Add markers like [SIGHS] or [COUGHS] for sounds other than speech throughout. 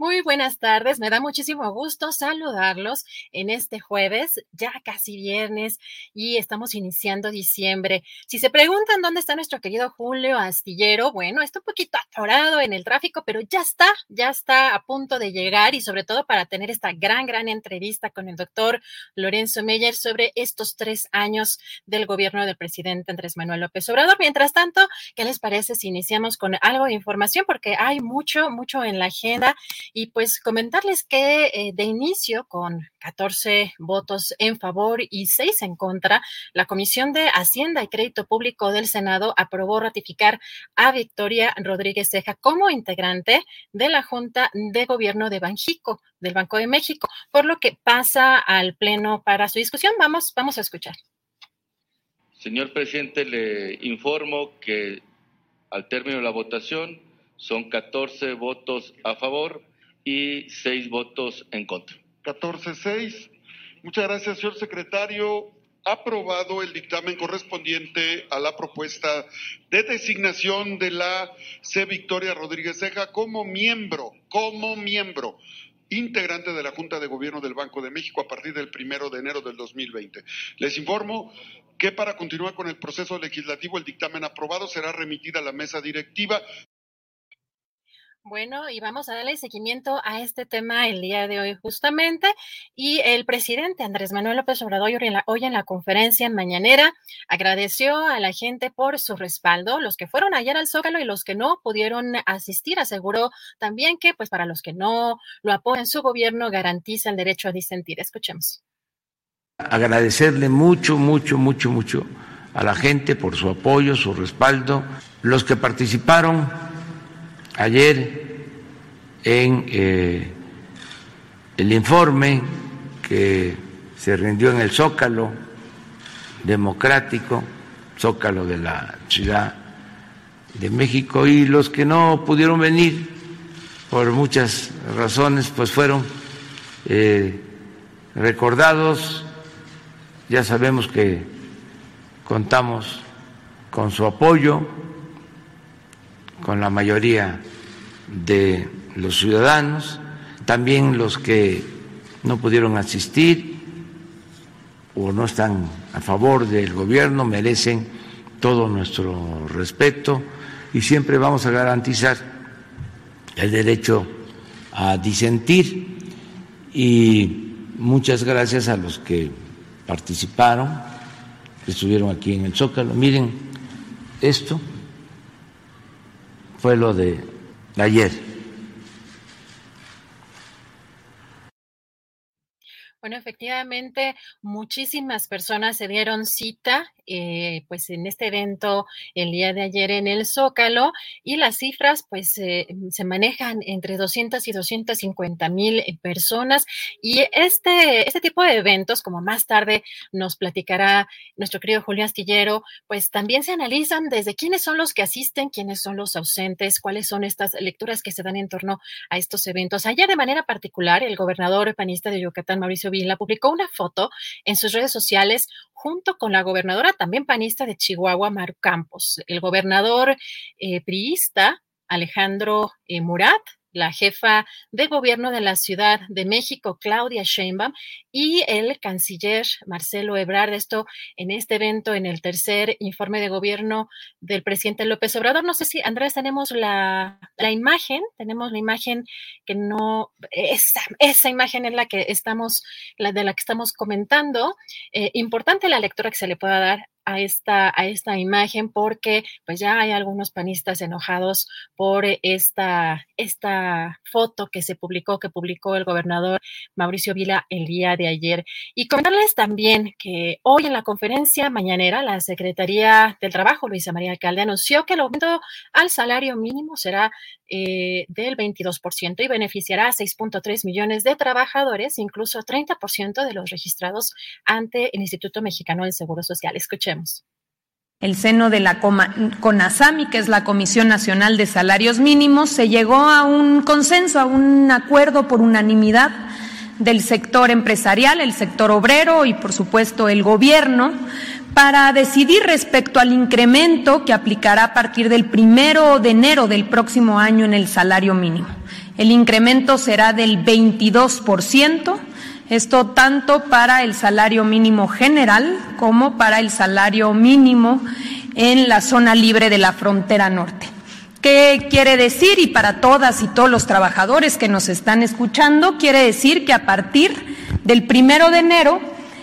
Muy buenas tardes, me da muchísimo gusto saludarlos en este jueves, ya casi viernes, y estamos iniciando diciembre. Si se preguntan dónde está nuestro querido Julio Astillero, bueno, está un poquito atorado en el tráfico, pero ya está, ya está a punto de llegar y sobre todo para tener esta gran, gran entrevista con el doctor Lorenzo Meyer sobre estos tres años del gobierno del presidente Andrés Manuel López Obrador. Mientras tanto, ¿qué les parece si iniciamos con algo de información? Porque hay mucho, mucho en la agenda y pues comentarles que eh, de inicio, con 14 votos en favor y 6 en contra, la Comisión de Hacienda y Crédito Público del Senado aprobó ratificar a Victoria Rodríguez Ceja como integrante de la Junta de Gobierno de Banjico, del Banco de México, por lo que pasa al Pleno para su discusión. Vamos, vamos a escuchar. Señor presidente, le informo que al término de la votación son 14 votos a favor y seis votos en contra. 14-6. Muchas gracias, señor secretario. Aprobado el dictamen correspondiente a la propuesta de designación de la C. Victoria Rodríguez Ceja como miembro, como miembro integrante de la Junta de Gobierno del Banco de México a partir del primero de enero del 2020. Les informo que para continuar con el proceso legislativo, el dictamen aprobado será remitido a la mesa directiva bueno, y vamos a darle seguimiento a este tema el día de hoy justamente. Y el presidente Andrés Manuel López Obrador hoy en la, hoy en conferencia mañanera agradeció a la gente por su respaldo, los que fueron ayer al Zócalo y los que no pudieron asistir. Aseguró también que, pues, para los que no lo apoyan, su gobierno garantiza el derecho a disentir. Escuchemos. Agradecerle mucho, mucho, mucho, mucho a la gente por su apoyo, su respaldo, los que participaron ayer en eh, el informe que se rindió en el Zócalo democrático, Zócalo de la Ciudad de México, y los que no pudieron venir por muchas razones, pues fueron eh, recordados. Ya sabemos que contamos con su apoyo con la mayoría de los ciudadanos, también los que no pudieron asistir o no están a favor del gobierno merecen todo nuestro respeto y siempre vamos a garantizar el derecho a disentir y muchas gracias a los que participaron, que estuvieron aquí en el Zócalo. Miren esto fue lo de ayer. Bueno, efectivamente, muchísimas personas se dieron cita eh, pues en este evento el día de ayer en el Zócalo y las cifras pues eh, se manejan entre 200 y 250 mil personas y este, este tipo de eventos, como más tarde nos platicará nuestro querido Julio Astillero, pues también se analizan desde quiénes son los que asisten, quiénes son los ausentes, cuáles son estas lecturas que se dan en torno a estos eventos. Ayer de manera particular, el gobernador panista de Yucatán, Mauricio Vila, publicó una foto en sus redes sociales junto con la gobernadora también panista de Chihuahua, Maru Campos. El gobernador eh, priista, Alejandro eh, Murat, la jefa de gobierno de la Ciudad de México, Claudia Sheinbaum, y el canciller Marcelo Ebrard. Esto en este evento, en el tercer informe de gobierno del presidente López Obrador. No sé si, Andrés, tenemos la, imagen, tenemos la imagen que no, esa, esa imagen es la que estamos, la de la que estamos comentando. Eh, importante la lectura que se le pueda dar a esta, a esta imagen porque pues ya hay algunos panistas enojados por esta, esta foto que se publicó, que publicó el gobernador Mauricio Vila el día de ayer. Y comentarles también que hoy en la conferencia mañanera la Secretaría del Trabajo, Luisa María Alcalde, anunció que el aumento al salario mínimo será eh, del 22% y beneficiará a 6.3 millones de trabajadores, incluso 30% de los registrados ante el Instituto Mexicano del Seguro Social. El seno de la CONASAMI, que es la Comisión Nacional de Salarios Mínimos, se llegó a un consenso, a un acuerdo por unanimidad del sector empresarial, el sector obrero y, por supuesto, el gobierno para decidir respecto al incremento que aplicará a partir del primero de enero del próximo año en el salario mínimo. El incremento será del 22 esto tanto para el salario mínimo general como para el salario mínimo en la zona libre de la frontera norte. ¿Qué quiere decir? Y para todas y todos los trabajadores que nos están escuchando, quiere decir que a partir del primero de enero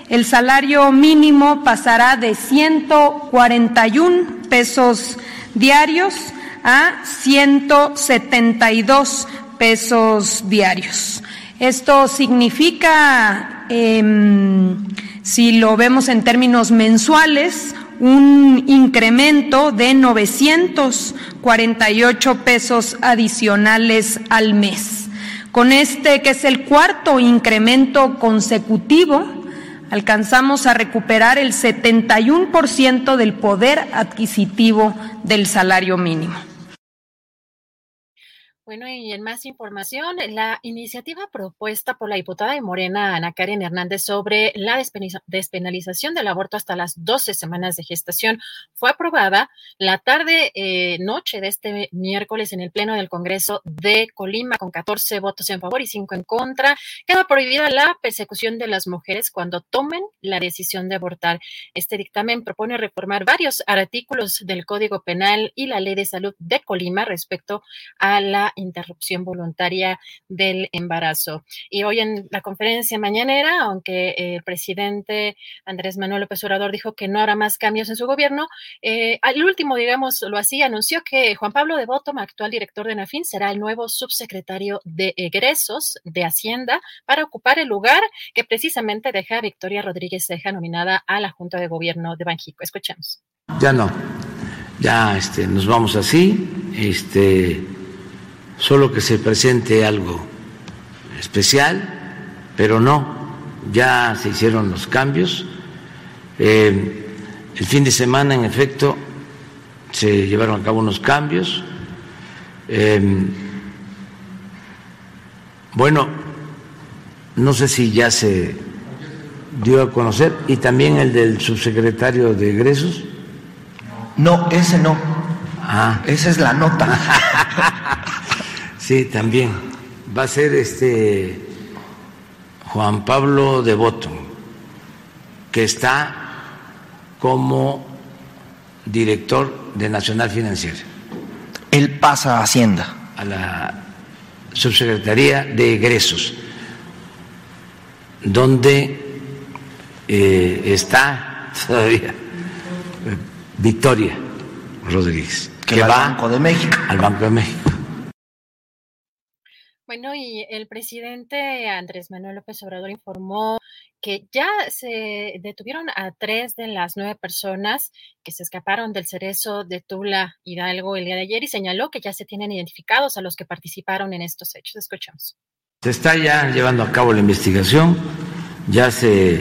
el salario mínimo pasará de 141 pesos diarios a 172 pesos diarios. Esto significa, em, si lo vemos en términos mensuales, un incremento de 948 pesos adicionales al mes. Con este, que es el cuarto incremento consecutivo, alcanzamos a recuperar el 71% del poder adquisitivo del salario mínimo. Bueno, y en más información, la iniciativa propuesta por la diputada de Morena, Ana Karen Hernández, sobre la despenalización del aborto hasta las 12 semanas de gestación fue aprobada la tarde, eh, noche de este miércoles en el Pleno del Congreso de Colima, con 14 votos en favor y 5 en contra. Queda prohibida la persecución de las mujeres cuando tomen la decisión de abortar. Este dictamen propone reformar varios artículos del Código Penal y la Ley de Salud de Colima respecto a la interrupción voluntaria del embarazo. Y hoy en la conferencia mañanera, aunque el presidente Andrés Manuel López Obrador dijo que no habrá más cambios en su gobierno, eh, al último, digamos, lo así, anunció que Juan Pablo de Bottom, actual director de NAFIN, será el nuevo subsecretario de egresos de Hacienda para ocupar el lugar que precisamente deja Victoria Rodríguez Ceja, nominada a la Junta de Gobierno de Banjico. Escuchemos. Ya no, ya este, nos vamos así. Este, solo que se presente algo especial, pero no, ya se hicieron los cambios. Eh, el fin de semana, en efecto, se llevaron a cabo unos cambios. Eh, bueno, no sé si ya se dio a conocer, y también el del subsecretario de egresos. No, ese no. Ah. Esa es la nota. [LAUGHS] Sí, también. Va a ser este Juan Pablo Devoto, que está como director de Nacional Financiera. Él pasa a Hacienda. A la Subsecretaría de Egresos, donde eh, está [LAUGHS] todavía Victoria Rodríguez, que, va al Banco de México. Al Banco de México. Bueno, y el presidente Andrés Manuel López Obrador informó que ya se detuvieron a tres de las nueve personas que se escaparon del cerezo de Tula Hidalgo el día de ayer y señaló que ya se tienen identificados a los que participaron en estos hechos. Escuchamos. Se está ya llevando a cabo la investigación, ya se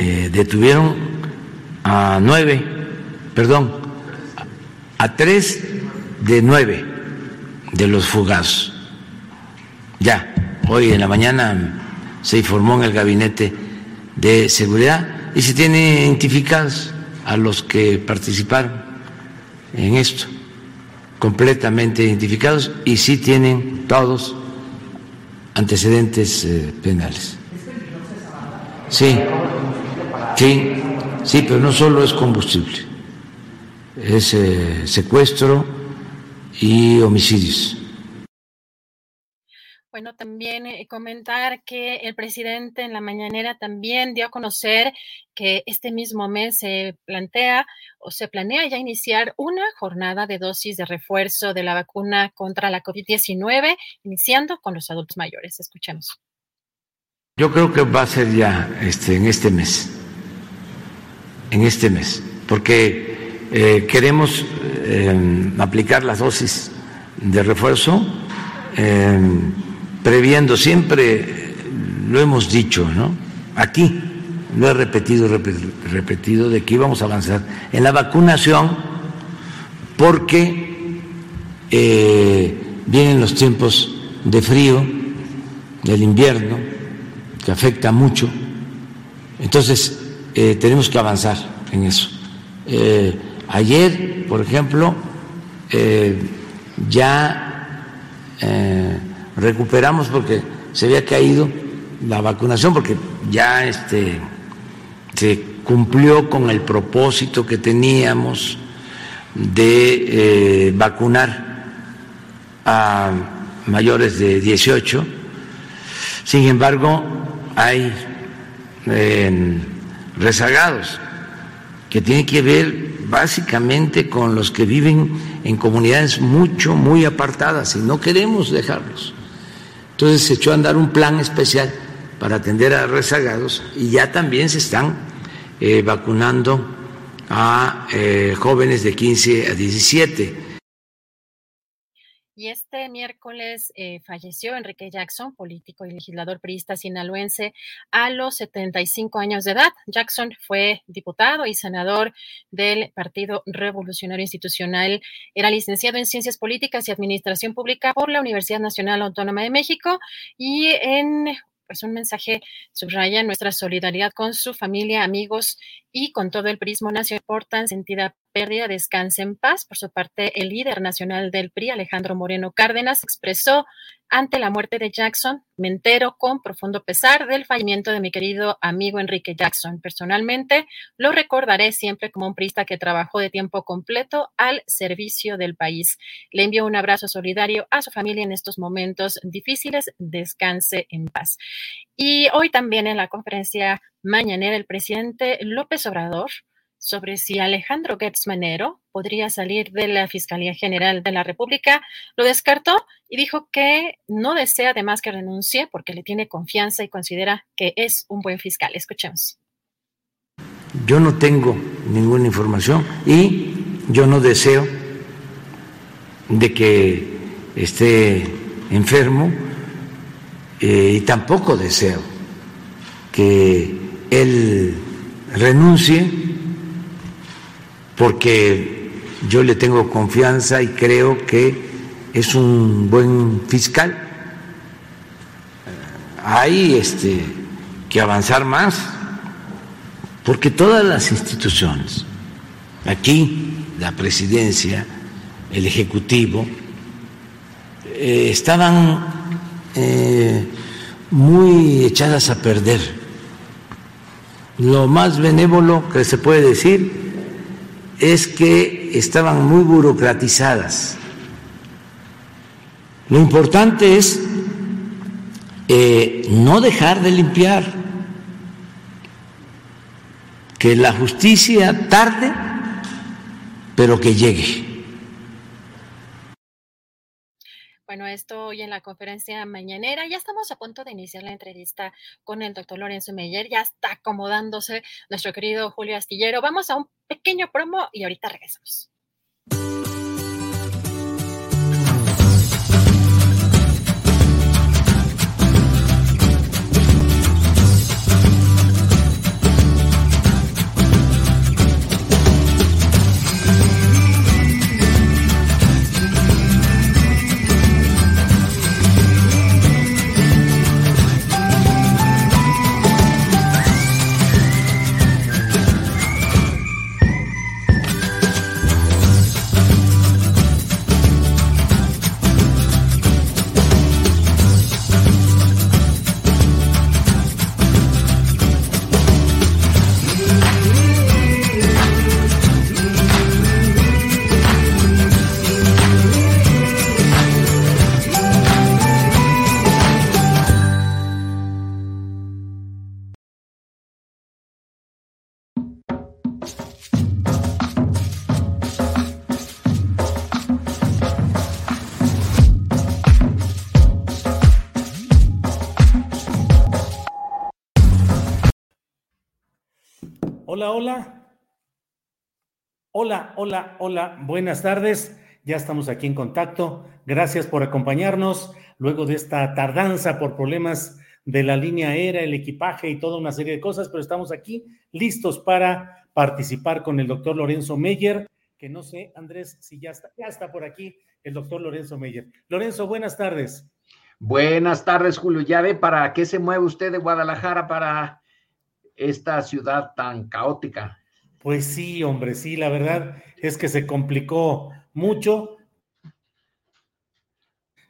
eh, detuvieron a nueve, perdón, a tres de nueve de los fugazos. Ya, hoy en la mañana se informó en el gabinete de seguridad y se tienen identificados a los que participaron en esto, completamente identificados y sí tienen todos antecedentes eh, penales. Sí, sí, sí, pero no solo es combustible, es eh, secuestro y homicidios. Bueno, también eh, comentar que el presidente en la mañanera también dio a conocer que este mismo mes se plantea o se planea ya iniciar una jornada de dosis de refuerzo de la vacuna contra la COVID-19, iniciando con los adultos mayores. Escuchemos. Yo creo que va a ser ya este, en este mes, en este mes, porque eh, queremos eh, aplicar las dosis de refuerzo previendo, siempre lo hemos dicho, ¿no? Aquí lo he repetido, repetido, de que íbamos a avanzar en la vacunación porque eh, vienen los tiempos de frío, del invierno, que afecta mucho. Entonces, eh, tenemos que avanzar en eso. Eh, ayer, por ejemplo, ya recuperamos porque se había caído la vacunación, porque ya este, se cumplió con el propósito que teníamos de eh, vacunar a mayores de 18. Sin embargo, hay eh, rezagados que tienen que ver básicamente con los que viven en comunidades mucho, muy apartadas y no queremos dejarlos. Entonces se echó a andar un plan especial para atender a rezagados y ya también se están eh, vacunando a eh, jóvenes de 15 a 17. Y este miércoles eh, falleció Enrique Jackson, político y legislador priista sinaloense, a los 75 años de edad. Jackson fue diputado y senador del Partido Revolucionario Institucional. Era licenciado en Ciencias Políticas y Administración Pública por la Universidad Nacional Autónoma de México y en pues un mensaje subraya nuestra solidaridad con su familia, amigos y con todo el prismo nacional. Portan sentida pérdida, descanse en paz. Por su parte, el líder nacional del PRI, Alejandro Moreno Cárdenas, expresó ante la muerte de Jackson, me entero con profundo pesar del fallecimiento de mi querido amigo Enrique Jackson. Personalmente, lo recordaré siempre como un prista que trabajó de tiempo completo al servicio del país. Le envío un abrazo solidario a su familia en estos momentos difíciles. Descanse en paz. Y hoy también en la conferencia mañanera, el presidente López Obrador sobre si Alejandro Gertz Manero podría salir de la Fiscalía General de la República, lo descartó y dijo que no desea además que renuncie porque le tiene confianza y considera que es un buen fiscal. Escuchemos. Yo no tengo ninguna información y yo no deseo de que esté enfermo eh, y tampoco deseo que él renuncie porque yo le tengo confianza y creo que es un buen fiscal. Hay este, que avanzar más, porque todas las instituciones, aquí la presidencia, el Ejecutivo, eh, estaban eh, muy echadas a perder. Lo más benévolo que se puede decir es que estaban muy burocratizadas. Lo importante es eh, no dejar de limpiar, que la justicia tarde, pero que llegue. Bueno, esto hoy en la conferencia mañanera. Ya estamos a punto de iniciar la entrevista con el doctor Lorenzo Meyer. Ya está acomodándose nuestro querido Julio Astillero. Vamos a un pequeño promo y ahorita regresamos. Hola, hola. Hola, hola, hola. Buenas tardes. Ya estamos aquí en contacto. Gracias por acompañarnos luego de esta tardanza por problemas de la línea aérea, el equipaje y toda una serie de cosas, pero estamos aquí listos para participar con el doctor Lorenzo Meyer, que no sé, Andrés, si ya está, ya está por aquí el doctor Lorenzo Meyer. Lorenzo, buenas tardes. Buenas tardes, Julio. Ya ve para qué se mueve usted de Guadalajara para esta ciudad tan caótica. Pues sí, hombre, sí, la verdad es que se complicó mucho.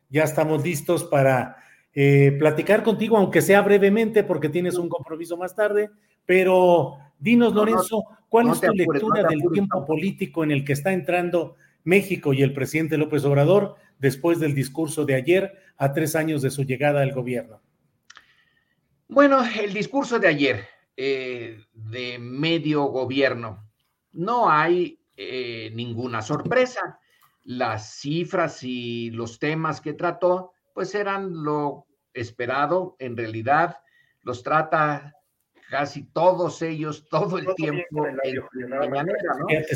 Ya estamos listos para eh, platicar contigo, aunque sea brevemente, porque tienes un compromiso más tarde, pero dinos, Lorenzo, ¿cuál es tu lectura del tiempo político en el que está entrando México y el presidente López Obrador después del discurso de ayer a tres años de su llegada al gobierno? Bueno, el discurso de ayer eh, de medio gobierno. No hay eh, ninguna sorpresa. Las cifras y los temas que trató, pues eran lo esperado. En realidad, los trata casi todos ellos todo el tiempo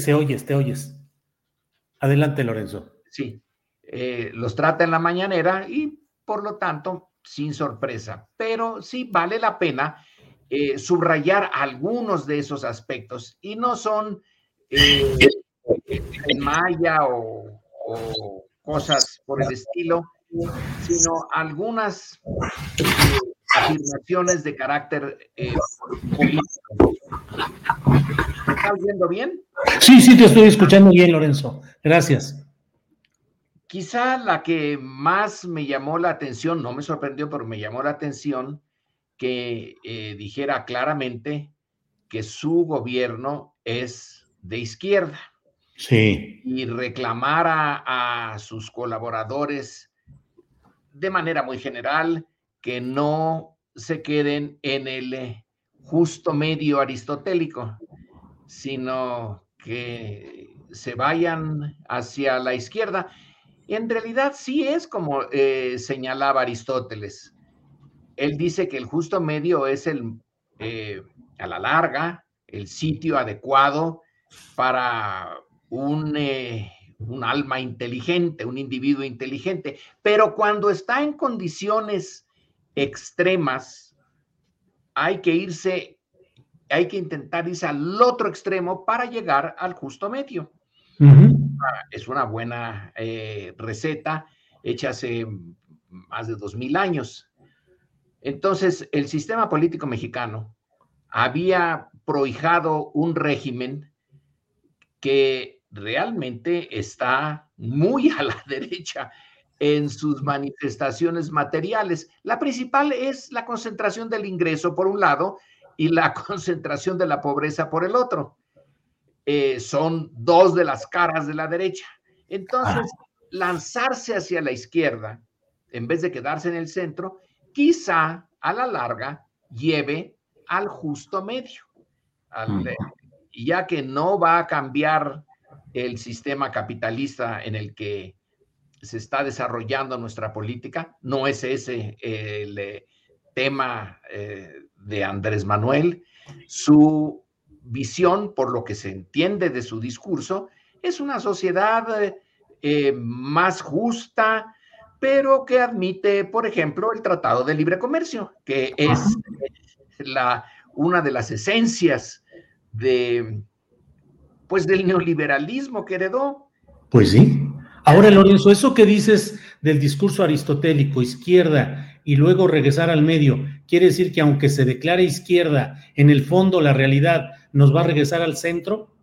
Te oyes, te oyes. Adelante, Lorenzo. Sí, eh, los trata en la mañanera y por lo tanto sin sorpresa, pero sí vale la pena eh, subrayar algunos de esos aspectos y no son eh, en maya o, cosas por el estilo, sino algunas eh, afirmaciones de carácter político. ¿Me estás viendo bien? Sí, sí, te estoy escuchando bien, Lorenzo. Gracias. Quizá la que más me llamó la atención, no me sorprendió, pero me llamó la atención, que eh, dijera claramente que su gobierno es de izquierda. Sí. Y reclamara a sus colaboradores de manera muy general que no se queden en el justo medio aristotélico, sino que se vayan hacia la izquierda. En realidad sí es como eh, señalaba Aristóteles él dice que el justo medio es el, eh, a la larga, el sitio adecuado para un, eh, un alma inteligente, un individuo inteligente, pero cuando está en condiciones extremas, hay que irse, hay que intentar irse al otro extremo para llegar al justo medio. Es una buena eh, receta hecha hace más de dos mil años. Entonces, el sistema político mexicano había prohijado un régimen que realmente está muy [LAUGHS] a la derecha en sus manifestaciones materiales. La principal es la concentración del ingreso por un lado y la [LAUGHS] concentración de la pobreza por el otro. Eh, son dos de las caras de la derecha. Entonces, lanzarse hacia la izquierda en vez de quedarse en el centro quizá a la larga lleve al justo medio, ya que no va a cambiar el sistema capitalista en el que se está desarrollando nuestra política. No es ese el eh, tema eh, de Andrés Manuel. Su visión, por lo que se entiende de su discurso, es una sociedad eh, más justa, pero que admite, por ejemplo, el Tratado de Libre Comercio, que es la, una de las esencias de, pues, del neoliberalismo que heredó. Pues sí. Ahora, Lorenzo, eso que dices del discurso aristotélico, izquierda, y luego regresar al medio, quiere decir que aunque se declare izquierda, en el fondo la realidad nos va a regresar al centro?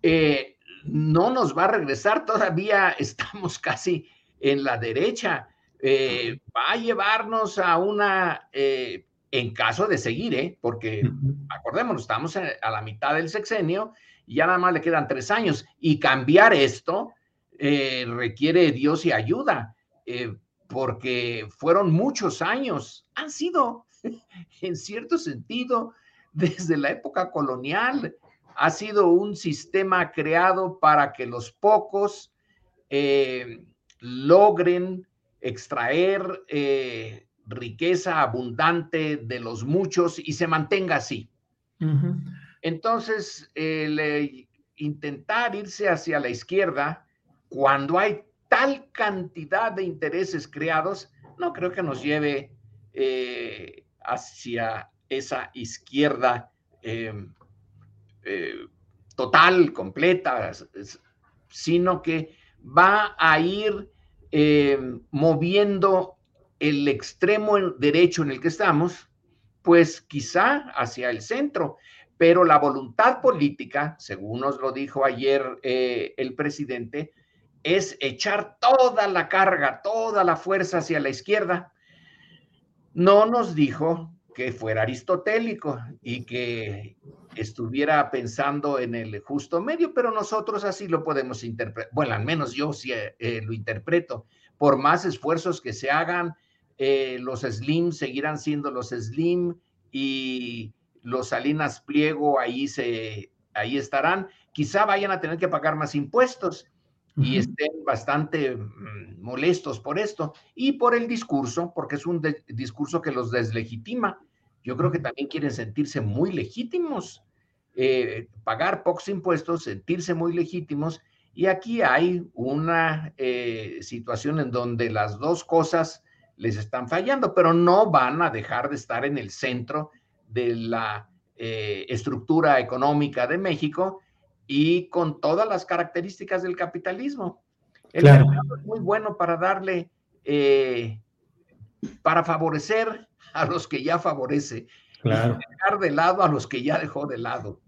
Eh, no nos va a regresar, todavía estamos casi en la derecha. Eh, va a llevarnos a una, eh, en caso de seguir, ¿eh? porque acordémonos, estamos a la mitad del sexenio y ya nada más le quedan tres años y cambiar esto eh, requiere Dios y ayuda, porque fueron muchos años, han sido, [LAUGHS] en cierto sentido, desde la época colonial, ha sido un sistema creado para que los pocos eh, logren extraer riqueza abundante de los muchos y se mantenga así. Entonces, el intentar irse hacia la izquierda cuando hay tal cantidad de intereses creados, no creo que nos lleve eh, hacia esa izquierda em, eh, total, completa, sino que va a ir em, moviendo el extremo derecho en el que estamos, pues quizá hacia el centro, pero la voluntad política, según nos lo dijo ayer eh, el presidente, es echar toda la carga, toda la fuerza hacia la izquierda. No nos dijo que fuera aristotélico y que estuviera pensando en el justo medio, pero nosotros así lo podemos interpretar. Bueno, al menos yo sí eh, lo interpreto. Por más esfuerzos que se hagan, eh, los slim seguirán siendo los slim y los Salinas Pliego ahí, se, ahí estarán. Quizá vayan a tener que pagar más impuestos y estén bastante mm, molestos por esto y por el discurso, porque es un discurso que los deslegitima. Yo creo que también quieren sentirse muy legítimos, eh, pagar pocos impuestos, sentirse muy legítimos. Y aquí hay una eh, situación en donde las dos cosas les están fallando, pero no van a dejar de estar en el centro de la eh, estructura económica de México y con todas las características del capitalismo. El mercado es muy bueno para darle, eh, para favorecer a los que ya favorece, claro. y dejar de lado a los que ya dejó de lado.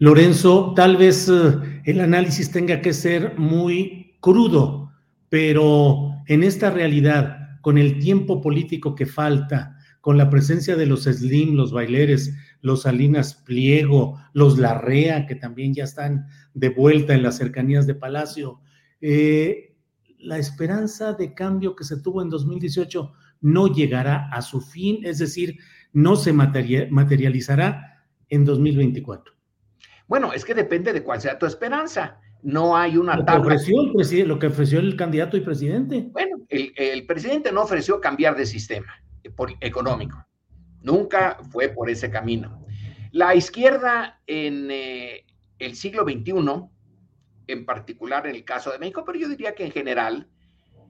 Lorenzo, tal vez eh, el análisis tenga que ser muy crudo, pero en esta realidad, con el tiempo político que falta, con la presencia de los Slim, los baileres, los Salinas Pliego, los Larrea, que también ya están de vuelta en las cercanías de Palacio. Eh, la esperanza de cambio que se tuvo en 2018 no llegará a su fin, es decir, no se materializará en 2024. Bueno, es que depende de cuál sea tu esperanza. No hay una lo tabla. Que ofreció el presidente, lo que ofreció el candidato y presidente. Bueno, el, el presidente no ofreció cambiar de sistema económico. Nunca fue por ese camino. La izquierda en eh, el siglo XXI, en particular en el caso de México, pero yo diría que en general,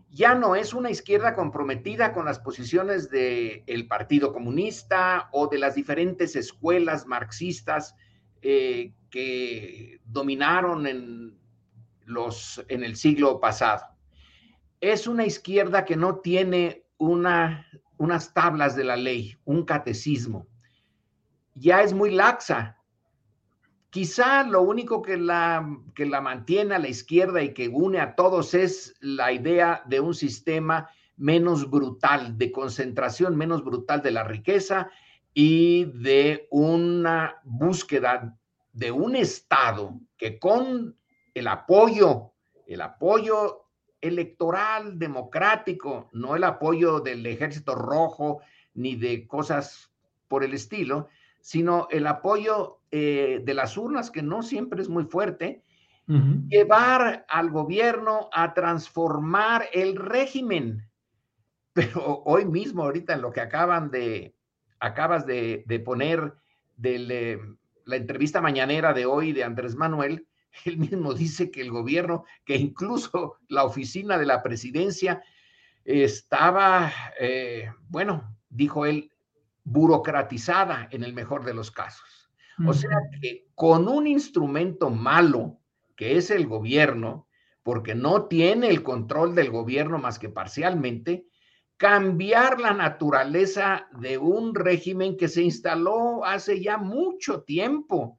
ya no es una izquierda comprometida con las posiciones del Partido Comunista o de las diferentes escuelas marxistas eh, que dominaron en, los, en el siglo pasado. Es una izquierda que no tiene una unas tablas de la ley, un catecismo. Ya es muy laxa. Quizá lo único que la, que la mantiene a la izquierda y que une a todos es la idea de un sistema menos brutal, de concentración menos brutal de la riqueza y de una búsqueda de un Estado que con el apoyo, el apoyo electoral democrático, no el apoyo del ejército rojo ni de cosas por el estilo, sino el apoyo eh, de las urnas, que no siempre es muy fuerte, llevar al gobierno a transformar el régimen. [LAUGHS] Pero hoy mismo, ahorita en lo que acaban de, acabas de, poner de la entrevista mañanera de hoy de Andrés Manuel, [LAUGHS] él mismo dice que el gobierno, que incluso la oficina de la presidencia estaba, eh, bueno, dijo él, burocratizada en el mejor de los casos. O sea que con un instrumento malo, que es el gobierno, porque no tiene el control del gobierno más que parcialmente, cambiar la naturaleza de un régimen que se instaló hace ya mucho tiempo,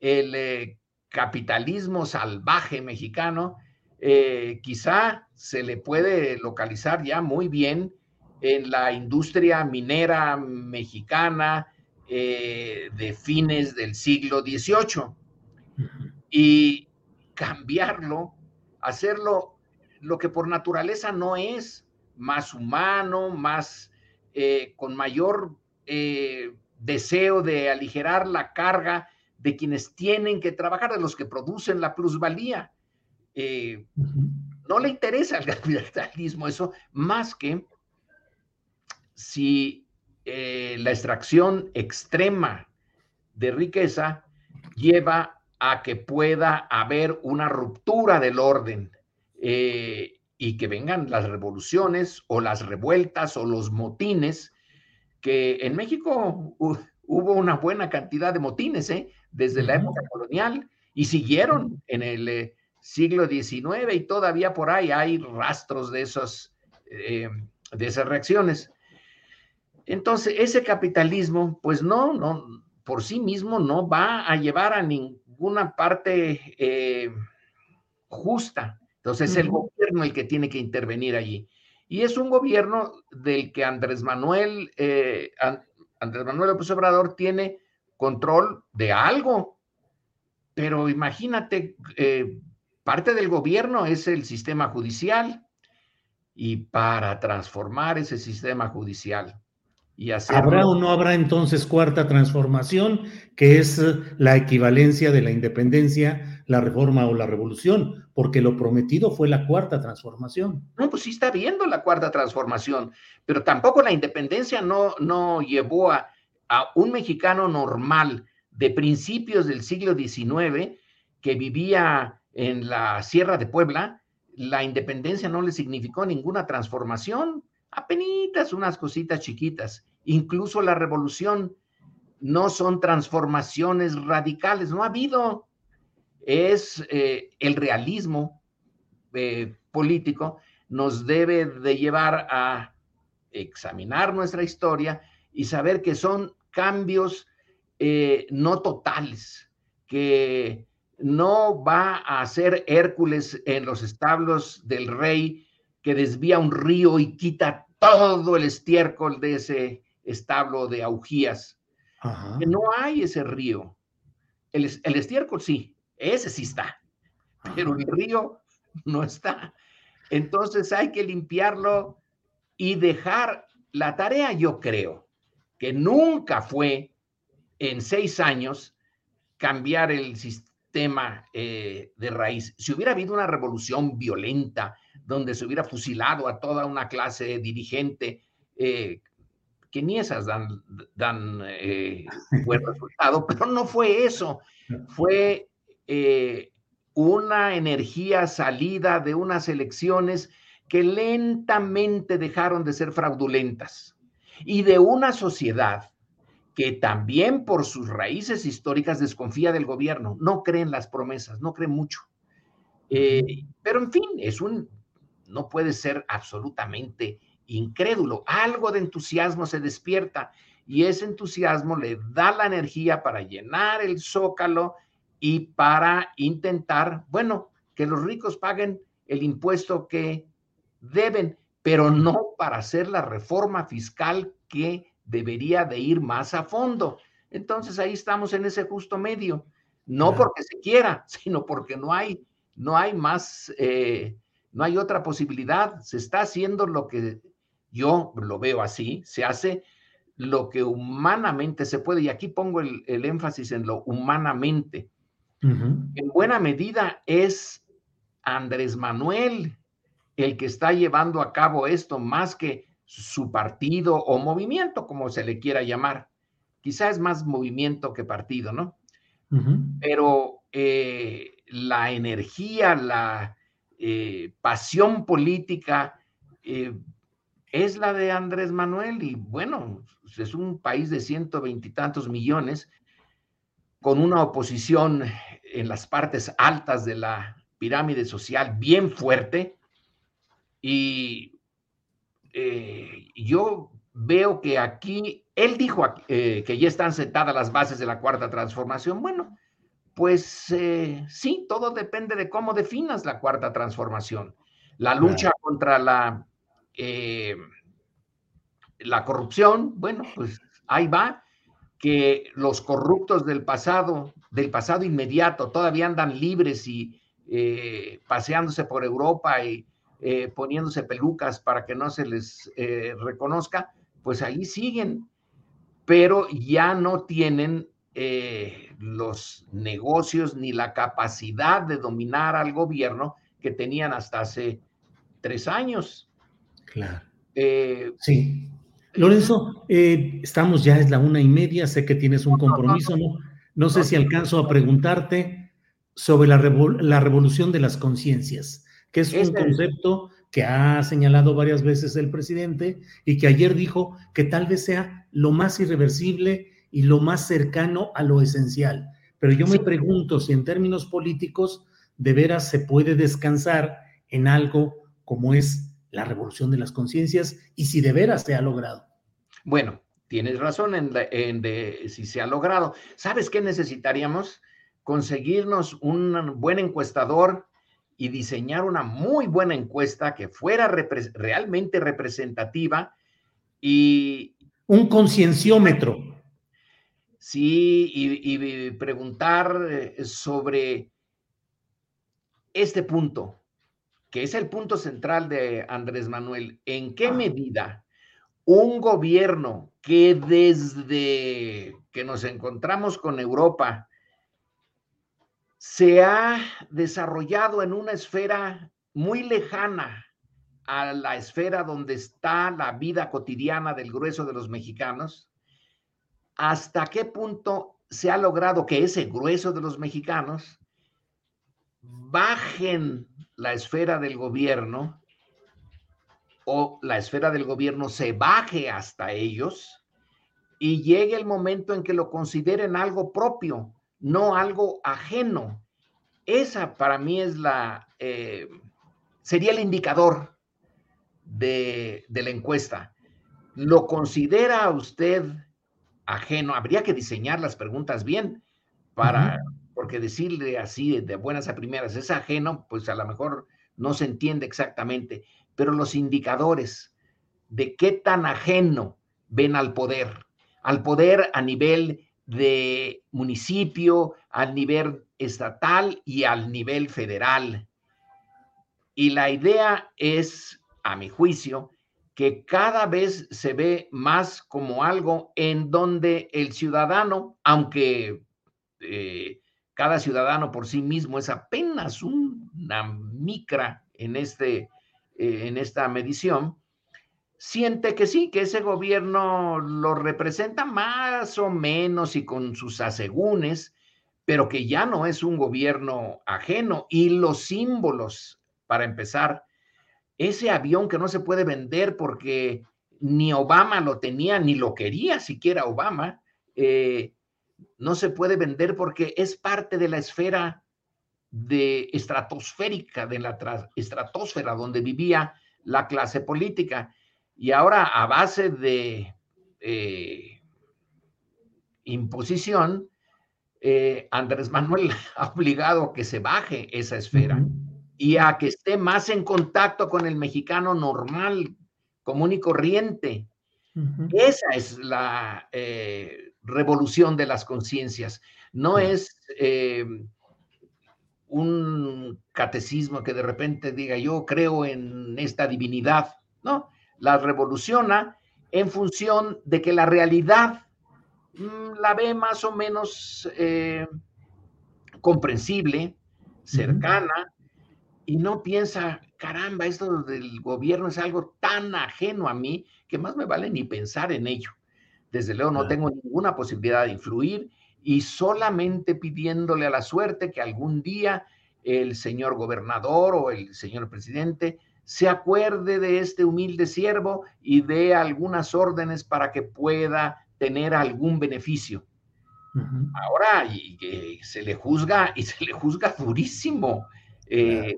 el eh, capitalismo salvaje mexicano, eh, quizá se le puede localizar ya muy bien en la industria minera mexicana eh, de fines del siglo XVIII. Y cambiarlo, hacerlo lo que por naturaleza no es, más humano, más eh, con mayor deseo de aligerar la carga de quienes tienen que trabajar, de los que producen la plusvalía. no le interesa al [LAUGHS] capitalismo eso más que si eh, la extracción extrema de riqueza lleva a que pueda haber una ruptura del orden eh, y que vengan las revoluciones o las revueltas o los motines, que en México hubo una buena cantidad de motines ¿eh? Desde la época colonial y siguieron en el siglo XIX y todavía por ahí hay rastros de, esos, de esas reacciones. Entonces, ese capitalismo, pues no, no, por sí mismo no va a llevar a ninguna parte eh, justa. Entonces, es el gobierno el que tiene que intervenir allí. Y es un gobierno del que Andrés Manuel, eh, Andrés Manuel López Obrador tiene control de algo. Pero imagínate, eh, parte del gobierno es el sistema judicial. Y para transformar ese sistema judicial, ¿Habrá o no habrá entonces cuarta transformación, que es la equivalencia de la independencia, la reforma o la revolución? Porque lo prometido fue la cuarta transformación. No, pues sí está viendo la cuarta transformación, pero tampoco la independencia no, no llevó a, a un mexicano normal de principios del siglo XIX que vivía en la Sierra de Puebla, la independencia no le significó ninguna transformación, apenas unas cositas chiquitas. Incluso la revolución, no son transformaciones radicales, no ha habido, es eh, el realismo eh, político, nos debe de llevar a examinar nuestra historia y saber que son cambios eh, no totales, que no va a ser Hércules en los establos del rey que desvía un río y quita todo el estiércol de ese establo de augías, que no hay ese río. El, estiércol sí, ese sí está, pero el río no está. Entonces hay que limpiarlo y dejar la tarea, yo creo, que nunca fue en seis años cambiar el sistema eh, de raíz. Si hubiera habido una revolución violenta donde se hubiera fusilado a toda una clase dirigente eh, que ni esas dan, dan eh, buen resultado, [LAUGHS] pero no fue eso, fue una energía salida de unas elecciones que lentamente dejaron de ser fraudulentas y de una sociedad que también por sus raíces históricas desconfía del gobierno, no cree en las promesas, no cree mucho. Eh, pero en fin, es un, no puede ser absolutamente incrédulo, algo de entusiasmo se despierta y ese entusiasmo le da la energía para llenar el zócalo y para intentar, bueno, que los ricos paguen el impuesto que deben, pero no para hacer la reforma fiscal que debería de ir más a fondo. Entonces ahí estamos en ese justo medio, no porque se quiera, [LAUGHS] sino porque no hay, no hay más, eh, no hay otra posibilidad. Se está haciendo lo que yo lo veo así, se hace lo que humanamente se puede, y aquí pongo el, énfasis en lo humanamente. En buena medida es Andrés Manuel el que está llevando a cabo esto más que su partido o movimiento, como se le quiera llamar. Quizá es más movimiento que partido, ¿no? Pero eh, la energía, la eh, pasión política eh, es la de Andrés Manuel y bueno, es un país de ciento veintitantos millones con una oposición en las partes altas de la pirámide social bien fuerte y eh, yo veo que aquí, él dijo eh, que ya están sentadas las bases de la cuarta transformación. Bueno, pues eh, sí, todo depende de cómo definas la cuarta transformación. La lucha contra la, la corrupción, bueno, pues ahí va, que los corruptos del pasado, del pasado inmediato, todavía andan libres y paseándose por Europa y eh, poniéndose pelucas para que no se les eh, reconozca, pues ahí siguen, pero ya no tienen eh, los negocios ni la capacidad de dominar al gobierno que tenían hasta hace tres años. Claro. sí. Lorenzo, estamos ya, es la una y media, sé que tienes un compromiso, ¿no? No, sé si alcanzo a preguntarte sobre la, la revolución de las conciencias que es un concepto que ha señalado varias veces el presidente y que ayer dijo que tal vez sea lo más irreversible y lo más cercano a lo esencial. Pero yo me pregunto si en términos políticos de veras se puede descansar en algo como es la revolución de las conciencias y si de veras se ha logrado. Bueno, tienes razón en, si se ha logrado. ¿Sabes qué necesitaríamos? Conseguirnos un buen encuestador y diseñar una muy buena encuesta que fuera realmente representativa y... Un concienciómetro. Sí, y, preguntar eh, sobre este punto, que es el punto central de Andrés Manuel. ¿En qué medida un gobierno que desde que nos encontramos con Europa se ha desarrollado en una esfera muy lejana a la esfera donde está la vida cotidiana del grueso de los mexicanos, hasta qué punto se ha logrado que ese grueso de los mexicanos bajen la esfera del gobierno o la esfera del gobierno se baje hasta ellos y llegue el momento en que lo consideren algo propio, no algo ajeno. Esa para mí es la, eh, sería el indicador de, la encuesta. ¿Lo considera usted ajeno? Habría que diseñar las preguntas bien para, porque decirle así de buenas a primeras es ajeno, pues a lo mejor no se entiende exactamente, pero los indicadores de qué tan ajeno ven al poder, al poder a nivel de municipio, al nivel estatal y al nivel federal. Y la idea es, a mi juicio, que cada vez se ve más como algo en donde el ciudadano, aunque eh, cada ciudadano por sí mismo es apenas una micra en, este, eh, en esta medición, siente que sí, que ese gobierno lo representa más o menos y con sus asegúnes, pero que ya no es un gobierno ajeno. Y los símbolos, para empezar, ese avión que no se puede vender porque ni Obama lo tenía, ni lo quería siquiera Obama, eh, no se puede vender porque es parte de la esfera de estratosférica, de la estratosfera donde vivía la clase política. Y ahora a base de eh, imposición, eh, Andrés Manuel [LAUGHS] ha obligado a que se baje esa esfera y a que esté más en contacto con el mexicano normal, común y corriente. Esa es la eh, revolución de las conciencias. No es un catecismo que de repente diga yo creo en esta divinidad, ¿no? La revoluciona en función de que la realidad mm, la ve más o menos eh, comprensible, cercana, y no piensa, caramba, esto del gobierno es algo tan ajeno a mí que más me vale ni pensar en ello. Desde luego no tengo ninguna posibilidad de influir y solamente pidiéndole a la suerte que algún día el señor gobernador o el señor presidente se acuerde de este humilde siervo y dé algunas órdenes para que pueda tener algún beneficio. Ahora y, se le juzga y se le juzga durísimo. Eh,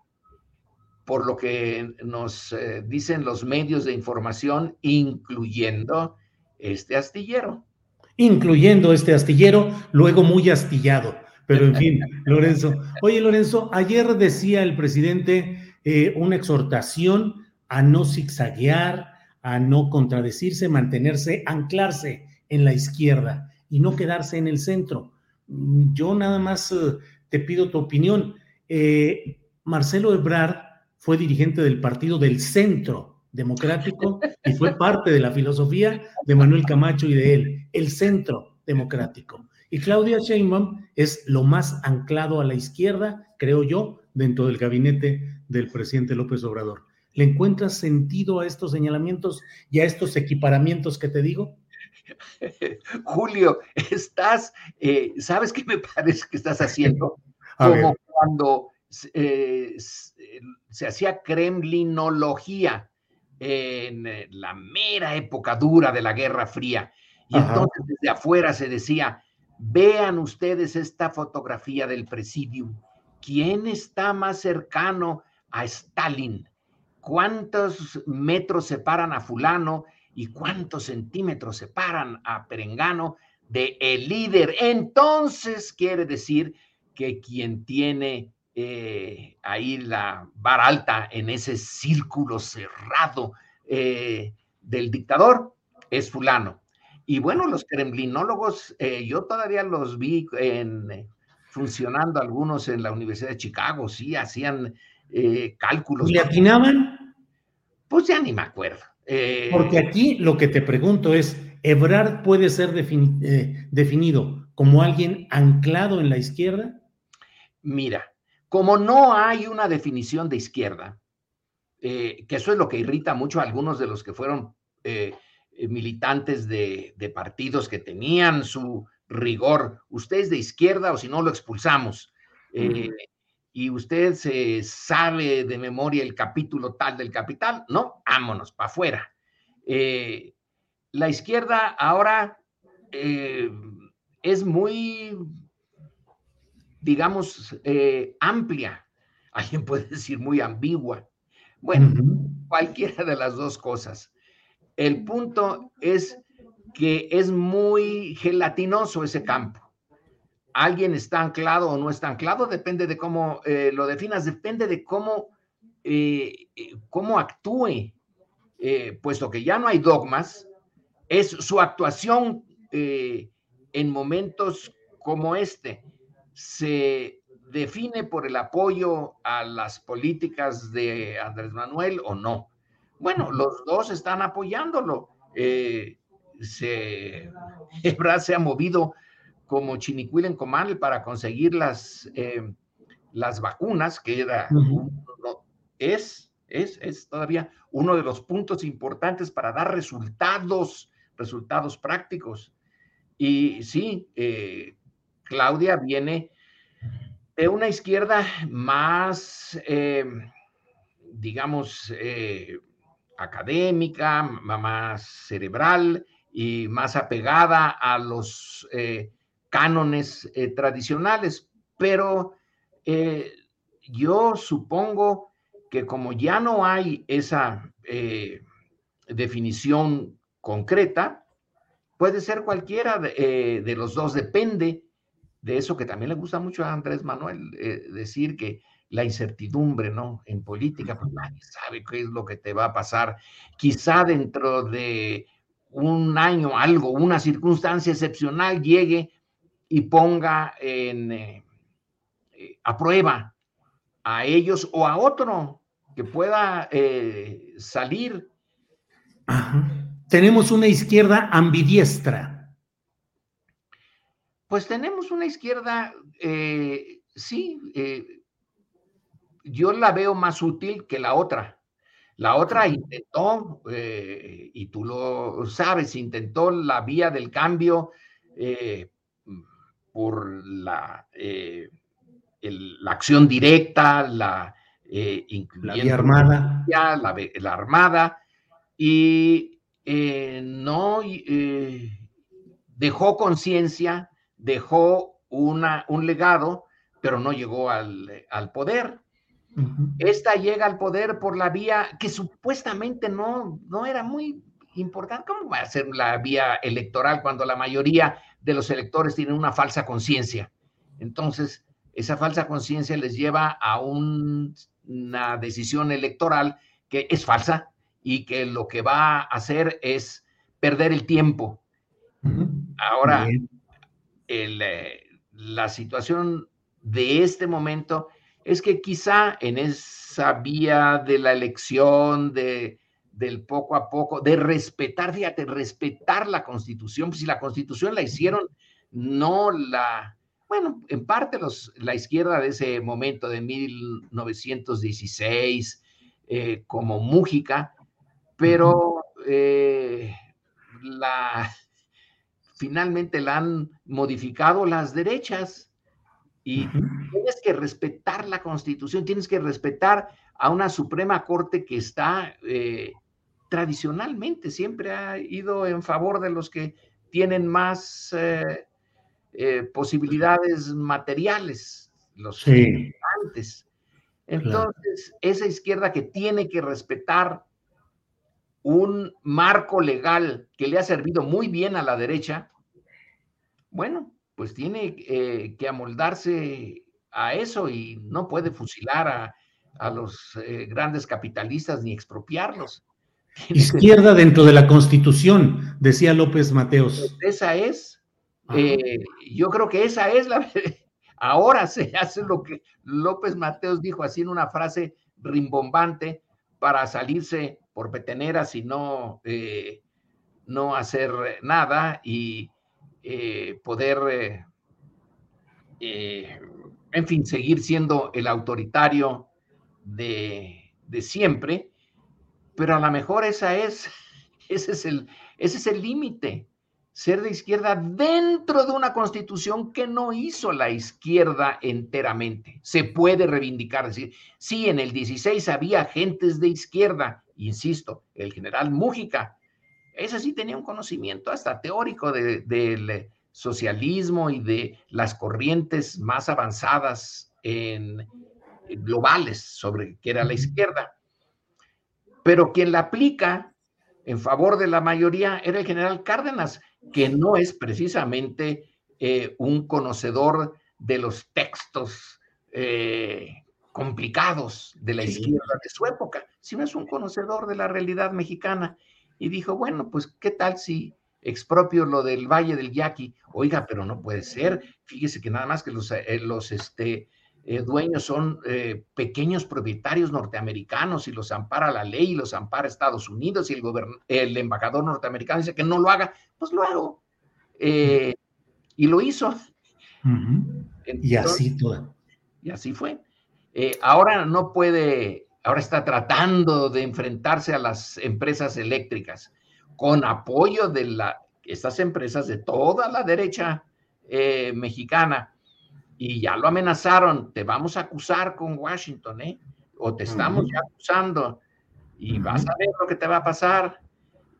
por lo que nos eh, dicen los medios de información, incluyendo este astillero. Incluyendo este astillero, luego muy astillado. Pero en fin, [LAUGHS] Lorenzo. Oye, Lorenzo, ayer decía el presidente eh, una exhortación a no zigzaguear, a no contradecirse, mantenerse, anclarse en la izquierda y no quedarse en el centro. Yo nada más eh, te pido tu opinión. Eh, Marcelo Ebrard fue dirigente del partido del Centro Democrático y fue parte de la filosofía de Manuel Camacho y de él, el Centro Democrático. Y Claudia Sheinbaum es lo más anclado a la izquierda, creo yo, dentro del gabinete del presidente López Obrador. ¿Le encuentras sentido a estos señalamientos y a estos equiparamientos que te digo? [LAUGHS] Julio, estás, eh, ¿sabes qué me parece que estás haciendo? [LAUGHS] Como cuando eh, se hacía kremlinología en eh, la mera época dura de la Guerra Fría. Y entonces desde afuera se decía, vean ustedes esta fotografía del presidium. ¿Quién está más cercano a Stalin? ¿Cuántos metros separan a fulano y cuántos centímetros separan a Perengano de el líder? Entonces quiere decir que quien tiene eh, ahí la vara alta en ese círculo cerrado eh, del dictador es fulano. Y bueno, los kremlinólogos, eh, yo todavía los vi en, funcionando algunos en la Universidad de Chicago, sí, hacían cálculos. ¿Y atinaban? Pues ya ni me acuerdo. Porque aquí lo que te pregunto es, ¿Ebrard puede ser definido como alguien anclado en la izquierda? Mira, como no hay una definición de izquierda, eh, que eso es lo que irrita mucho a algunos de los que fueron eh, eh, militantes de, partidos que tenían su rigor. Usted es de izquierda o si no lo expulsamos. Y usted se sabe de memoria el capítulo tal del capital, no, vámonos, para afuera. la izquierda ahora es muy digamos, eh, amplia. [LAUGHS] Alguien puede decir muy ambigua. Bueno, cualquiera de las dos cosas. El punto es que es muy gelatinoso ese campo. Alguien está anclado o no está anclado, depende de cómo eh, lo definas, depende de cómo, eh, cómo actúe, puesto que ya no hay dogmas, es su actuación en momentos como este se define por el apoyo a las políticas de Andrés Manuel o no. Bueno, los dos están apoyándolo. Eh, se, [LAUGHS] se ha movido como Chinicuil en Comal para conseguir las, eh, las vacunas, que era, es, es, es todavía uno de los puntos importantes para dar resultados, resultados prácticos. Y sí, eh, Claudia viene de una izquierda más, eh, digamos, eh, académica, más cerebral y más apegada a los eh, cánones tradicionales. Pero yo supongo que como ya no hay esa definición concreta, puede ser cualquiera de los dos, depende de eso que también le gusta mucho a Andrés Manuel, eh, decir que la incertidumbre, ¿no? En política, pues nadie sabe qué es lo que te va a pasar. Quizá dentro de un año, algo, una circunstancia excepcional llegue y ponga en, eh, eh, a prueba a ellos o a otro que pueda salir. Tenemos una izquierda ambidiestra pues tenemos una izquierda eh, sí, yo la veo más útil que la otra. La otra intentó, y tú lo sabes, intentó la vía del cambio por la, la acción directa, la, la vía armada. La, armada, y no dejó conciencia, dejó una, un legado, pero no llegó al, poder. Esta llega al poder por la vía que supuestamente no, no era muy importante. ¿Cómo va a ser la vía electoral cuando la mayoría de los electores tienen una falsa conciencia? Entonces, esa falsa conciencia les lleva a una decisión electoral que es falsa y que lo que va a hacer es perder el tiempo Ahora, eh, la situación de este momento es que quizá en esa vía de la elección, de, del poco a poco, de respetar, fíjate, respetar la constitución, pues si la constitución la hicieron, no la, bueno, en parte los, la izquierda de ese momento de 1916, eh, como Mújica, pero eh, la, finalmente la han modificado las derechas. Y tienes que respetar la constitución, tienes que respetar a una Suprema Corte que está eh, tradicionalmente, siempre ha ido en favor de los que tienen más eh, eh, posibilidades materiales, los antes. Entonces, esa izquierda que tiene que respetar un marco legal que le ha servido muy bien a la derecha, bueno, pues tiene eh, que amoldarse a eso y no puede fusilar a, los eh, grandes capitalistas ni expropiarlos. [LAUGHS] Izquierda dentro de la Constitución, decía López Mateos. Pues esa es, eh, yo creo que esa es la... [LAUGHS] Ahora se hace lo que López Mateos dijo así en una frase rimbombante para salirse por peteneras y no, no hacer nada y eh, poder, eh, eh, en fin, seguir siendo el autoritario de, siempre, pero a lo mejor esa es, [LAUGHS] ese es el, ese es el límite, ser de izquierda dentro de una constitución que no hizo la izquierda enteramente. Se puede reivindicar, decir, sí, en el 16 había agentes de izquierda, insisto, el general Mújica ese sí tenía un conocimiento hasta teórico del socialismo y de las corrientes más avanzadas en, globales sobre qué era la izquierda. Pero quien la aplica en favor de la mayoría era el general Cárdenas, que no es precisamente eh, un conocedor de los textos eh, complicados de la izquierda de su época, sino es un conocedor de la realidad mexicana y dijo, bueno, pues, ¿qué tal si expropio lo del Valle del Yaqui? Oiga, pero no puede ser. Fíjese que nada más que los, eh, los este, eh, dueños son eh, pequeños propietarios norteamericanos y los ampara la ley y los ampara Estados Unidos y el, el embajador norteamericano dice que no lo haga, pues lo hago. y lo hizo. y así todo. Y así fue. ahora no puede ahora está tratando de enfrentarse a las empresas eléctricas con apoyo de la, estas empresas de toda la derecha eh, mexicana y ya lo amenazaron, te vamos a acusar con Washington, ¿eh? O te estamos ya acusando y vas a ver lo que te va a pasar.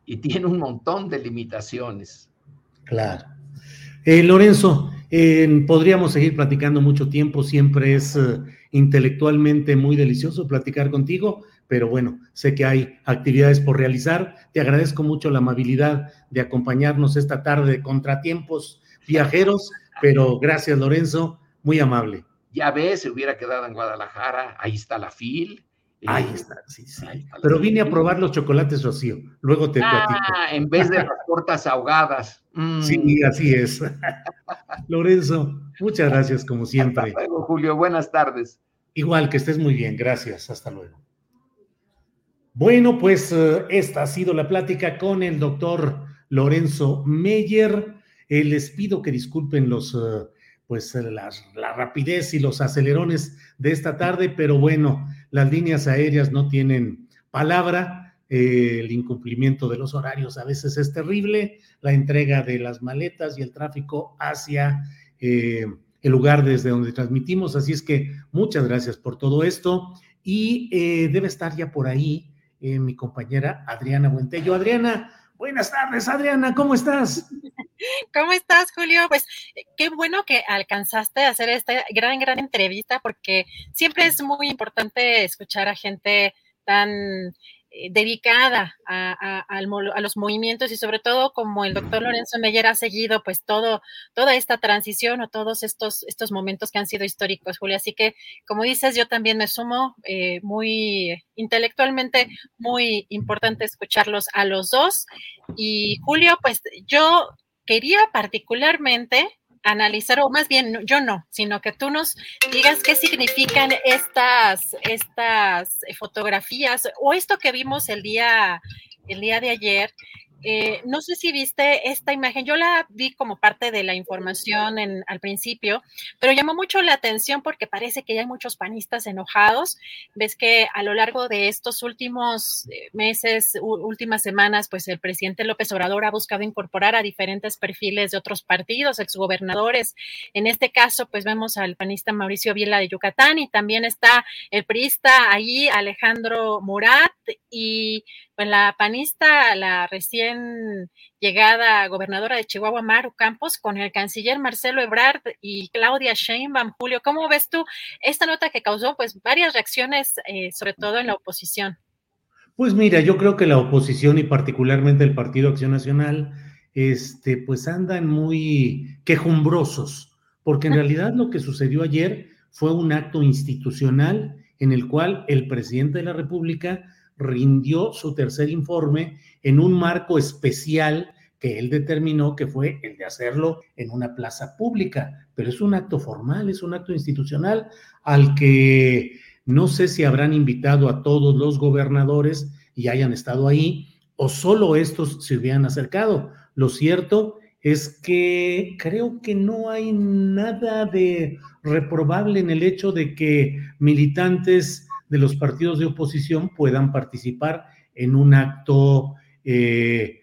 Y tiene un montón de limitaciones. Claro. Eh, Lorenzo, podríamos seguir platicando mucho tiempo, siempre es eh, intelectualmente muy delicioso platicar contigo, pero bueno, sé que hay actividades por realizar. Te agradezco mucho la amabilidad de acompañarnos esta tarde de contratiempos viajeros, pero gracias Lorenzo, muy amable. Ya ves, se hubiera quedado en Guadalajara, ahí está la FIL, Ahí eh, está, sí, sí. Pero vine a probar los chocolates Rocío. Luego te ah, en vez de las tortas ahogadas. Sí, mm. así es. [LAUGHS] Lorenzo, muchas gracias como siempre. Hasta luego, Julio. Buenas tardes. Igual, que estés muy bien. Gracias. Hasta luego. Bueno, pues eh, esta ha sido la plática con el doctor Lorenzo Meyer. Eh, les pido que disculpen los, pues la, la, rapidez y los acelerones de esta tarde, pero bueno, las líneas aéreas no tienen palabra, eh, el incumplimiento de los horarios a veces es terrible, la entrega de las maletas y el tráfico hacia eh, el lugar desde donde transmitimos, así es que muchas gracias por todo esto y eh, debe estar ya por ahí mi compañera Adriana Buentello. Adriana, Buenas tardes, Adriana, ¿cómo estás? ¿Cómo estás, Julio? Pues qué bueno que alcanzaste a hacer esta gran, gran entrevista porque siempre es muy importante escuchar a gente tan eh, dedicada a, los movimientos y sobre todo como el doctor Lorenzo Meyer ha seguido pues todo, toda esta transición o todos estos, estos momentos que han sido históricos, Julio. Así que, como dices, yo también me sumo eh, muy intelectualmente, muy importante escucharlos a los dos. Y Julio, pues yo quería particularmente analizar, o más bien yo no, sino que tú nos digas qué significan estas, estas fotografías o esto que vimos el día, el día de ayer eh, no sé si viste esta imagen, yo la vi como parte de la información en, al principio, pero llamó mucho la atención porque parece que ya hay muchos panistas enojados. Ves que a lo largo de estos últimos eh, meses, últimas semanas, pues el presidente López Obrador ha buscado incorporar a diferentes perfiles de otros partidos, exgobernadores. En este caso, pues vemos al panista Mauricio Vila de Yucatán y también está el priista ahí, Alejandro Murat, y pues la panista, la recién llegada gobernadora de Chihuahua, Maru Campos, con el canciller Marcelo Ebrard y Claudia Sheinbaum. Julio, ¿cómo ves tú esta nota que causó pues varias reacciones, eh, sobre todo en la oposición? Pues mira, yo creo que la oposición y particularmente el Partido Acción Nacional, este, pues andan muy quejumbrosos, porque en realidad lo que sucedió ayer fue un acto institucional en el cual el presidente de la República rindió su tercer informe en un marco especial que él determinó que fue el de hacerlo en una plaza pública, pero es un acto formal, es un acto institucional al que no sé si habrán invitado a todos los gobernadores y hayan estado ahí, o solo estos se hubieran acercado. Lo cierto es que creo que no hay nada de reprobable en el hecho de que militantes de los partidos de oposición puedan participar en un acto eh,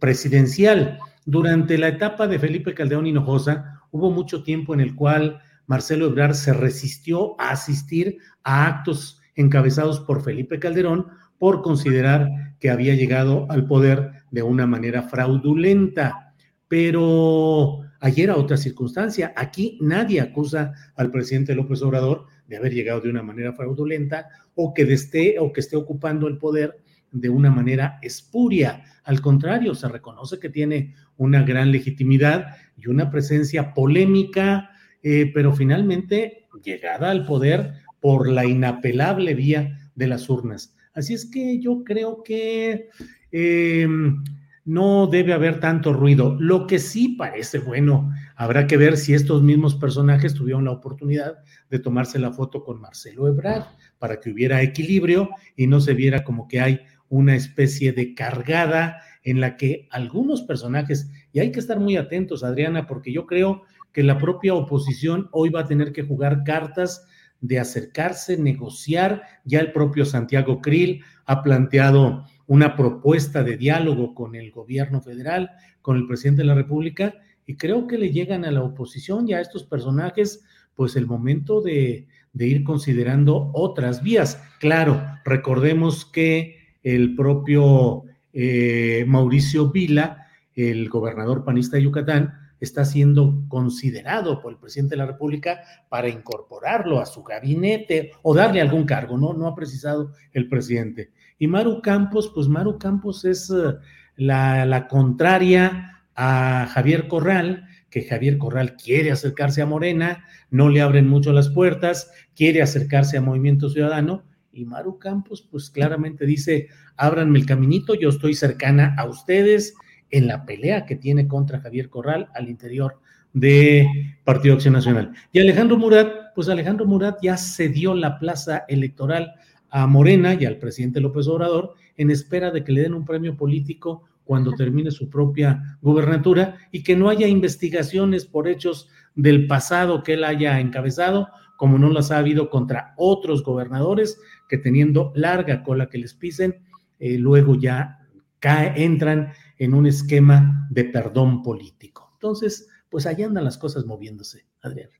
presidencial. Durante la etapa de Felipe Caldeón Hinojosa, hubo mucho tiempo en el cual Marcelo Ebrard se resistió a asistir a actos encabezados por Felipe Calderón por considerar que había llegado al poder de una manera fraudulenta. Pero ayer a otra circunstancia, aquí nadie acusa al presidente López Obrador de haber llegado de una manera fraudulenta o que esté o que esté ocupando el poder de una manera espuria. Al contrario, se reconoce que tiene una gran legitimidad y una presencia polémica, eh, pero finalmente llegada al poder por la inapelable vía de las urnas. Así es que yo creo que em, no debe haber tanto ruido. Lo que sí parece bueno, habrá que ver si estos mismos personajes tuvieron la oportunidad de tomarse la foto con Marcelo Ebrard para que hubiera equilibrio y no se viera como que hay una especie de cargada en la que algunos personajes, y hay que estar muy atentos, Adriana, porque yo creo que la propia oposición hoy va a tener que jugar cartas de acercarse, negociar. Ya el propio Santiago Krill ha planteado una propuesta de diálogo con el gobierno federal, con el presidente de la República, y creo que le llegan a la oposición y a estos personajes, pues el momento de, ir considerando otras vías. Claro, recordemos que el propio eh, Mauricio Vila, el gobernador panista de Yucatán, está siendo considerado por el presidente de la República para incorporarlo a su gabinete o darle algún cargo, ¿no? No ha precisado el presidente. Y Maru Campos, pues Maru Campos es eh, la, la contraria a Javier Corral, que Javier Corral quiere acercarse a Morena, no le abren mucho las puertas, quiere acercarse a Movimiento Ciudadano, y Maru Campos, pues claramente dice, ábranme el caminito, yo estoy cercana a ustedes en la pelea que tiene contra Javier Corral al interior de Partido Acción Nacional. Y Alejandro Murat, pues Alejandro Murat ya cedió la plaza electoral a Morena y al presidente López Obrador en espera de que le den un premio político cuando termine su propia gubernatura y que no haya investigaciones por hechos del pasado que él haya encabezado, como no las ha habido contra otros gobernadores que teniendo larga cola que les pisen, eh, luego ya entran en un esquema de perdón político. Entonces, pues ahí andan las cosas moviéndose, Adrián.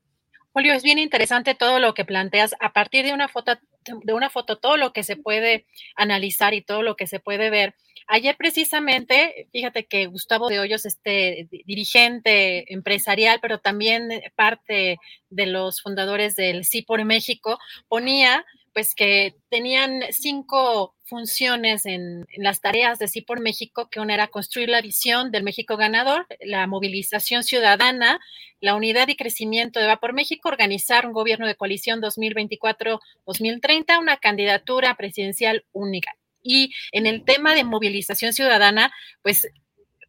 Julio, es bien interesante todo lo que planteas. A partir de una foto, de una foto, todo lo que se puede analizar y todo lo que se puede ver. Ayer precisamente, fíjate que Gustavo de Hoyos, este dirigente empresarial, pero también parte de los fundadores del Sí por México, ponía pues que tenían cinco funciones en, las tareas de Sí por México, que una era construir la visión del México ganador, la movilización ciudadana, la unidad y crecimiento de Va por México, organizar un gobierno de coalición 2024-2030, una candidatura presidencial única. Y en el tema de movilización ciudadana, pues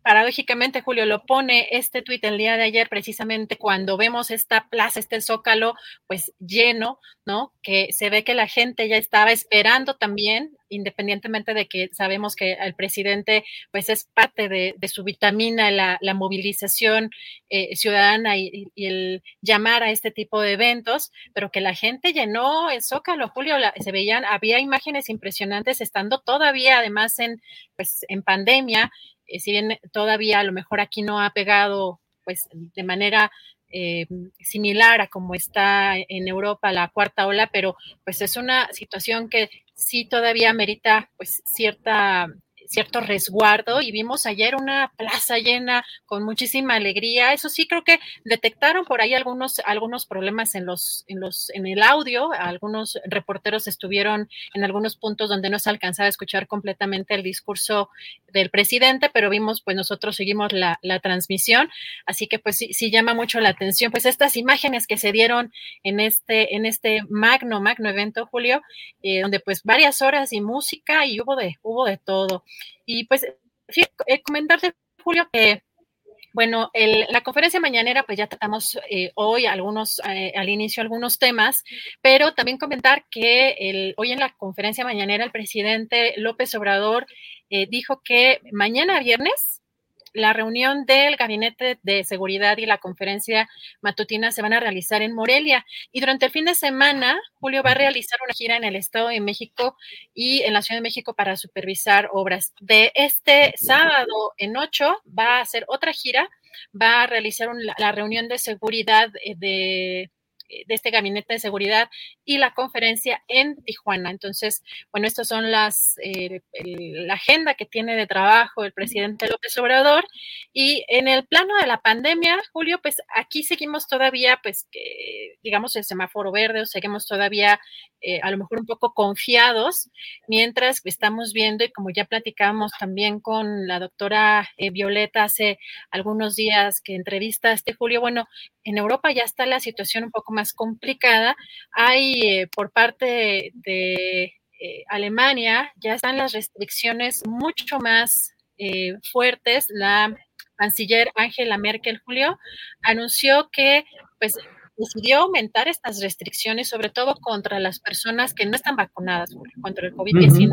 paradójicamente, Julio, lo pone este tuit el día de ayer, precisamente cuando vemos esta plaza, este zócalo, pues lleno, ¿no? Que se ve que la gente ya estaba esperando también, independientemente de que sabemos que el presidente, pues es parte de, su vitamina, la, movilización eh, ciudadana y, el llamar a este tipo de eventos, pero que la gente llenó el zócalo, Julio, se veían, había imágenes impresionantes estando todavía, además, en, pues, en pandemia si bien todavía a lo mejor aquí no ha pegado pues de manera eh, similar a como está en Europa la cuarta ola, pero pues es una situación que sí todavía merita pues cierta cierto resguardo y vimos ayer una plaza llena con muchísima alegría. Eso sí, creo que detectaron por ahí algunos, algunos problemas en los, en los, en el audio. Algunos reporteros estuvieron en algunos puntos donde no se alcanzaba a escuchar completamente el discurso del presidente, pero vimos, pues nosotros seguimos la, la transmisión. Así que pues sí, sí llama mucho la atención, pues estas imágenes que se dieron en este, en este magno, magno evento, Julio, eh, donde pues varias horas y música y hubo de, hubo de todo. Y pues eh, comentarte, Julio, que bueno, la conferencia mañanera, pues ya tratamos eh, hoy algunos, eh, al inicio algunos temas, pero también comentar que el, hoy en la conferencia mañanera el presidente López Obrador dijo que mañana viernes la reunión del Gabinete de Seguridad y la conferencia matutina se van a realizar en Morelia. Y durante el fin de semana, Julio va a realizar una gira en el Estado de México y en la Ciudad de México para supervisar obras. De este sábado en ocho va a hacer otra gira, va a realizar la reunión de seguridad eh, de de este gabinete de seguridad y la conferencia en Tijuana. Entonces, bueno, estas son las, eh, la agenda que tiene de trabajo el presidente López Obrador. Y en el plano de la pandemia, Julio, pues aquí seguimos todavía, pues, que, digamos, el semáforo verde, o seguimos todavía eh, a lo mejor un poco confiados, mientras estamos viendo, y como ya platicamos también con la doctora Violeta hace algunos días que entrevista a este Julio, bueno, en Europa ya está la situación un poco más complicada. Hay eh, por parte de, eh, Alemania, ya están las restricciones mucho más eh, fuertes. La canciller Angela Merkel, Julio, anunció que pues decidió aumentar estas restricciones, sobre todo contra las personas que no están vacunadas contra el COVID-19.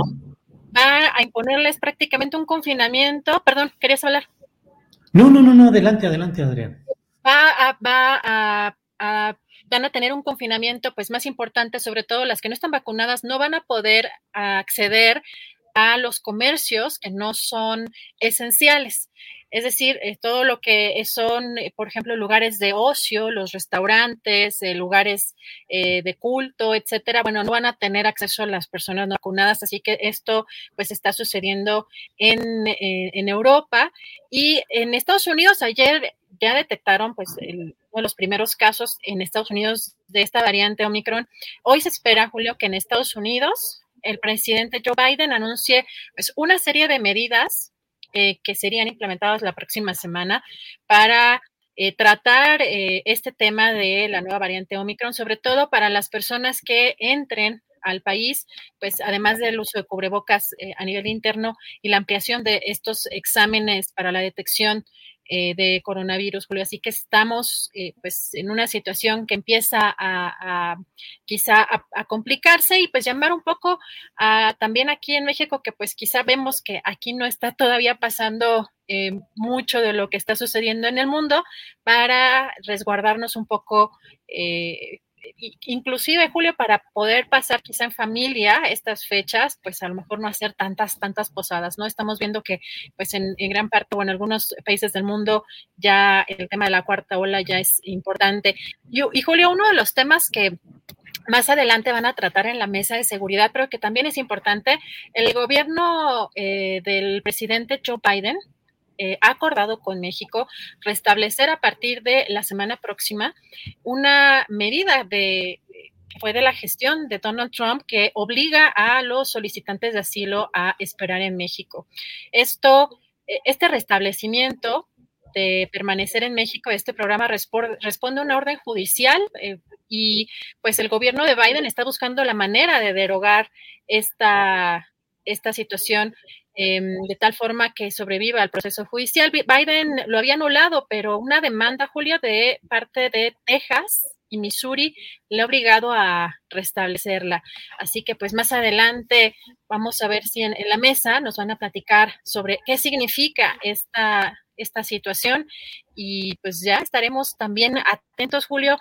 Va a imponerles prácticamente un confinamiento. Perdón, ¿querías hablar? No, no, no, no, adelante, adelante, Adrián va a, van a tener un confinamiento pues más importante, sobre todo las que no están vacunadas no van a poder acceder a los comercios que no son esenciales. Es decir, eh, todo lo que son, eh, por ejemplo, lugares de ocio, los restaurantes, eh, lugares de culto, etcétera, bueno, no van a tener acceso a las personas no vacunadas. Así que esto, pues, está sucediendo en, en Europa. Y en Estados Unidos, ayer ya detectaron, pues, uno de los primeros casos en Estados Unidos de esta variante Omicron. Hoy se espera, Julio, que en Estados Unidos el presidente Joe Biden anuncie pues, una serie de medidas eh, que serían implementadas la próxima semana para eh, tratar eh, este tema de la nueva variante Omicron, sobre todo para las personas que entren al país, pues además del uso de cubrebocas a nivel interno y la ampliación de estos exámenes para la detección eh, de coronavirus, Julio. Así que estamos eh, pues en una situación que empieza a, quizá a, complicarse y pues llamar un poco a, también aquí en México que pues quizá vemos que aquí no está todavía pasando eh, mucho de lo que está sucediendo en el mundo para resguardarnos un poco inclusive Julio, para poder pasar quizá en familia estas fechas, pues a lo mejor no hacer tantas, tantas posadas, ¿no? Estamos viendo que pues en, gran parte o en algunos países del mundo ya el tema de la cuarta ola ya es importante. Y, y Julio, uno de los temas que más adelante van a tratar en la mesa de seguridad, pero que también es importante, el gobierno eh, del presidente Joe Biden eh, ha acordado con México restablecer a partir de la semana próxima una medida de fue de la gestión de Donald Trump que obliga a los solicitantes de asilo a esperar en México. Esto, eh, este restablecimiento de permanecer en México, este programa responde a una orden judicial eh, y pues el gobierno de Biden está buscando la manera de derogar esta, esta situación Em, de tal forma que sobreviva al proceso judicial. Biden lo había anulado, pero una demanda, Julio, de parte de Texas y Missouri le ha obligado a restablecerla. Así que pues más adelante vamos a ver si en, la mesa nos van a platicar sobre qué significa esta, esta situación y pues ya estaremos también atentos, Julio,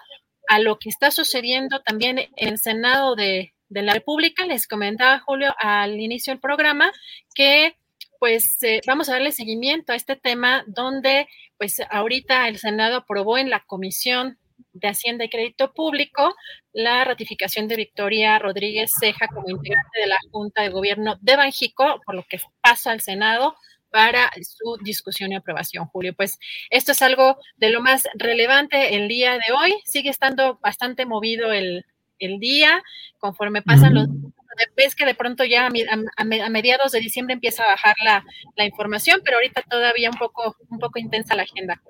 a lo que está sucediendo también en el Senado de, de la República. Les comentaba, Julio, al inicio del programa que pues eh, vamos a darle seguimiento a este tema donde pues ahorita el Senado aprobó en la Comisión de Hacienda y Crédito Público la ratificación de Victoria Rodríguez Ceja como integrante de la Junta de Gobierno de Banjico, por lo que pasa al Senado para su discusión y aprobación, Julio. Pues esto es algo de lo más relevante el día de hoy. Sigue estando bastante movido el, el día, conforme pasan los ves que de pronto ya a, mediados de diciembre empieza a bajar la, la, información, pero ahorita todavía un poco, un poco intensa la agenda.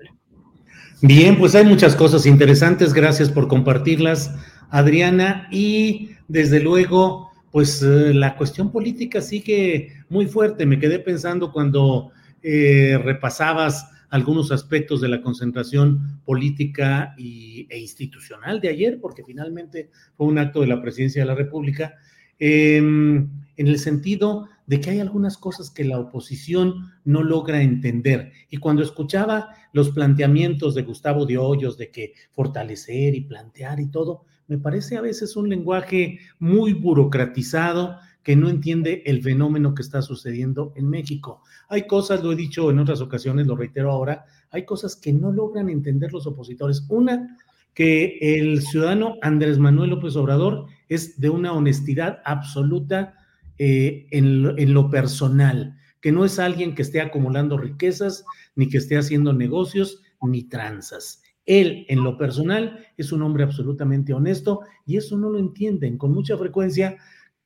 Bien, pues hay muchas cosas interesantes, gracias por compartirlas, Adriana, y desde luego, pues eh, la cuestión política sigue muy fuerte. Me quedé pensando cuando eh, repasabas algunos aspectos de la concentración política y, e institucional de ayer, porque finalmente fue un acto de la presidencia de la República, em, en el sentido de que hay algunas cosas que la oposición no logra entender. Y cuando escuchaba los planteamientos de Gustavo de Hoyos de que fortalecer y plantear y todo, me parece a veces un lenguaje muy burocratizado que no entiende el fenómeno que está sucediendo en México. Hay cosas, lo he dicho en otras ocasiones, lo reitero ahora, hay cosas que no logran entender los opositores. Una, que el ciudadano Andrés Manuel López Obrador es de una honestidad absoluta eh, en, lo, personal, que no es alguien que esté acumulando riquezas, ni que esté haciendo negocios, ni tranzas. Él, en lo personal, es un hombre absolutamente honesto y eso no lo entienden. Con mucha frecuencia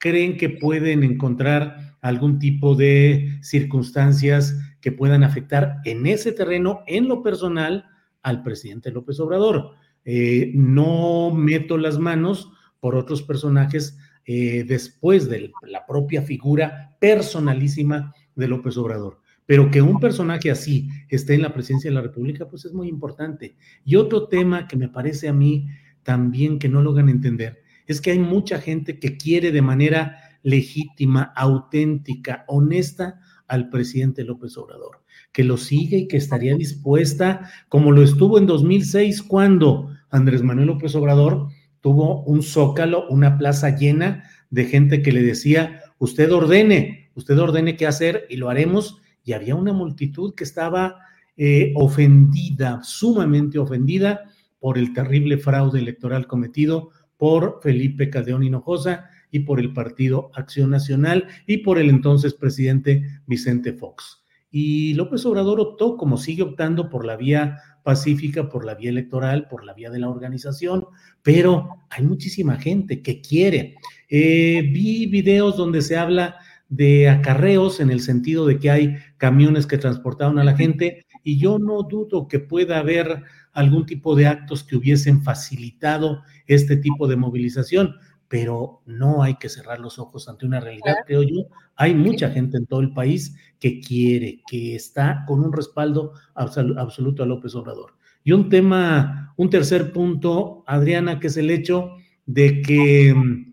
creen que pueden encontrar algún tipo de circunstancias que puedan afectar en ese terreno, en lo personal, al presidente López Obrador. Eh, no meto las manos por otros personajes eh, después de la propia figura personalísima de López Obrador. Pero que un personaje así esté en la presidencia de la República, pues es muy importante. Y otro tema que me parece a mí también que no logran entender es que hay mucha gente que quiere de manera legítima, auténtica, honesta al presidente López Obrador, que lo sigue y que estaría dispuesta, como lo estuvo en 2006, cuando Andrés Manuel López Obrador tuvo un zócalo, una plaza llena de gente que le decía, usted ordene, usted ordene qué hacer y lo haremos. Y había una multitud que estaba eh, ofendida, sumamente ofendida por el terrible fraude electoral cometido por Felipe Cadeón Hinojosa y por el Partido Acción Nacional y por el entonces presidente Vicente Fox. Y López Obrador optó, como sigue optando, por la vía pacífica, por la vía electoral, por la vía de la organización, pero hay muchísima gente que quiere. Eh, vi videos donde se habla de acarreos en el sentido de que hay camiones que transportaron a la gente y yo no dudo que pueda haber algún tipo de actos que hubiesen facilitado este tipo de movilización, pero no hay que cerrar los ojos ante una realidad, creo yo. Hay mucha gente en todo el país que quiere, que está con un respaldo absoluto a López Obrador. Y un tema, un tercer punto, Adriana, que es el hecho de que mm,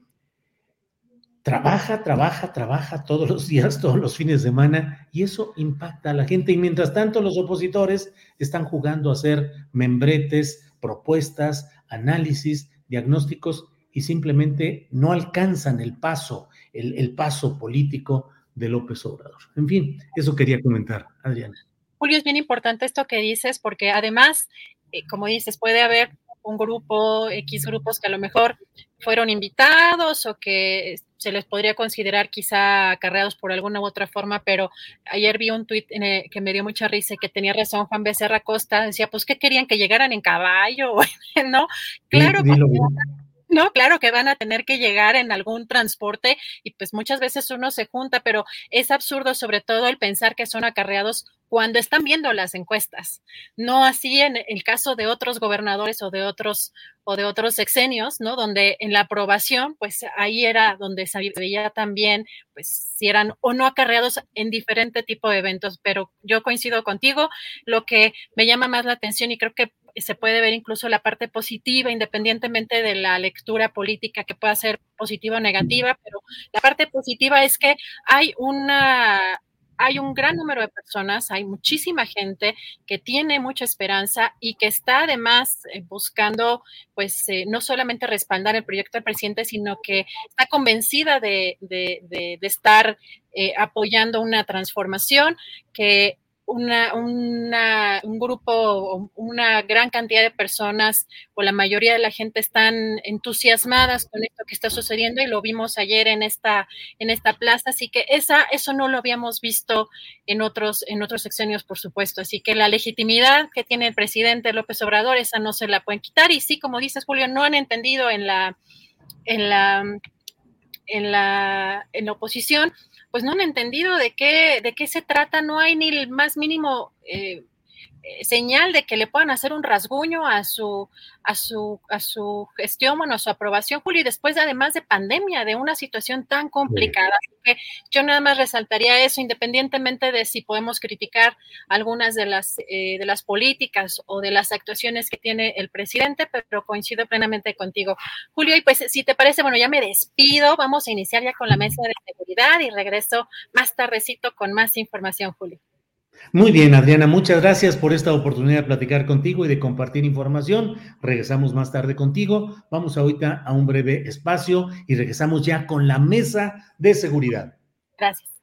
trabaja, trabaja, trabaja todos los días, [LAUGHS] todos los fines de semana, y eso impacta a la gente. Y mientras tanto, los opositores están jugando a hacer membretes, propuestas, análisis, diagnósticos y simplemente no alcanzan el paso, el, paso político de López Obrador. En fin, eso quería comentar, Adriana. Julio, es bien importante esto que dices, porque además, eh, como dices, puede haber un grupo, X grupos que a lo mejor fueron invitados o que se les podría considerar quizá acarreados por alguna u otra forma, pero ayer vi un tuit que me dio mucha risa y que tenía razón Juan Becerra Costa, decía, pues, ¿qué querían? ¿Que llegaran en caballo? [LAUGHS] ¿No? Claro, no, claro que van a tener que llegar en algún transporte y pues muchas veces uno se junta, pero es absurdo sobre todo el pensar que son acarreados cuando están viendo las encuestas. No así en el caso de otros gobernadores o de otros o de otros sexenios, ¿no? Donde en la aprobación, pues ahí era donde se veía también, pues si eran o no acarreados en diferente tipo de eventos. Pero yo coincido contigo, lo que me llama más la atención y creo que se puede ver incluso la parte positiva, independientemente de la lectura política que pueda ser positiva o negativa, pero la parte positiva es que hay una hay un gran número de personas, hay muchísima gente que tiene mucha esperanza y que está además eh, buscando, pues, eh, no solamente respaldar el proyecto del presidente, sino que está convencida de, estar eh, apoyando una transformación que una, una, un grupo, una gran cantidad de personas o la mayoría de la gente están entusiasmadas con esto que está sucediendo y lo vimos ayer en esta, en esta plaza, así que esa, eso no lo habíamos visto en otros, en otros sexenios, por supuesto, así que la legitimidad que tiene el presidente López Obrador, esa no se la pueden quitar. Y sí, como dices Julio, no han entendido en la, en la, en la, en la oposición pues no han entendido de qué, de qué se trata, no hay ni el más mínimo eh, eh, señal de que le puedan hacer un rasguño a su, a su, a su gestión, bueno, a su aprobación, Julio, y después además de pandemia, de una situación tan complicada. Así que yo nada más resaltaría eso, independientemente de si podemos criticar algunas de las, eh, de las políticas o de las actuaciones que tiene el presidente, pero coincido plenamente contigo. Julio, y pues si te parece, bueno, ya me despido, vamos a iniciar ya con la mesa de seguridad y regreso más tardecito con más información, Julio. Muy bien, Adriana, muchas gracias por esta oportunidad de platicar contigo y de compartir información. Regresamos más tarde contigo. Vamos ahorita a un breve espacio y regresamos ya con la mesa de seguridad. Gracias.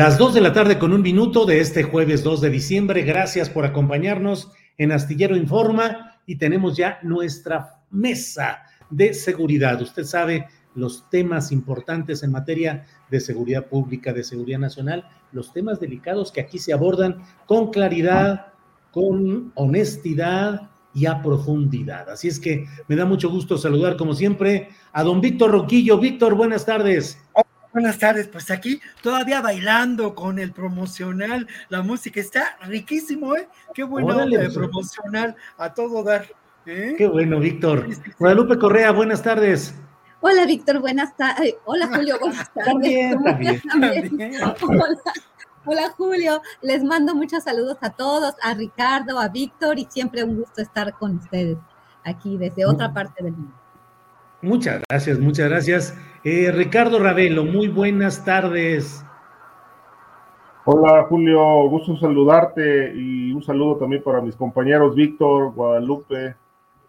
Las dos de la tarde con un minuto de este jueves 2 de diciembre. Gracias por acompañarnos en Astillero Informa y tenemos ya nuestra mesa de seguridad. Usted sabe los temas importantes en materia de seguridad pública, de seguridad nacional, los temas delicados que aquí se abordan con claridad, con honestidad y a profundidad. Así es que me da mucho gusto saludar, como siempre, a don Víctor Roquillo. Víctor, buenas tardes. Buenas tardes, pues aquí todavía bailando con el promocional, la música está riquísimo, ¿eh? Qué bueno el pues. promocional a todo dar. ¿eh? Qué bueno, Víctor. Guadalupe Correa, buenas tardes. Hola, Víctor, buenas tardes. Hola, Julio, buenas tardes. Hola. Julio, les mando muchos saludos a todos, a Ricardo, a Víctor y siempre un gusto estar con ustedes aquí desde otra parte del mundo. Muchas gracias, muchas gracias. Eh, Ricardo Ravelo, muy buenas tardes. Hola Julio, gusto saludarte y un saludo también para mis compañeros Víctor, Guadalupe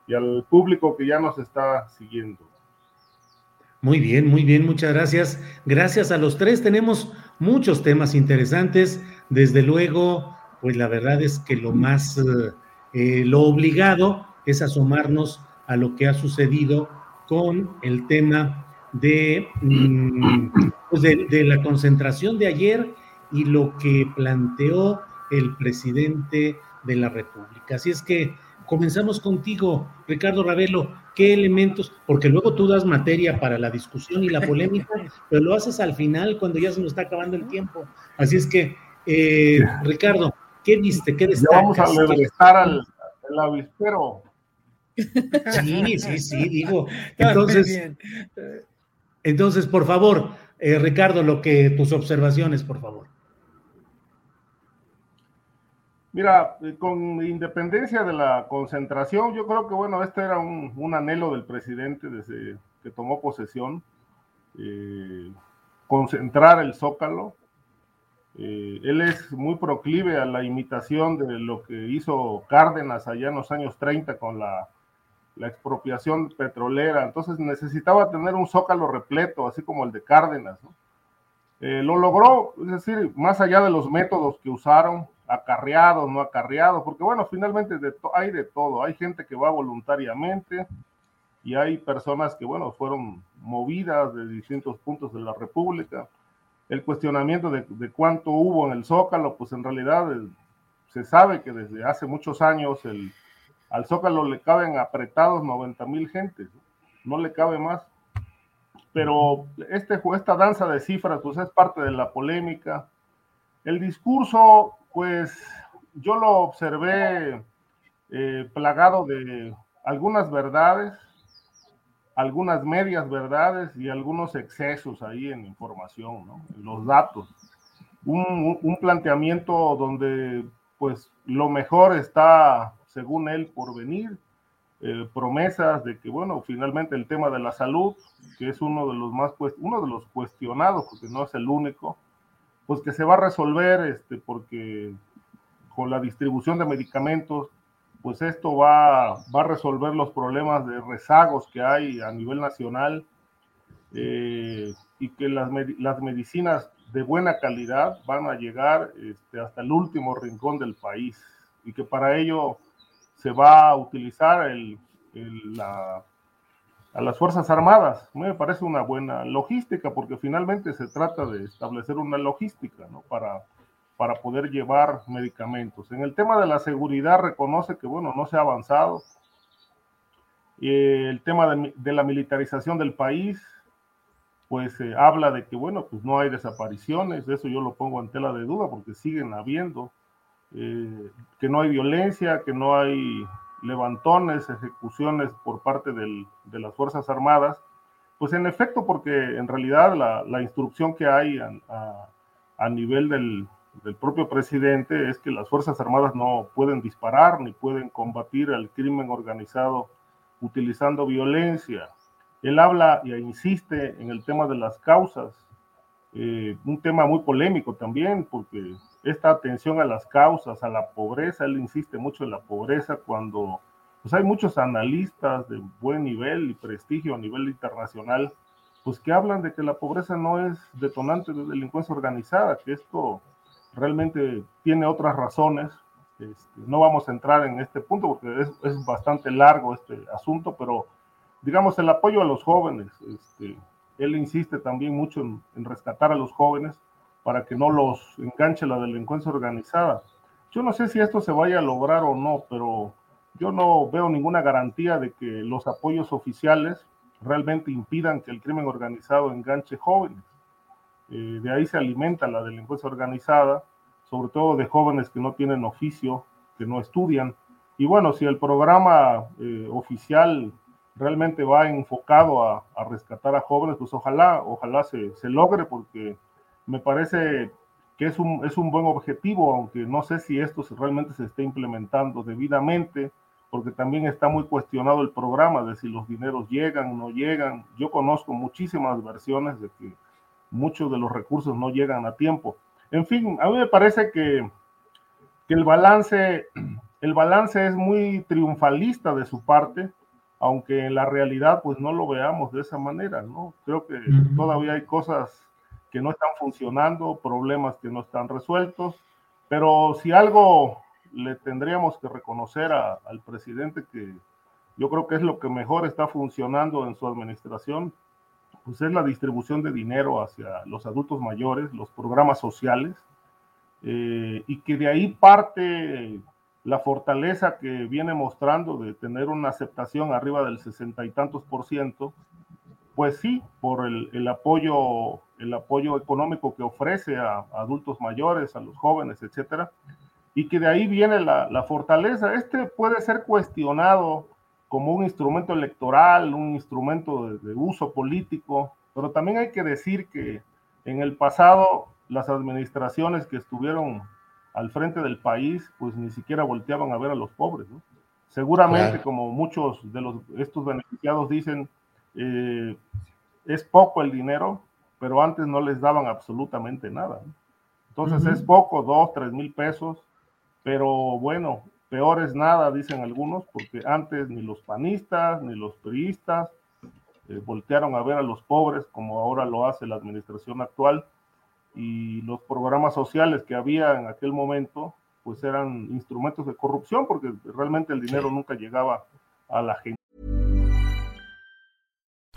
y al público que ya nos está siguiendo. Muy bien, muy bien, muchas gracias. Gracias a los tres. Tenemos muchos temas interesantes. Desde luego, pues la verdad es que lo más, eh, eh, lo obligado es asomarnos a lo que ha sucedido con el tema de, mm, pues de, la concentración de ayer y lo que planteó el presidente de la República. Así es que comenzamos contigo, Ricardo Ravelo. ¿Qué elementos? Porque luego tú das materia para la discusión y la polémica, [LAUGHS] pero lo haces al final cuando ya se nos está acabando el tiempo. Así es que, eh, Ricardo, ¿qué viste? ¿Qué destacas? Ya vamos a estar al, al avispero. Sí, sí, sí, digo. [LAUGHS] Entonces, entonces por favor, eh, Ricardo, lo que tus observaciones, por favor. Mira, eh, con independencia de la concentración, yo creo que, bueno, este era un, anhelo del presidente desde que tomó posesión, eh, concentrar el zócalo. Él es muy proclive a la imitación de lo que hizo Cárdenas allá en los años 30 con la, la expropiación petrolera. Entonces necesitaba tener un zócalo repleto, así como el de Cárdenas. lo logró, es decir, más allá de los métodos que usaron, acarreados, no acarreados, porque bueno, finalmente hay de todo, hay gente que va voluntariamente y hay personas que bueno, fueron movidas de distintos puntos de la República. El cuestionamiento de, cuánto hubo en el Zócalo, pues en realidad eh, se sabe que desde hace muchos años el, al Zócalo le caben apretados 90 mil gentes, ¿no? le cabe más. Pero este, esta danza de cifras, pues es parte de la polémica. El discurso pues yo lo observé eh, plagado de algunas verdades, algunas medias verdades y algunos excesos ahí en información, en los datos. Un, planteamiento donde pues lo mejor está, según él, por venir, eh, promesas de que, bueno, finalmente el tema de la salud, que es uno de los más, uno de los cuestionados, porque no es el único, pues que se va a resolver, este, porque con la distribución de medicamentos, pues esto va, va a resolver los problemas de rezagos que hay a nivel nacional eh, y que las, las, medicinas de buena calidad van a llegar este, hasta el último rincón del país y que para ello se va a utilizar el, la, a las Fuerzas Armadas. Me parece una buena logística porque finalmente se trata de establecer una logística ¿no? para, para poder llevar medicamentos. En el tema de la seguridad reconoce que, bueno, no se ha avanzado. el tema de, la militarización del país, pues se habla de que, bueno, pues no hay desapariciones, eso yo lo pongo en tela de duda porque siguen habiendo, eh, que no hay violencia, que no hay levantones, ejecuciones por parte de las Fuerzas Armadas, pues en efecto, porque en realidad la, instrucción que hay a, nivel del, propio presidente es que las Fuerzas Armadas no pueden disparar ni pueden combatir al crimen organizado utilizando violencia. Él habla y insiste en el tema de las causas, eh, un tema muy polémico también, porque esta atención a las causas, a la pobreza, él insiste mucho en la pobreza cuando pues hay muchos analistas de buen nivel y prestigio a nivel internacional, pues que hablan de que la pobreza no es detonante de delincuencia organizada, que esto realmente tiene otras razones. Este, no vamos a entrar en este punto porque es, bastante largo este asunto, pero digamos el apoyo a los jóvenes. Este, él insiste también mucho en rescatar a los jóvenes para que no los enganche la delincuencia organizada. Yo no sé si esto se vaya a lograr o no, pero yo no veo ninguna garantía de que los apoyos oficiales realmente impidan que el crimen organizado enganche jóvenes. Eh, de ahí se alimenta la delincuencia organizada, sobre todo de jóvenes que no tienen oficio, que no estudian. Y bueno, si el programa eh, oficial realmente va enfocado a, a, rescatar a jóvenes, pues ojalá, ojalá se, se logre, porque me parece que es un, es un buen objetivo, aunque no sé si esto realmente se está implementando debidamente, porque también está muy cuestionado el programa de si los dineros llegan o no llegan. Yo conozco muchísimas versiones de que muchos de los recursos no llegan a tiempo. En fin, a mí me parece que, que el, balance, [CLEARS THROAT] el balance es muy triunfalista de su parte, aunque en la realidad pues no lo veamos de esa manera, ¿no? Creo que todavía hay cosas que no están funcionando, problemas que no están resueltos, pero si algo le tendríamos que reconocer al presidente que yo creo que es lo que mejor está funcionando en su administración, pues es la distribución de dinero hacia los adultos mayores, los programas sociales, eh, y que de ahí parte la fortaleza que viene mostrando de tener una aceptación arriba del sesenta y tantos por ciento, pues sí, por el, apoyo, el apoyo económico que ofrece a, adultos mayores, a los jóvenes, etcétera, y que de ahí viene la, fortaleza. Este puede ser cuestionado como un instrumento electoral, un instrumento de uso político, pero también hay que decir que en el pasado las administraciones que estuvieron al frente del país, pues ni siquiera volteaban a ver a los pobres. ¿no? Seguramente, como muchos de los, estos beneficiados dicen, eh, es poco el dinero, pero antes no les daban absolutamente nada. Entonces es poco, dos, tres mil pesos, pero bueno, peor es nada, dicen algunos, porque antes ni los panistas ni los periodistas eh, voltearon a ver a los pobres como ahora lo hace la administración actual y los programas sociales que había en aquel momento, pues eran instrumentos de corrupción porque realmente el dinero nunca llegaba a la gente.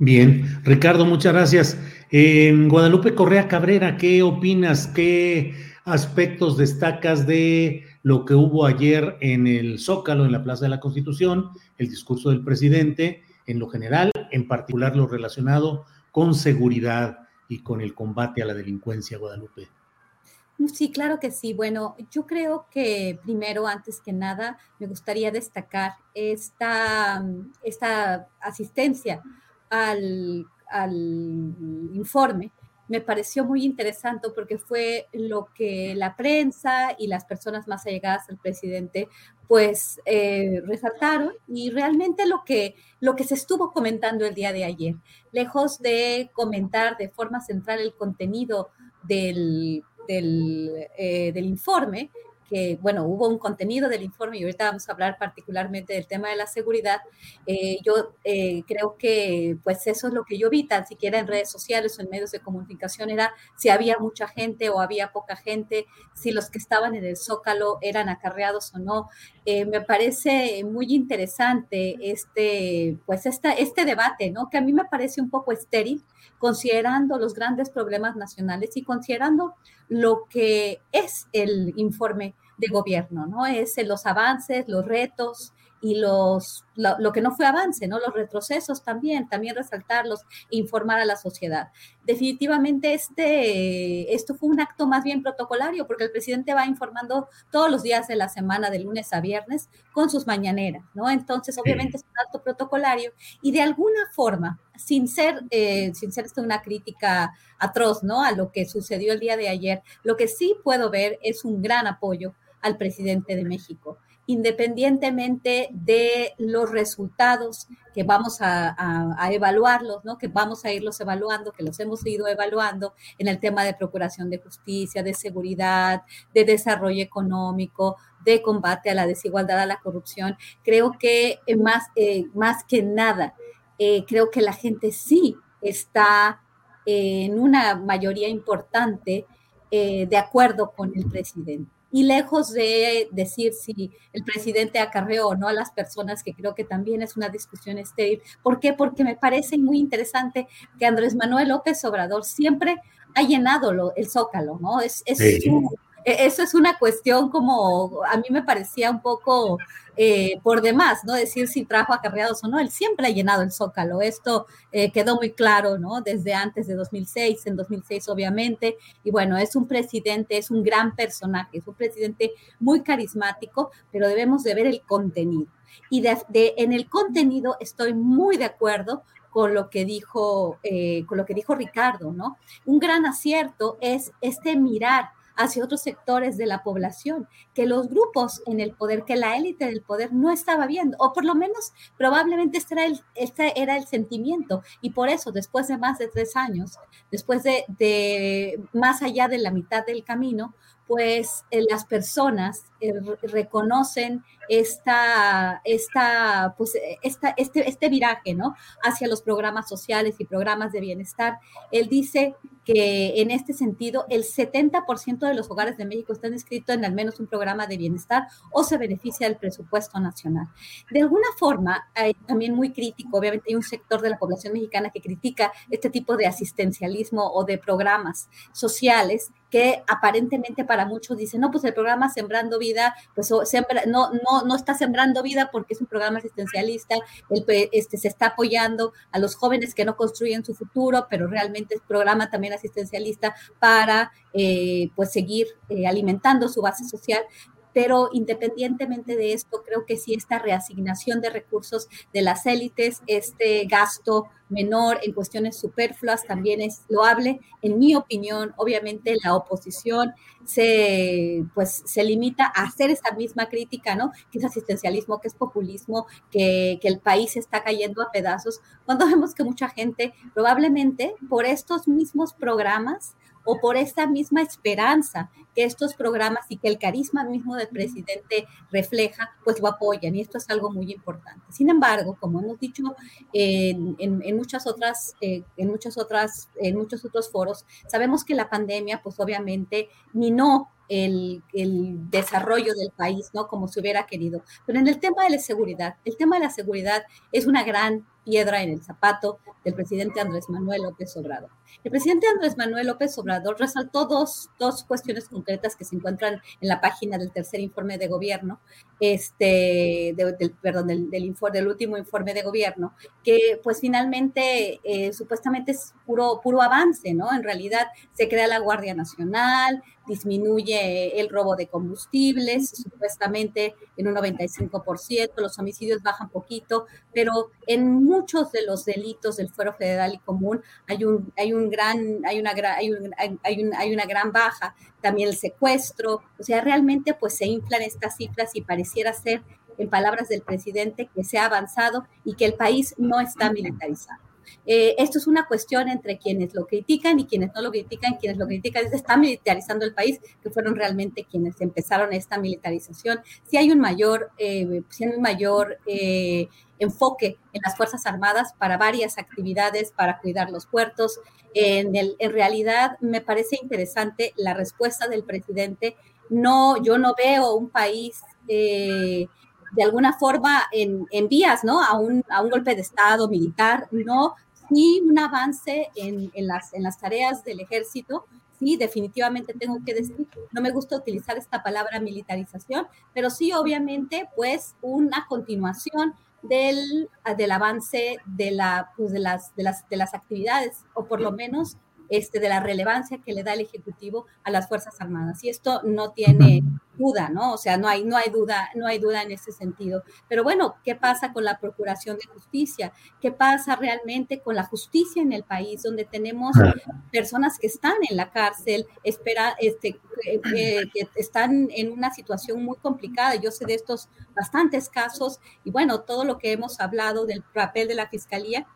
Bien, Ricardo, muchas gracias. Guadalupe Correa Cabrera, ¿qué opinas? ¿Qué aspectos destacas de lo que hubo ayer en el Zócalo, en la Plaza de la Constitución, el discurso del presidente, en lo general, en particular lo relacionado con seguridad y con el combate a la delincuencia, Guadalupe? Sí, claro que sí. Bueno, yo creo que primero, antes que nada, me gustaría destacar esta, esta asistencia al, informe me pareció muy interesante porque fue lo que la prensa y las personas más allegadas al presidente pues eh, resaltaron y realmente lo que, lo que se estuvo comentando el día de ayer, lejos de comentar de forma central el contenido del, del, eh, del informe, que, bueno, hubo un contenido del informe y ahorita vamos a hablar particularmente del tema de la seguridad. Eh, yo eh, creo que, pues, eso es lo que yo vi, tan siquiera en redes sociales o en medios de comunicación, era si había mucha gente o había poca gente, si los que estaban en el Zócalo eran acarreados o no. Eh, me parece muy interesante este, pues, esta, este debate, ¿no? Que a mí me parece un poco estéril, considerando los grandes problemas nacionales y considerando lo que es el informe de gobierno, ¿no? Es los avances, los retos, y los, lo, que no fue avance, ¿no? Los retrocesos también, también resaltarlos informar a la sociedad. Definitivamente este, esto fue un acto más bien protocolario porque el presidente va informando todos los días de la semana, de lunes a viernes, con sus mañaneras, ¿no? Entonces, obviamente es un acto protocolario y de alguna forma, sin ser, eh, sin ser esto una crítica atroz, ¿no? A lo que sucedió el día de ayer, lo que sí puedo ver es un gran apoyo al presidente de México independientemente de los resultados que vamos a, evaluarlos, ¿no? que vamos a irlos evaluando, que los hemos ido evaluando en el tema de procuración de justicia, de seguridad, de desarrollo económico, de combate a la desigualdad, a la corrupción. Creo que eh, más, eh, más que nada, eh, creo que la gente sí está en una mayoría importante de acuerdo con el presidente. Y lejos de decir si el presidente acarreó o no a las personas, que creo que también es una discusión estéril. ¿Por qué? Porque me parece muy interesante que Andrés Manuel López Obrador siempre ha llenado lo, el zócalo, ¿no? Es, es eso es una cuestión como, a mí me parecía un poco eh, por demás, ¿no? Decir si trajo acarreados o no, él siempre ha llenado el zócalo, esto eh, quedó muy claro, ¿no? Desde antes de 2006, en 2006 obviamente, y bueno, es un presidente, es un gran personaje, es un presidente muy carismático, pero debemos de ver el contenido. Y de, en el contenido estoy muy de acuerdo con lo que dijo, eh, con lo que dijo Ricardo, ¿no? Un gran acierto es este mirar hacia otros sectores de la población, que los grupos en el poder, que la élite del poder no estaba viendo, o por lo menos probablemente este era el, este era el sentimiento. Y por eso, después de más de tres años, después de, más allá de la mitad del camino, pues eh, las personas eh, reconocen esta, esta, pues, esta, este, este viraje ¿no? hacia los programas sociales y programas de bienestar. Él dice que en este sentido el 70% de los hogares de México están inscritos en al menos un programa de bienestar o se beneficia del presupuesto nacional. De alguna forma, hay también muy crítico, obviamente hay un sector de la población mexicana que critica este tipo de asistencialismo o de programas sociales que aparentemente para muchos dicen, no, pues el programa Sembrando Vida, pues no, no, no está sembrando vida porque es un programa asistencialista, el, este, se está apoyando a los jóvenes que no construyen su futuro, pero realmente es programa también asistencialista para eh, pues seguir eh, alimentando su base social pero independientemente de esto, creo que sí esta reasignación de recursos de las élites, este gasto menor en cuestiones superfluas también es loable. En mi opinión, obviamente la oposición se, pues, se limita a hacer esta misma crítica, ¿no? Que es asistencialismo, que es populismo, que, que el país está cayendo a pedazos, cuando vemos que mucha gente probablemente por estos mismos programas o por esta misma esperanza que estos programas y que el carisma mismo del presidente refleja, pues lo apoyan y esto es algo muy importante. Sin embargo, como hemos dicho en, muchas otras, eh, en otras, en muchos otros foros, sabemos que la pandemia, pues obviamente minó el, el, desarrollo del país, ¿no? Como se hubiera querido. Pero en el tema de la seguridad, el tema de la seguridad es una gran piedra en el zapato del presidente Andrés Manuel López Obrador. El presidente Andrés Manuel López Obrador resaltó dos, dos cuestiones concretas que se encuentran en la página del tercer informe de gobierno, este, del, perdón, del, del, informe, del último informe de gobierno, que pues finalmente eh, supuestamente es puro, puro avance, ¿no? En realidad se crea la Guardia Nacional, disminuye el robo de combustibles, supuestamente en un 95%, los homicidios bajan poquito, pero en muchos de los delitos del fuero federal y común hay un, hay un gran, hay una, hay, hay, hay una gran baja, también el secuestro, o sea, realmente pues se inflan estas cifras y pareciera ser, en palabras del presidente, que se ha avanzado y que el país no está militarizado. Eh, esto es una cuestión entre quienes lo critican y quienes no lo critican. Quienes lo critican es está militarizando el país, que fueron realmente quienes empezaron esta militarización. Si hay un mayor, eh, si hay un mayor eh, enfoque en las Fuerzas Armadas para varias actividades, para cuidar los puertos. En, realidad me parece interesante la respuesta del presidente. No, yo no veo un país de alguna forma en, en vías, ¿no? A un, a un, golpe de Estado militar, no, sí un avance en, en, las, en las tareas del ejército. Sí, definitivamente tengo que decir, no me gusta utilizar esta palabra militarización, pero sí, obviamente, pues una continuación del, del avance de, la, pues de, las, de, las, de las actividades, o por lo menos este, de la relevancia que le da el Ejecutivo a las Fuerzas Armadas. Y esto no tiene duda, ¿no? O sea, no hay, no hay duda, no hay duda en ese sentido. Pero bueno, ¿qué pasa con la Procuración de Justicia? ¿Qué pasa realmente con la justicia en el país, donde tenemos personas que están en la cárcel, espera, este, que están en una situación muy complicada? Yo sé de estos bastantes casos y bueno, todo lo que hemos hablado del papel de la Fiscalía,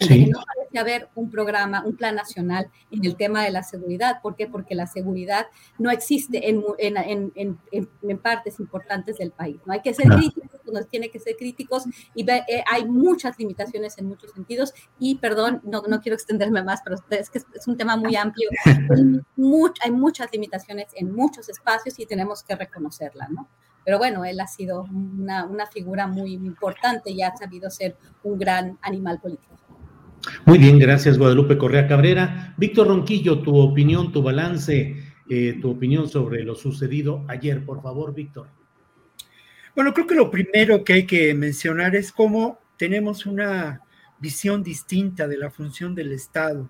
no parece haber un programa, un plan nacional en el tema de la seguridad. ¿Por qué? Porque la seguridad no existe en, en, en, en partes importantes del país. ¿no? Hay que ser críticos nos tiene que ser críticos y eh, hay muchas limitaciones en muchos sentidos y perdón, no, no quiero extenderme más, pero es que es un tema muy amplio. hay muchas limitaciones en muchos espacios y tenemos que reconocerla, ¿no? Pero bueno, él ha sido una, una figura muy importante y ha sabido ser un gran animal político. Muy bien, gracias Guadalupe Correa Cabrera. Víctor Ronquillo, tu opinión, tu balance, eh, tu opinión sobre lo sucedido ayer, por favor, Víctor. Bueno, creo que lo primero que hay que mencionar es cómo tenemos una visión distinta de la función del Estado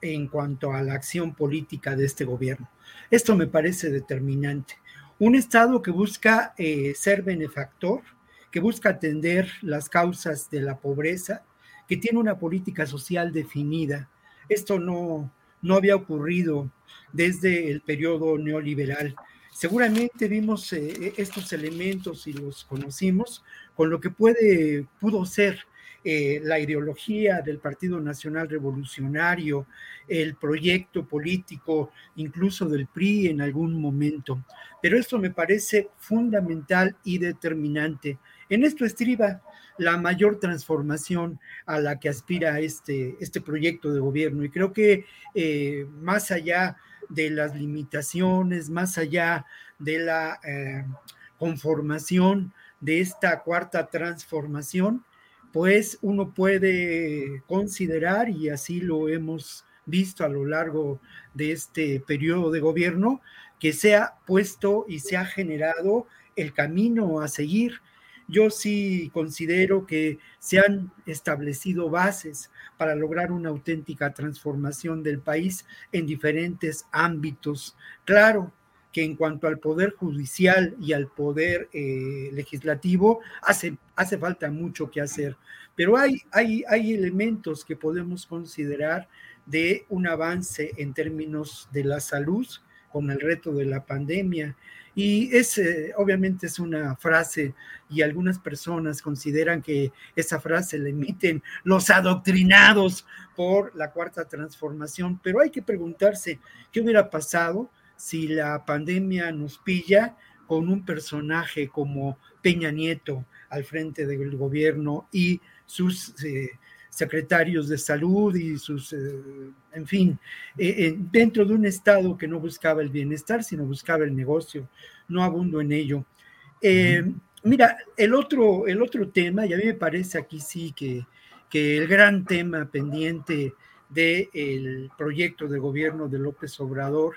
en cuanto a la acción política de este gobierno. Esto me parece determinante. Un Estado que busca eh, ser benefactor, que busca atender las causas de la pobreza, que tiene una política social definida. Esto no, no había ocurrido desde el periodo neoliberal. Seguramente vimos eh, estos elementos y los conocimos con lo que puede, pudo ser eh, la ideología del Partido Nacional Revolucionario, el proyecto político incluso del PRI en algún momento. Pero esto me parece fundamental y determinante. En esto estriba la mayor transformación a la que aspira este, este proyecto de gobierno. Y creo que eh, más allá de las limitaciones, más allá de la eh, conformación de esta cuarta transformación, pues uno puede considerar, y así lo hemos visto a lo largo de este periodo de gobierno, que se ha puesto y se ha generado el camino a seguir. Yo sí considero que se han establecido bases para lograr una auténtica transformación del país en diferentes ámbitos. Claro, que en cuanto al poder judicial y al poder eh, legislativo hace, hace falta mucho que hacer, pero hay, hay, hay elementos que podemos considerar de un avance en términos de la salud con el reto de la pandemia. Y es, eh, obviamente es una frase y algunas personas consideran que esa frase la emiten los adoctrinados por la cuarta transformación, pero hay que preguntarse qué hubiera pasado si la pandemia nos pilla con un personaje como Peña Nieto al frente del gobierno y sus eh, secretarios de salud y sus, eh, en fin, eh, dentro de un Estado que no buscaba el bienestar, sino buscaba el negocio. No abundo en ello. Mira, el otro, el otro tema, y a mí me parece aquí sí que, que el gran tema pendiente del proyecto de gobierno de López Obrador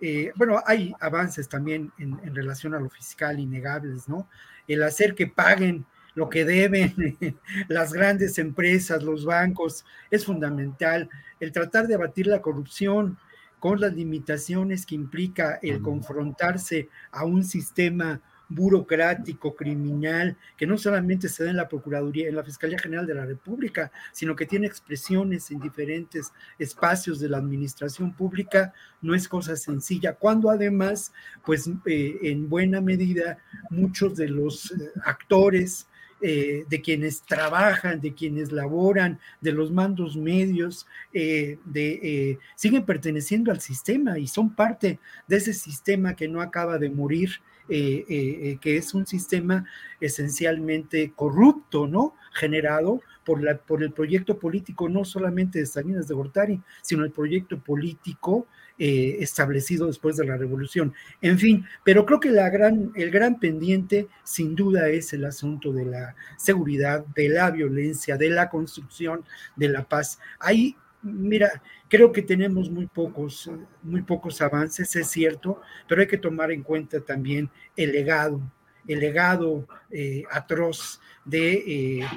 eh, bueno, hay avances también en, relación a lo fiscal innegables, ¿no? El hacer que paguen lo que deben [LAUGHS] las grandes empresas, los bancos, es fundamental. El tratar de abatir la corrupción con las limitaciones que implica el confrontarse a un sistema burocrático, criminal, que no solamente se da en la Procuraduría, en la Fiscalía General de la República, sino que tiene expresiones en diferentes espacios de la administración pública, no es cosa sencilla, cuando además, pues eh, en buena medida, muchos de los eh, actores, eh, de quienes trabajan, de quienes laboran, de los mandos medios, de, siguen perteneciendo al sistema y son parte de ese sistema que no acaba de morir eh, eh, que es un sistema esencialmente corrupto, ¿no? Generado por, la, por el proyecto político no solamente de Salinas de Gortari, sino el proyecto político eh, establecido después de la revolución. En fin, pero creo que la gran, el gran pendiente sin duda es el asunto de la seguridad, de la violencia, de la construcción de la paz. Ahí Mira, creo que tenemos muy pocos, muy pocos avances, es cierto, pero hay que tomar en cuenta también el legado, el legado eh, atroz de eh,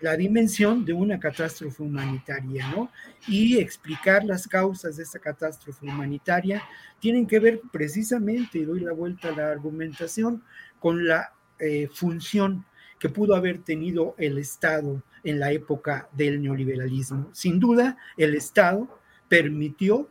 la dimensión de una catástrofe humanitaria, ¿no? Y explicar las causas de esa catástrofe humanitaria tienen que ver precisamente, y doy la vuelta a la argumentación, con la eh, función que pudo haber tenido el Estado en la época del neoliberalismo. Sin duda, el Estado permitió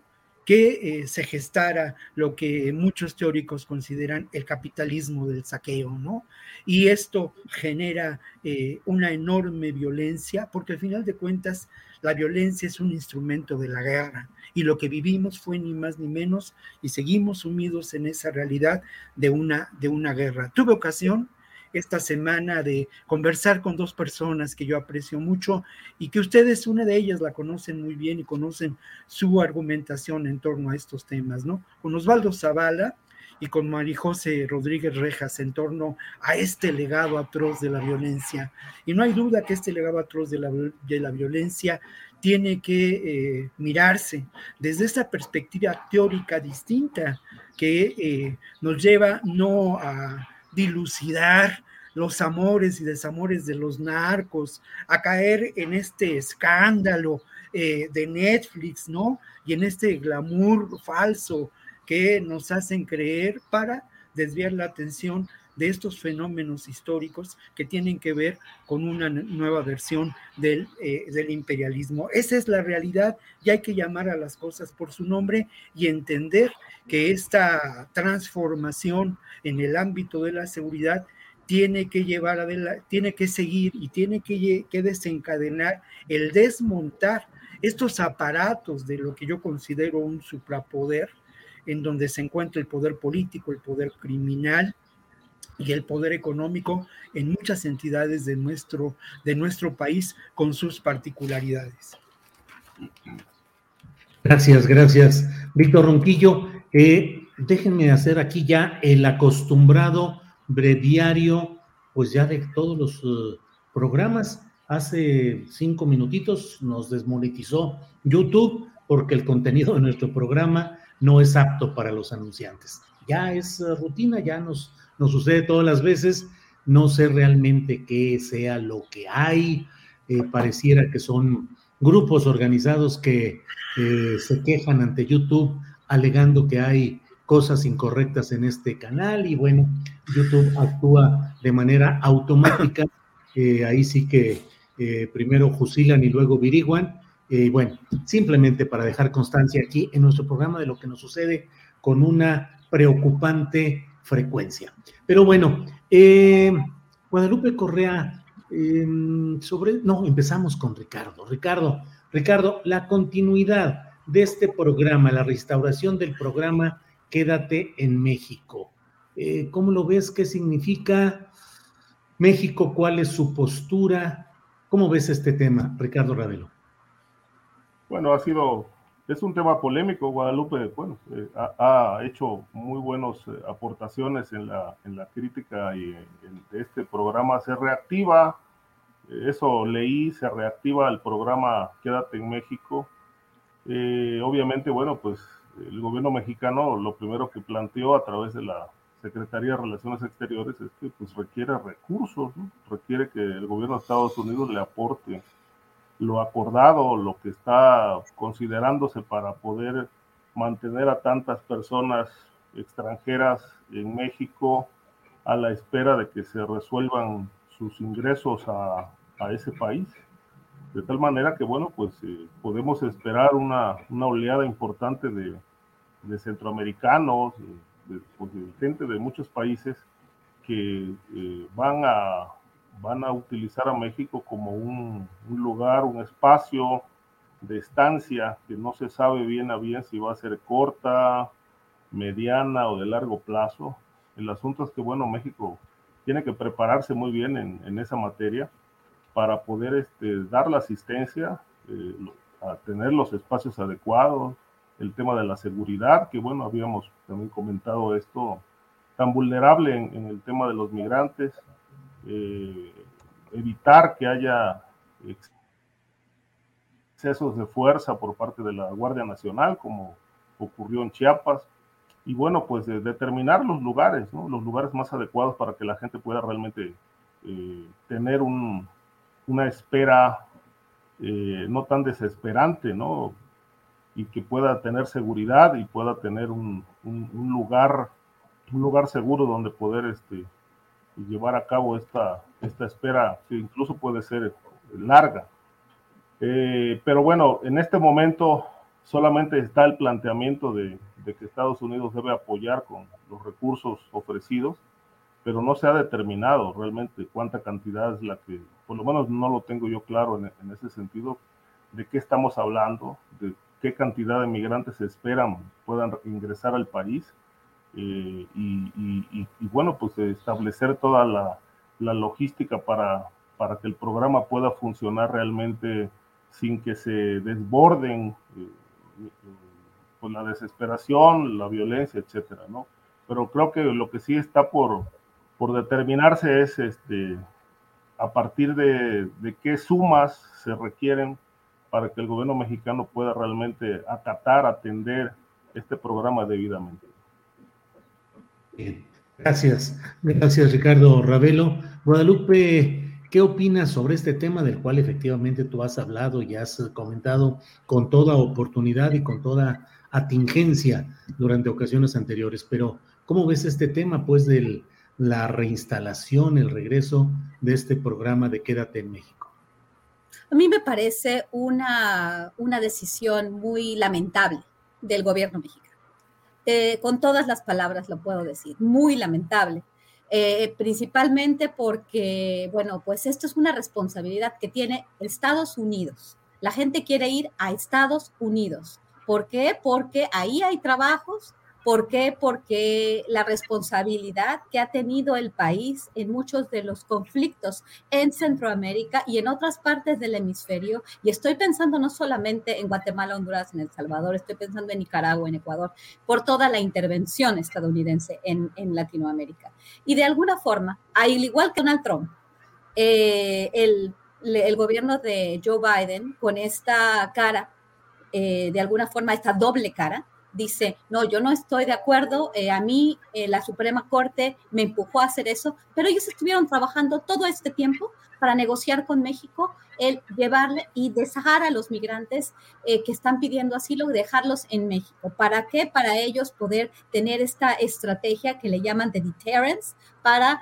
que eh, se gestara lo que muchos teóricos consideran el capitalismo del saqueo, ¿no? Y esto genera eh, una enorme violencia, porque al final de cuentas la violencia es un instrumento de la guerra, y lo que vivimos fue ni más ni menos, y seguimos sumidos en esa realidad de una, de una guerra. Tuve ocasión esta semana de conversar con dos personas que yo aprecio mucho y que ustedes, una de ellas, la conocen muy bien y conocen su argumentación en torno a estos temas, ¿no? Con Osvaldo Zavala y con Marijose Rodríguez Rejas en torno a este legado atroz de la violencia. Y no hay duda que este legado atroz de la, de la violencia tiene que eh, mirarse desde esta perspectiva teórica distinta que eh, nos lleva no a dilucidar los amores y desamores de los narcos, a caer en este escándalo eh, de Netflix, ¿no? Y en este glamour falso que nos hacen creer para desviar la atención de estos fenómenos históricos que tienen que ver con una nueva versión del, eh, del, imperialismo. Esa es la realidad y hay que llamar a las cosas por su nombre y entender que esta transformación en el ámbito de la seguridad tiene que llevar adelante, tiene que seguir y tiene que, que desencadenar el desmontar estos aparatos de lo que yo considero un suprapoder, en donde se encuentra el poder político, el poder criminal, y el poder económico en muchas entidades de nuestro, de nuestro país con sus particularidades. Gracias, gracias. Víctor Ronquillo, eh, déjenme hacer aquí ya el acostumbrado breviario, pues ya de todos los uh, programas. Hace cinco minutitos nos desmonetizó YouTube porque el contenido de nuestro programa no es apto para los anunciantes. Ya es uh, rutina, ya nos nos sucede todas las veces, no sé realmente qué sea lo que hay, eh, pareciera que son grupos organizados que eh, se quejan ante YouTube alegando que hay cosas incorrectas en este canal y bueno, YouTube actúa de manera automática, [COUGHS] eh, ahí sí que primero fusilan y luego viriguan, y bueno, simplemente para dejar constancia aquí en nuestro programa de lo que nos sucede con una preocupante frecuencia. Pero bueno, eh, Guadalupe Correa, em, sobre, no, empezamos con Ricardo. Ricardo, Ricardo, la continuidad de este programa, la restauración del programa Quédate en México. Eh, ¿Cómo lo ves? ¿Qué significa México? ¿Cuál es su postura? ¿Cómo ves este tema, Ricardo Ravelo? Bueno, ha sido es un tema polémico. Guadalupe, bueno, eh, ha, hecho muy buenas eh, aportaciones en la, en la crítica y en, este programa. Se reactiva, eh, eso leí, se reactiva el programa Quédate en México. obviamente, bueno, pues el gobierno mexicano lo primero que planteó a través de la Secretaría de Relaciones Exteriores es que pues requiere recursos, requiere que el gobierno de Estados Unidos le aporte lo acordado, lo que está considerándose para poder mantener a tantas personas extranjeras en México a la espera de que se resuelvan sus ingresos a, ese país. De tal manera que, bueno, pues eh, podemos esperar una, oleada importante de, centroamericanos, pues, de, gente de muchos países que eh, van a van a utilizar a México como un, lugar, un espacio de estancia que no se sabe bien a bien si va a ser corta, mediana o de largo plazo. El asunto es que, bueno, México tiene que prepararse muy bien en, esa materia para poder este, dar la asistencia, eh, tener los espacios adecuados, el tema de la seguridad, que bueno, habíamos también comentado esto, tan vulnerable en el tema de los migrantes, eh, evitar que haya excesos de fuerza por parte de la Guardia Nacional, como ocurrió en Chiapas, y bueno, pues determinar los lugares, los lugares más adecuados para que la gente pueda realmente eh, tener una espera eh, no tan desesperante. Y que pueda tener seguridad y pueda tener un, un lugar, un lugar seguro donde poder este, y llevar a cabo esta, esta espera que incluso puede ser larga. Eh, pero bueno, en este momento solamente está el planteamiento de, de, que Estados Unidos debe apoyar con los recursos ofrecidos, pero no se ha determinado realmente cuánta cantidad es la que, por lo menos no lo tengo yo claro en, en ese sentido, de qué estamos hablando, de qué cantidad de migrantes se esperan puedan ingresar al país eh, y, bueno, pues establecer toda la, la logística para, para que el programa pueda funcionar realmente sin que se desborden eh, eh, la desesperación, la violencia, etcétera, ¿no? Pero creo que lo que sí está por, por determinarse es este, a partir de, de qué sumas se requieren para que el gobierno mexicano pueda realmente acatar, atender este programa debidamente. Gracias, gracias Ricardo Ravelo. Guadalupe, ¿qué opinas sobre este tema del cual efectivamente tú has hablado y has comentado con toda oportunidad y con toda atingencia durante ocasiones anteriores? Pero, ¿cómo ves este tema, pues, de la reinstalación, el regreso de este programa de Quédate en México? A mí me parece una, una decisión muy lamentable del gobierno mexicano. Eh, con todas las palabras lo puedo decir, muy lamentable. Eh, principalmente porque, bueno, pues esto es una responsabilidad que tiene Estados Unidos. La gente quiere ir a Estados Unidos. ¿Por qué? Porque ahí hay trabajos, ¿Por qué? Porque la responsabilidad que ha tenido el país en muchos de los conflictos en Centroamérica y en otras partes del hemisferio, y estoy pensando no solamente en Guatemala, Honduras, en El Salvador, estoy pensando en Nicaragua, en Ecuador, por toda la intervención estadounidense en, Latinoamérica. Y de alguna forma, al igual que Donald Trump, eh, el, gobierno de Joe Biden, con esta cara, eh, de alguna forma, esta doble cara, dice, no, yo no estoy de acuerdo, eh, a mí eh, la Suprema Corte me empujó a hacer eso, pero ellos estuvieron trabajando todo este tiempo para negociar con México el llevarle y dejar a los migrantes eh, que están pidiendo asilo, dejarlos en México. ¿Para qué? Para ellos poder tener esta estrategia que le llaman de deterrence, para,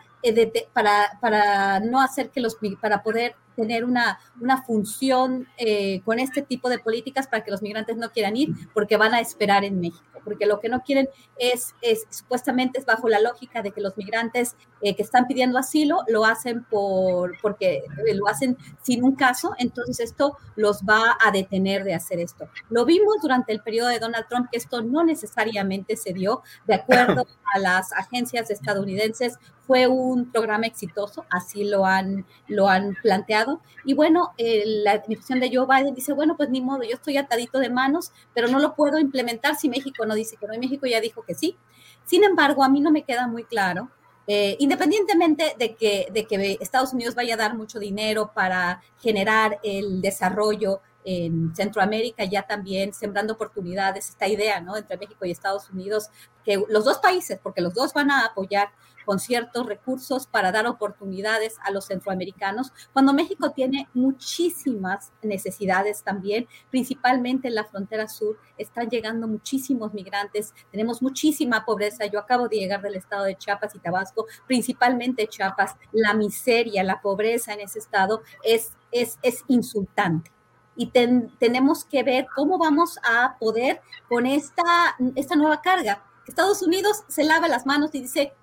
para, para no hacer que los, para poder tener una, una función eh, con este tipo de políticas para que los migrantes no quieran ir porque van a esperar en México, porque lo que no quieren es, es supuestamente es bajo la lógica de que los migrantes eh, que están pidiendo asilo lo hacen por, porque lo hacen sin un caso, entonces esto los va a detener de hacer esto. Lo vimos durante el periodo de Donald Trump que esto no necesariamente se dio de acuerdo [COUGHS] a las agencias estadounidenses fue un programa exitoso, así lo han, lo han planteado. Y bueno, la administración de Joe Biden dice, bueno, pues ni modo, yo estoy atadito de manos, pero no lo puedo implementar si México no dice que no, y México ya dijo que sí. Sin embargo, a mí no me queda muy claro eh, independientemente de que, de que Estados Unidos vaya a dar mucho dinero para generar el desarrollo en Centroamérica, ya también sembrando oportunidades, esta idea, ¿no? Entre México y Estados Unidos, que los dos países, porque los dos van a apoyar con ciertos recursos para dar oportunidades a los centroamericanos, cuando México tiene muchísimas necesidades también, principalmente en la frontera sur, están llegando muchísimos migrantes, tenemos muchísima pobreza. Yo acabo de llegar del estado de Chiapas y Tabasco, principalmente Chiapas, la miseria, la pobreza en ese estado es, es, es insultante y tenemos que ver cómo vamos a poder con esta, esta nueva carga. Estados Unidos se lava las manos y dice,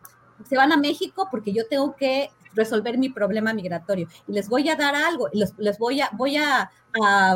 se van a México porque yo tengo que resolver mi problema migratorio y les voy a dar algo, les, les voy a, voy a,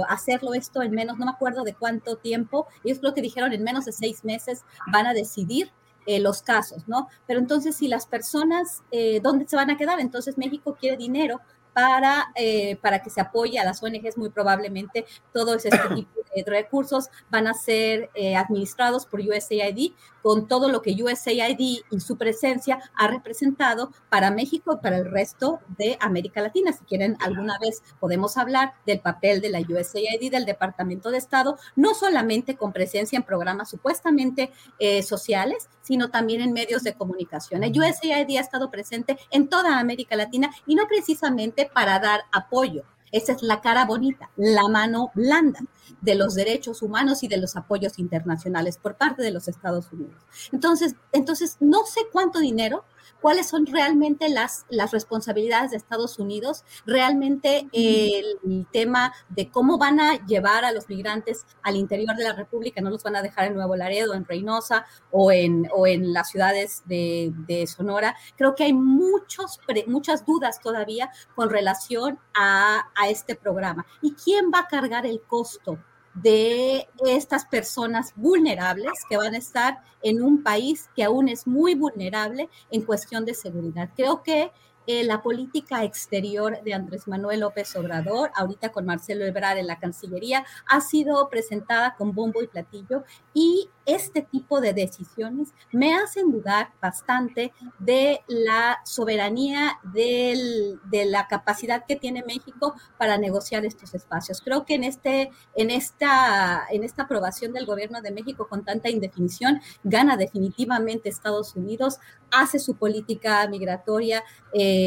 hacerlo esto en menos, no me acuerdo de cuánto tiempo, ellos creo que dijeron en menos de seis meses van a decidir eh, los casos, ¿no? Pero entonces, si las personas, eh, ¿dónde se van a quedar? Entonces México quiere dinero para, eh, para que se apoye a las ONGs, muy probablemente todos este [COUGHS] tipo recursos van a ser eh, administrados por USAID, con todo lo que USAID y su presencia ha representado para México y para el resto de América Latina. Si quieren, alguna vez podemos hablar del papel de la USAID, del Departamento de Estado, no solamente con presencia en programas supuestamente eh, sociales, sino también en medios de comunicación. El USAID ha estado presente en toda América Latina y no precisamente para dar apoyo. Esa es la cara bonita, la mano blanda de los derechos humanos y de los apoyos internacionales por parte de los Estados Unidos. Entonces, entonces no sé cuánto dinero cuáles son realmente las, las responsabilidades de Estados Unidos, realmente el, tema de cómo van a llevar a los migrantes al interior de la República, no los van a dejar en Nuevo Laredo, en Reynosa o en, o en las ciudades de, Sonora. Creo que hay muchos, muchas dudas todavía con relación a, a este programa. ¿Y quién va a cargar el costo de estas personas vulnerables que van a estar en un país que aún es muy vulnerable en cuestión de seguridad. Creo que eh, la política exterior de Andrés Manuel López Obrador, ahorita con Marcelo Ebrard en la Cancillería, ha sido presentada con bombo y platillo y este tipo de decisiones me hacen dudar bastante de la soberanía, de la capacidad que tiene México para negociar estos espacios. Creo que en, este, en, esta, en esta aprobación del gobierno de México con tanta indefinición, gana definitivamente Estados Unidos, hace su política migratoria. Eh,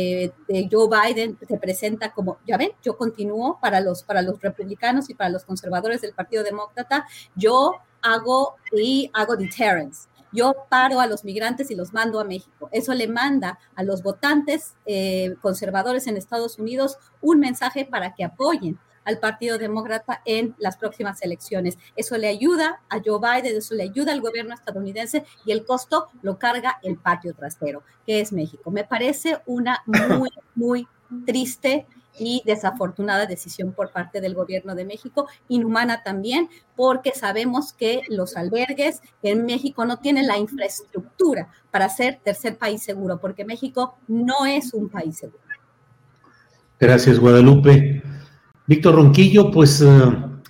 de Joe Biden se presenta como, ya ven, yo continúo para los, para los republicanos y para los conservadores del Partido Demócrata, yo hago y hago deterrence. Yo paro a los migrantes y los mando a México. Eso le manda a los votantes eh, conservadores en Estados Unidos un mensaje para que apoyen al Partido Demócrata en las próximas elecciones. Eso le ayuda a Joe Biden, eso le ayuda al gobierno estadounidense y el costo lo carga el patio trasero, que es México. Me parece una muy, [LAUGHS] muy triste y desafortunada decisión por parte del gobierno de México, inhumana también, porque sabemos que los albergues en México no tienen la infraestructura para ser tercer país seguro, porque México no es un país seguro. Gracias, Guadalupe. Víctor Ronquillo, pues eh,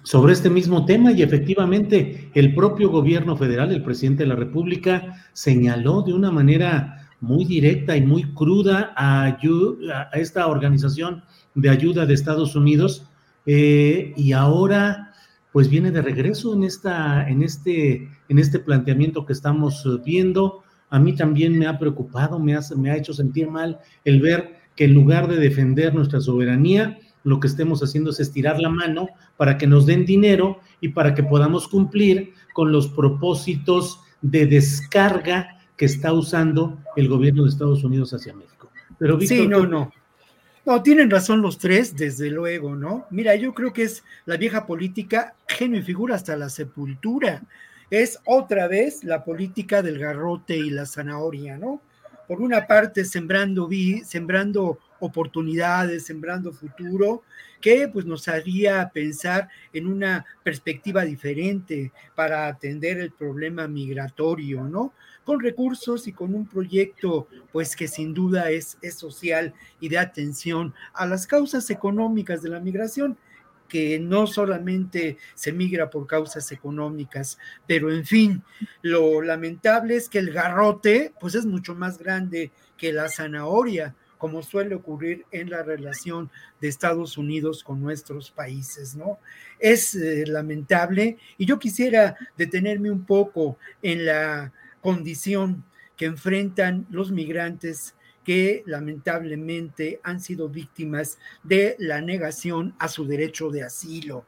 sobre este mismo tema y efectivamente el propio gobierno federal, el presidente de la República, señaló de una manera muy directa y muy cruda a, esta organización de ayuda de Estados Unidos eh, y ahora pues viene de regreso en, esta, en, este, en este planteamiento que estamos viendo. A mí también me ha preocupado, me, me ha hecho sentir mal el ver que en lugar de defender nuestra soberanía, lo que estemos haciendo es estirar la mano para que nos den dinero y para que podamos cumplir con los propósitos de descarga que está usando el gobierno de Estados Unidos hacia México. Pero sí, no, no. No, tienen razón los tres, desde luego, ¿no? Mira, yo creo que es la vieja política, genio y figura hasta la sepultura. Es otra vez la política del garrote y la zanahoria, ¿no? Por una parte, sembrando, vi, sembrando oportunidades, sembrando futuro, que pues nos haría pensar en una perspectiva diferente para atender el problema migratorio, ¿no? con recursos y con un proyecto pues que sin duda es, es social y de atención a las causas económicas de la migración que no solamente se migra por causas económicas, pero en fin, lo lamentable es que el garrote pues es mucho más grande que la zanahoria, como suele ocurrir en la relación de Estados Unidos con nuestros países, ¿no? Es eh, lamentable y yo quisiera detenerme un poco en la condición que enfrentan los migrantes que lamentablemente han sido víctimas de la negación a su derecho de asilo,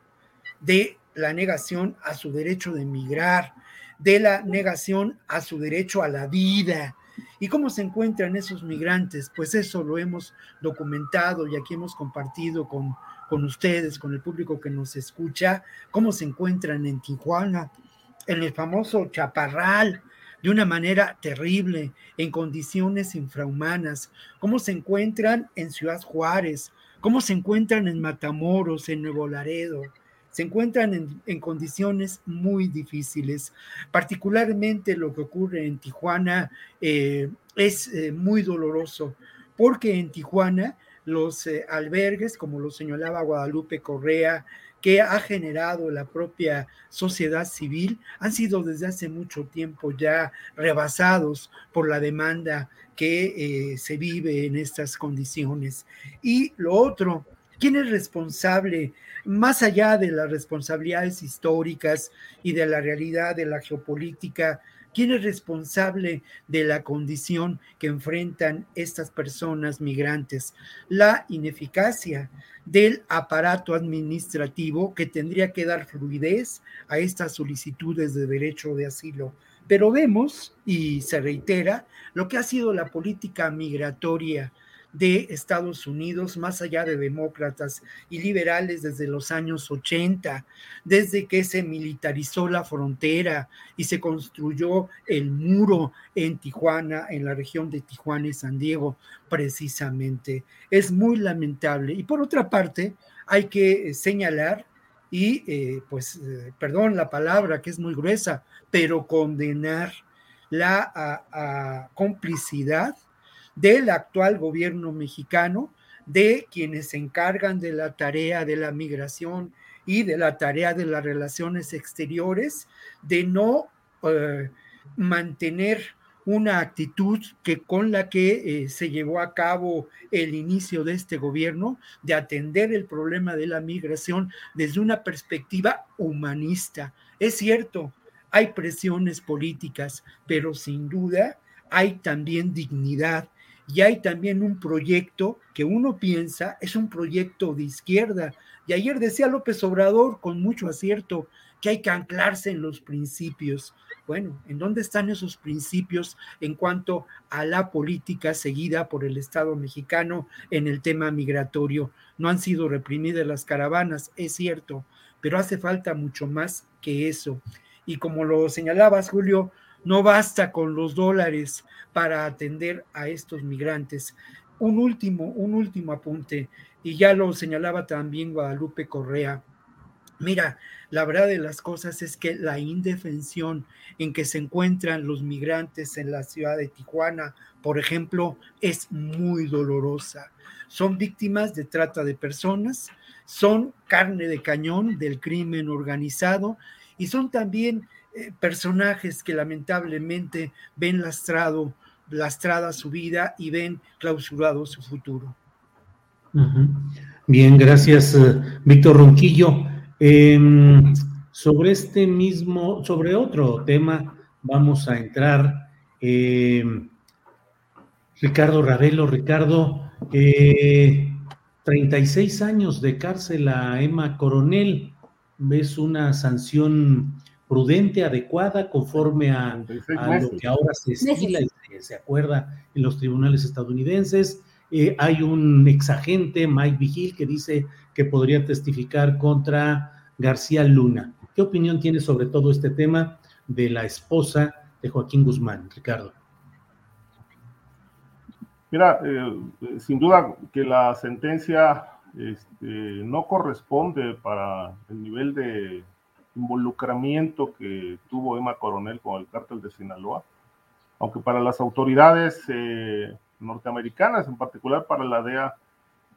de la negación a su derecho de emigrar, de la negación a su derecho a la vida. ¿Y cómo se encuentran esos migrantes? Pues eso lo hemos documentado y aquí hemos compartido con, con ustedes, con el público que nos escucha, cómo se encuentran en Tijuana, en el famoso Chaparral, de una manera terrible, en condiciones infrahumanas, cómo se encuentran en Ciudad Juárez, cómo se encuentran en Matamoros, en Nuevo Laredo, se encuentran en, condiciones muy difíciles. Particularmente lo que ocurre en Tijuana eh, es eh, muy doloroso, porque en Tijuana los eh, albergues, como lo señalaba Guadalupe Correa, que ha generado la propia sociedad civil han sido desde hace mucho tiempo ya rebasados por la demanda que se vive en estas condiciones. Y lo otro, ¿quién es responsable, más allá de las responsabilidades históricas y de la realidad de la geopolítica? ¿Quién es responsable de la condición que enfrentan estas personas migrantes? La ineficacia del aparato administrativo que tendría que dar fluidez a estas solicitudes de derecho de asilo. Pero vemos, y se reitera, lo que ha sido la política migratoria de Estados Unidos, más allá de demócratas y liberales desde los años 80, desde que se militarizó la frontera y se construyó el muro en Tijuana, en la región de Tijuana y San Diego, precisamente. Es muy lamentable. Y por otra parte, hay que eh, señalar y, eh, pues, eh, perdón la palabra que es muy gruesa, pero condenar la complicidad del actual gobierno mexicano, de quienes se encargan de la tarea de la migración y de la tarea de las relaciones exteriores, de no eh, mantener una actitud que con la que eh, se llevó a cabo el inicio de este gobierno de atender el problema de la migración desde una perspectiva humanista. Es cierto, hay presiones políticas, pero sin duda hay también dignidad y hay también un proyecto que uno piensa es un proyecto de izquierda. Y ayer decía López Obrador con mucho acierto que hay que anclarse en los principios. Bueno, ¿en dónde están esos principios en cuanto a la política seguida por el Estado mexicano en el tema migratorio? No han sido reprimidas las caravanas, es cierto, pero hace falta mucho más que eso. Y como lo señalabas, Julio, no basta con los dólares para atender a estos migrantes. Un último, un último apunte, y ya lo señalaba también Guadalupe Correa Mira, la verdad de las cosas es que la indefensión en que se encuentran los migrantes en la ciudad de Tijuana, por ejemplo, es muy dolorosa. Son víctimas de trata de personas, son carne de cañón del crimen organizado y son también personajes que lamentablemente ven lastrado, lastrada su vida y ven clausurado su futuro. Bien, gracias, eh, Víctor Ronquillo. Em, sobre este mismo, sobre otro tema, vamos a entrar. Em, Ricardo Ravelo, Ricardo, 36 eh, años de cárcel a Emma Coronel. ¿Ves una sanción prudente, adecuada, conforme a, lo que ahora se estila y se, acuerda en los tribunales estadounidenses? Eh, hay un exagente, Mike Vigil, que dice que podría testificar contra García Luna. ¿Qué opinión tiene sobre todo este tema de la esposa de Joaquín Guzmán, Ricardo? Mira, eh, sin duda que la sentencia este, no corresponde para el nivel de involucramiento que tuvo Emma Coronel con el cártel de Sinaloa, aunque para las autoridades eh, norteamericanas, en particular para la DEA,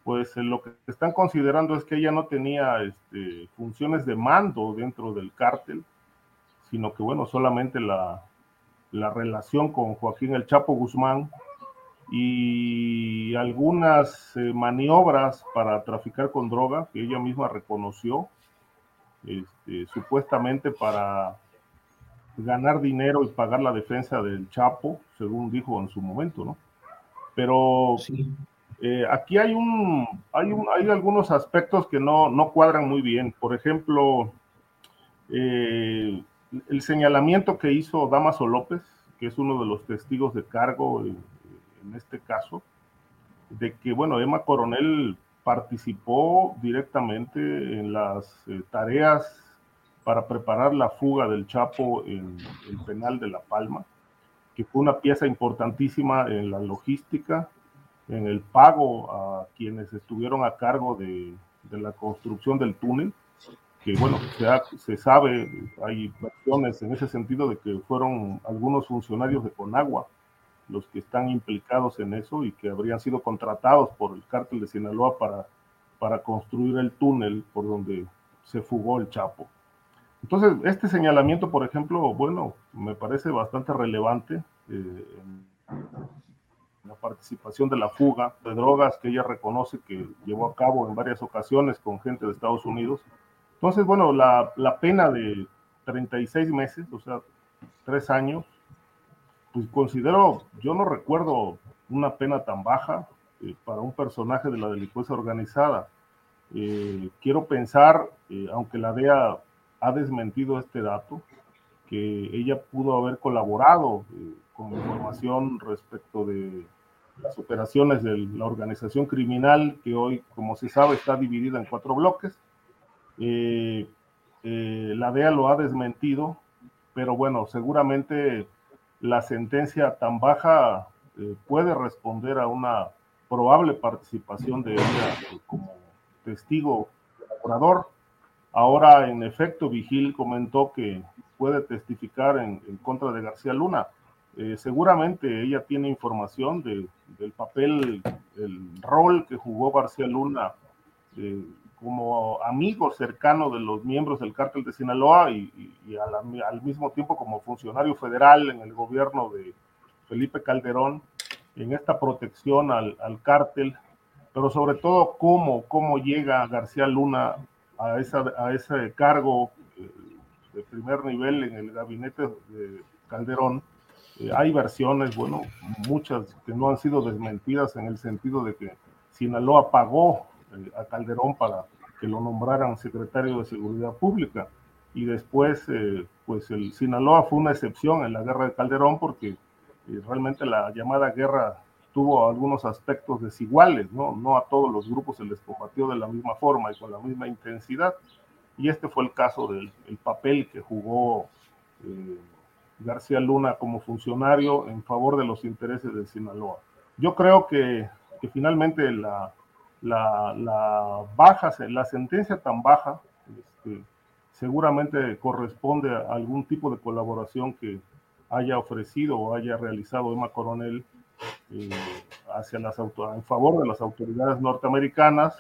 pues eh, lo que están considerando es que ella no tenía este, funciones de mando dentro del cártel, sino que, bueno, solamente la, relación con Joaquín El Chapo Guzmán y algunas eh, maniobras para traficar con droga que ella misma reconoció, este, supuestamente para ganar dinero y pagar la defensa del Chapo, según dijo en su momento, ¿no? Pero eh, aquí hay, un, hay, un, hay algunos aspectos que no, no cuadran muy bien. Por ejemplo, eh, el señalamiento que hizo Damaso López, que es uno de los testigos de cargo en, este caso, de que, bueno, Emma Coronel participó directamente en las eh, tareas para preparar la fuga del Chapo en el penal de La Palma, que fue una pieza importantísima en la logística en el pago a quienes estuvieron a cargo de, la construcción del túnel, que bueno, se, se, sabe, hay versiones en ese sentido de que fueron algunos funcionarios de Conagua los que están implicados en eso y que habrían sido contratados por el cártel de Sinaloa para, para construir el túnel por donde se fugó el Chapo. Entonces, este señalamiento, por ejemplo, bueno, me parece bastante relevante. Eh, la participación de la fuga de drogas que ella reconoce que llevó a cabo en varias ocasiones con gente de Estados Unidos. Entonces, bueno, la, la pena de 36 meses, o sea, tres años, pues considero, yo no recuerdo una pena tan baja eh, para un personaje de la delincuencia organizada. Eh, quiero pensar, eh, aunque la DEA ha desmentido este dato, que ella pudo haber colaborado con información respecto de las operaciones de la organización criminal, que hoy, como se sabe, está dividida en cuatro bloques. La DEA lo ha desmentido, pero bueno, seguramente la sentencia tan baja eh, puede responder a una probable participación de ella como testigo colaborador. Ahora, en efecto, Vigil comentó que puede testificar en, contra de García Luna. eh, seguramente ella tiene información del papel, el rol que jugó García Luna eh, como amigo cercano de los miembros del cártel de Sinaloa y, al, mismo tiempo como funcionario federal en el gobierno de Felipe Calderón en esta protección al, cártel, pero sobre todo cómo, cómo llega García Luna a, ese cargo eh, de primer nivel en el gabinete de Calderón. Eh, hay versiones, bueno, muchas que no han sido desmentidas en el sentido de que Sinaloa pagó a Calderón para que lo nombraran secretario de Seguridad Pública. Y después, eh, pues el Sinaloa fue una excepción en la guerra de Calderón porque eh, realmente la llamada guerra tuvo algunos aspectos desiguales, ¿no? No a todos los grupos se les combatió de la misma forma y con la misma intensidad. Y este fue el caso del papel que jugó García Luna como funcionario en favor de los intereses de Sinaloa. Yo creo que, que finalmente la, la, baja, la sentencia tan baja, este, seguramente corresponde a algún tipo de colaboración que haya ofrecido o haya realizado Emma Coronel eh, hacia las en favor de las autoridades norteamericanas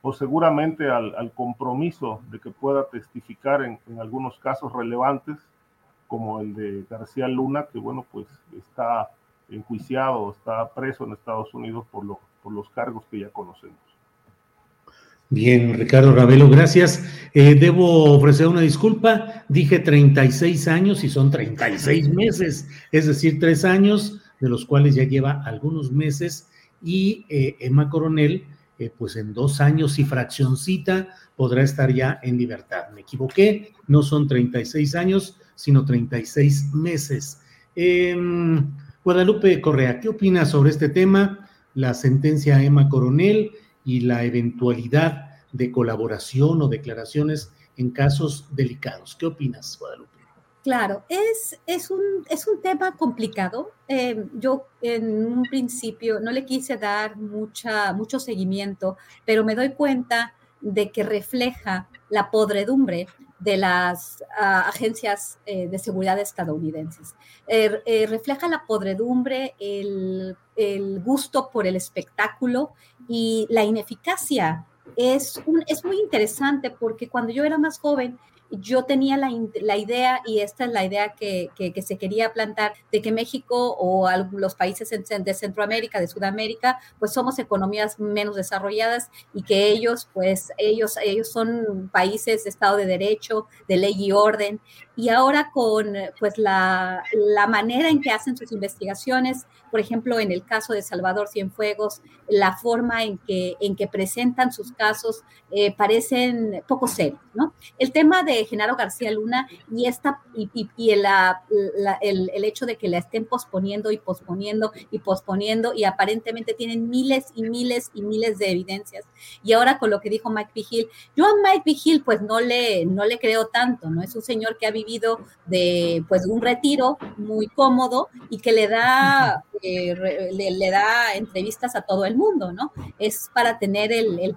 o seguramente al, compromiso de que pueda testificar en, algunos casos relevantes como el de García Luna, que bueno, pues está enjuiciado, está preso en Estados Unidos por, lo, por los cargos que ya conocemos. Bien, Ricardo Ravelo, gracias. Eh, debo ofrecer una disculpa. Dije 36 años y son 36 meses, es decir, tres años, de los cuales ya lleva algunos meses. Y eh, Emma Coronel, eh, pues en dos años y fraccioncita podrá estar ya en libertad. Me equivoqué, no son 36 años, sino 36 meses. Em, Guadalupe Correa, ¿qué opinas sobre este tema? La sentencia Emma Coronel y la eventualidad de colaboración o declaraciones en casos delicados. ¿Qué opinas, Guadalupe? Claro, es, es, un, es un tema complicado. Eh, yo en un principio no le quise dar mucha, mucho seguimiento, pero me doy cuenta de que refleja la podredumbre de las ah, agencias eh, de seguridad estadounidenses. Er, eh, refleja la podredumbre, el, el, gusto por el espectáculo y la ineficacia. Es, un, es muy interesante porque cuando yo era más joven, yo tenía la, la, idea, y esta es la idea que, que, se quería plantar, de que México o los países de Centroamérica, de Sudamérica, pues somos economías menos desarrolladas y que ellos, pues ellos, ellos son países de Estado de Derecho, de ley y orden. Y ahora con pues la, la manera en que hacen sus investigaciones, por ejemplo, en el caso de Salvador Cienfuegos, la forma en que, en que presentan sus casos eh, parecen poco serios, ¿no? El tema de Genaro García Luna y, esta, y, y, el, el, hecho de que la estén posponiendo y posponiendo y posponiendo y aparentemente tienen miles y miles y miles de evidencias. Y ahora con lo que dijo Mike Vigil, yo a Mike Vigil pues no le, no le creo tanto, ¿no? Es un señor que ha vivido de pues un retiro muy cómodo y que le da eh, le, da entrevistas a todo el mundo, ¿no? Es para tener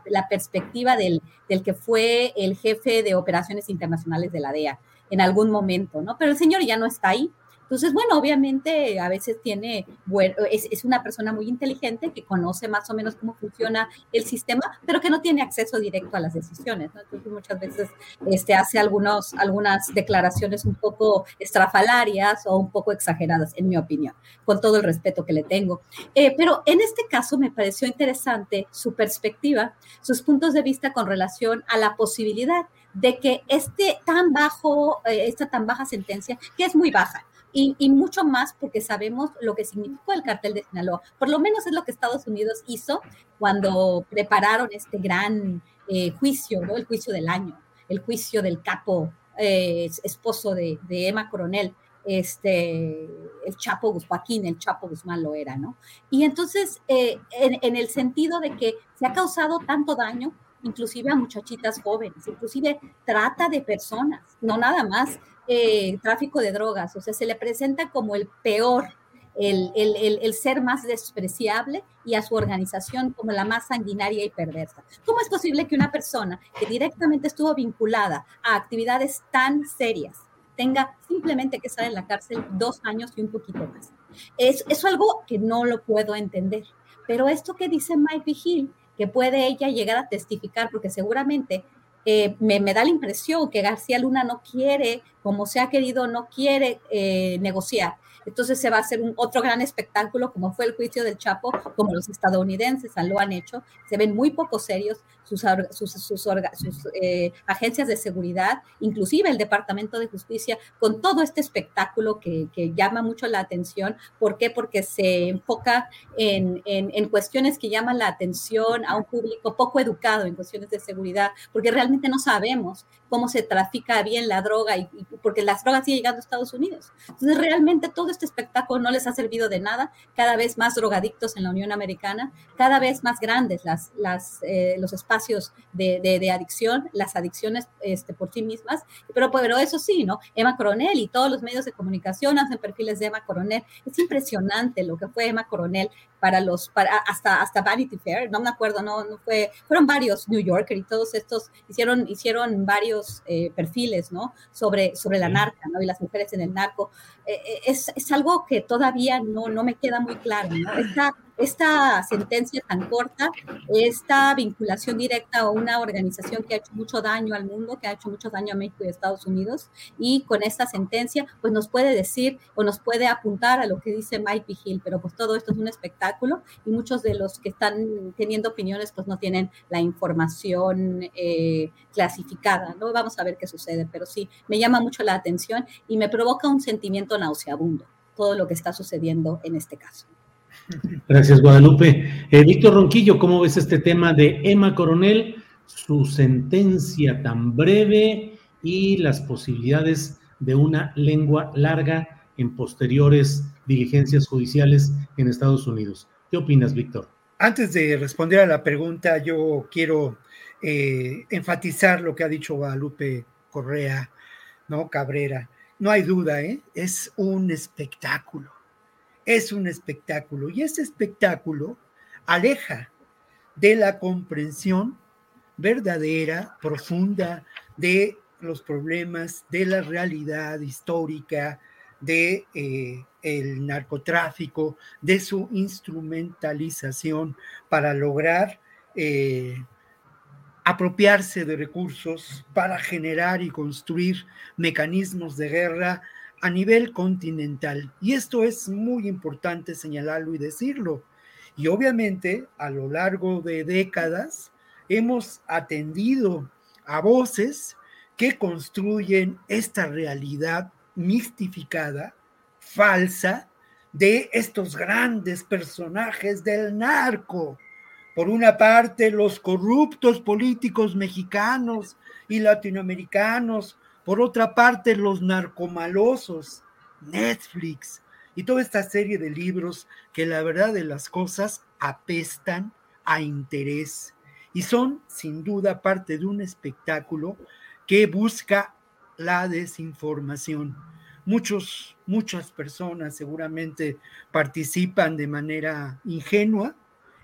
la perspectiva del, del, que fue el jefe de operaciones internacionales de la DEA en algún momento, ¿no? Pero el señor ya no está ahí, entonces, bueno, obviamente a veces tiene, bueno, es, una persona muy inteligente que conoce más o menos cómo funciona el sistema, pero que no tiene acceso directo a las decisiones, ¿no? Entonces muchas veces este, hace algunos, algunas declaraciones un poco estrafalarias o un poco exageradas, en mi opinión, con todo el respeto que le tengo. Eh, pero en este caso me pareció interesante su perspectiva, sus puntos de vista con relación a la posibilidad de que este tan bajo, eh, esta tan baja sentencia, que es muy baja, y, mucho más porque sabemos lo que significó el cartel de Sinaloa. Por lo menos es lo que Estados Unidos hizo cuando prepararon este gran eh, juicio, ¿no? el juicio del año, el juicio del capo eh, esposo de, Emma Coronel, este, el Chapo Joaquín, el Chapo Guzmán lo era, ¿no? Y entonces, eh, en, en el sentido de que se ha causado tanto daño, inclusive a muchachitas jóvenes, inclusive trata de personas, no nada más eh, tráfico de drogas, o sea, se le presenta como el peor, el, el, el, ser más despreciable y a su organización como la más sanguinaria y perversa. ¿Cómo es posible que una persona que directamente estuvo vinculada a actividades tan serias tenga simplemente que estar en la cárcel dos años y un poquito más? Es, es algo que no lo puedo entender. Pero esto que dice Mike Vigil, que puede ella llegar a testificar, porque seguramente eh, me, da la impresión que García Luna no quiere, como se ha querido, no quiere eh, negociar. Entonces se va a hacer un otro gran espectáculo, como fue el juicio del Chapo, como los estadounidenses lo han hecho. Se ven muy poco serios sus, sus, eh, agencias de seguridad, inclusive el Departamento de Justicia, con todo este espectáculo que, llama mucho la atención. ¿Por qué? Porque se enfoca en, en, cuestiones que llaman la atención a un público poco educado en cuestiones de seguridad, porque realmente no sabemos cómo se trafica bien la droga y, porque las drogas siguen llegando a Estados Unidos. Entonces, realmente todo este espectáculo no les ha servido de nada, cada vez más drogadictos en la Unión Americana, cada vez más grandes las, las, eh, los espacios de, de, adicción, las adicciones este, por sí mismas, pero, pero eso sí, ¿no? Emma Coronel y todos los medios de comunicación hacen perfiles de Emma Coronel. Es impresionante lo que fue Emma Coronel para los, para, hasta, hasta Vanity Fair, no me acuerdo, no, no fue, fueron varios New Yorker y todos estos hicieron, hicieron varios eh, perfiles, ¿no? Sobre, sobre la narca, ¿no? Y las mujeres en el narco. Eh, eh, es, es, algo que todavía no, no me queda muy claro, ¿no? Esta, esta sentencia tan corta, esta vinculación directa a una organización que ha hecho mucho daño al mundo, que ha hecho mucho daño a México y a Estados Unidos, y con esta sentencia, pues nos puede decir o nos puede apuntar a lo que dice Mike Vigil, pero pues todo esto es un espectáculo y muchos de los que están teniendo opiniones pues no tienen la información eh, clasificada, ¿no? Vamos a ver qué sucede, pero sí, me llama mucho la atención y me provoca un sentimiento nauseabundo todo lo que está sucediendo en este caso. Gracias, Guadalupe. Eh, Víctor Ronquillo, ¿cómo ves este tema de Emma Coronel, su sentencia tan breve y las posibilidades de una lengua larga en posteriores diligencias judiciales en Estados Unidos? ¿Qué opinas, Víctor? Antes de responder a la pregunta, yo quiero eh, enfatizar lo que ha dicho Guadalupe Correa, ¿no? Cabrera. No hay duda, ¿eh? es un espectáculo es un espectáculo y ese espectáculo aleja de la comprensión verdadera, profunda de los problemas de la realidad histórica, de eh, el narcotráfico, de su instrumentalización para lograr eh, apropiarse de recursos para generar y construir mecanismos de guerra a nivel continental. Y esto es muy importante señalarlo y decirlo. Y obviamente a lo largo de décadas hemos atendido a voces que construyen esta realidad mistificada, falsa, de estos grandes personajes del narco. Por una parte, los corruptos políticos mexicanos y latinoamericanos por otra parte, los narcomalosos, Netflix y toda esta serie de libros que la verdad de las cosas apestan a interés y son sin duda parte de un espectáculo que busca la desinformación. Muchos, muchas personas seguramente participan de manera ingenua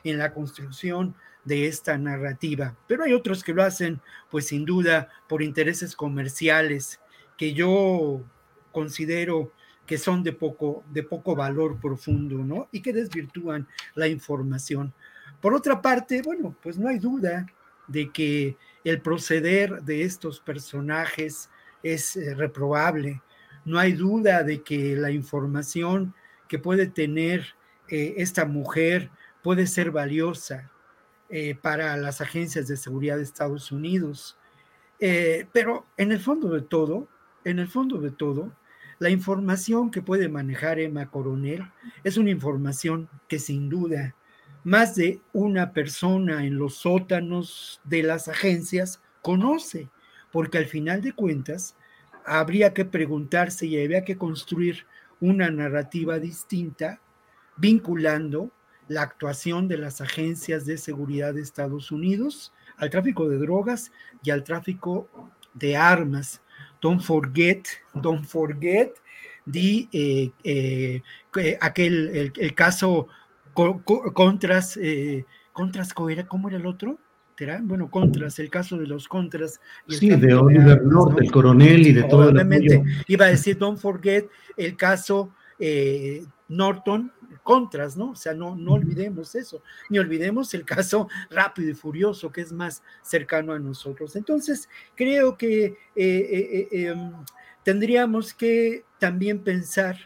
en la construcción de esta narrativa. Pero hay otros que lo hacen, pues sin duda, por intereses comerciales que yo considero que son de poco, de poco valor profundo, ¿no? Y que desvirtúan la información. Por otra parte, bueno, pues no hay duda de que el proceder de estos personajes es eh, reprobable. No hay duda de que la información que puede tener eh, esta mujer puede ser valiosa. Eh, para las agencias de seguridad de Estados Unidos. Eh, pero en el fondo de todo, en el fondo de todo, la información que puede manejar Emma Coronel es una información que sin duda más de una persona en los sótanos de las agencias conoce, porque al final de cuentas habría que preguntarse y habría que construir una narrativa distinta vinculando la actuación de las agencias de seguridad de Estados Unidos al tráfico de drogas y al tráfico de armas. Don't forget, don't forget the, eh, eh, aquel, el, caso contras, eh, contras, ¿cómo era el otro? Bueno, contras, el caso de los contras. sí, de Oliver North, el coronel y de todo el Iba a decir, don't forget el caso Norton, contras, ¿no? O sea, no, no olvidemos eso, ni olvidemos el caso rápido y furioso que es más cercano a nosotros. Entonces, creo que eh, eh, eh, em, tendríamos que también pensar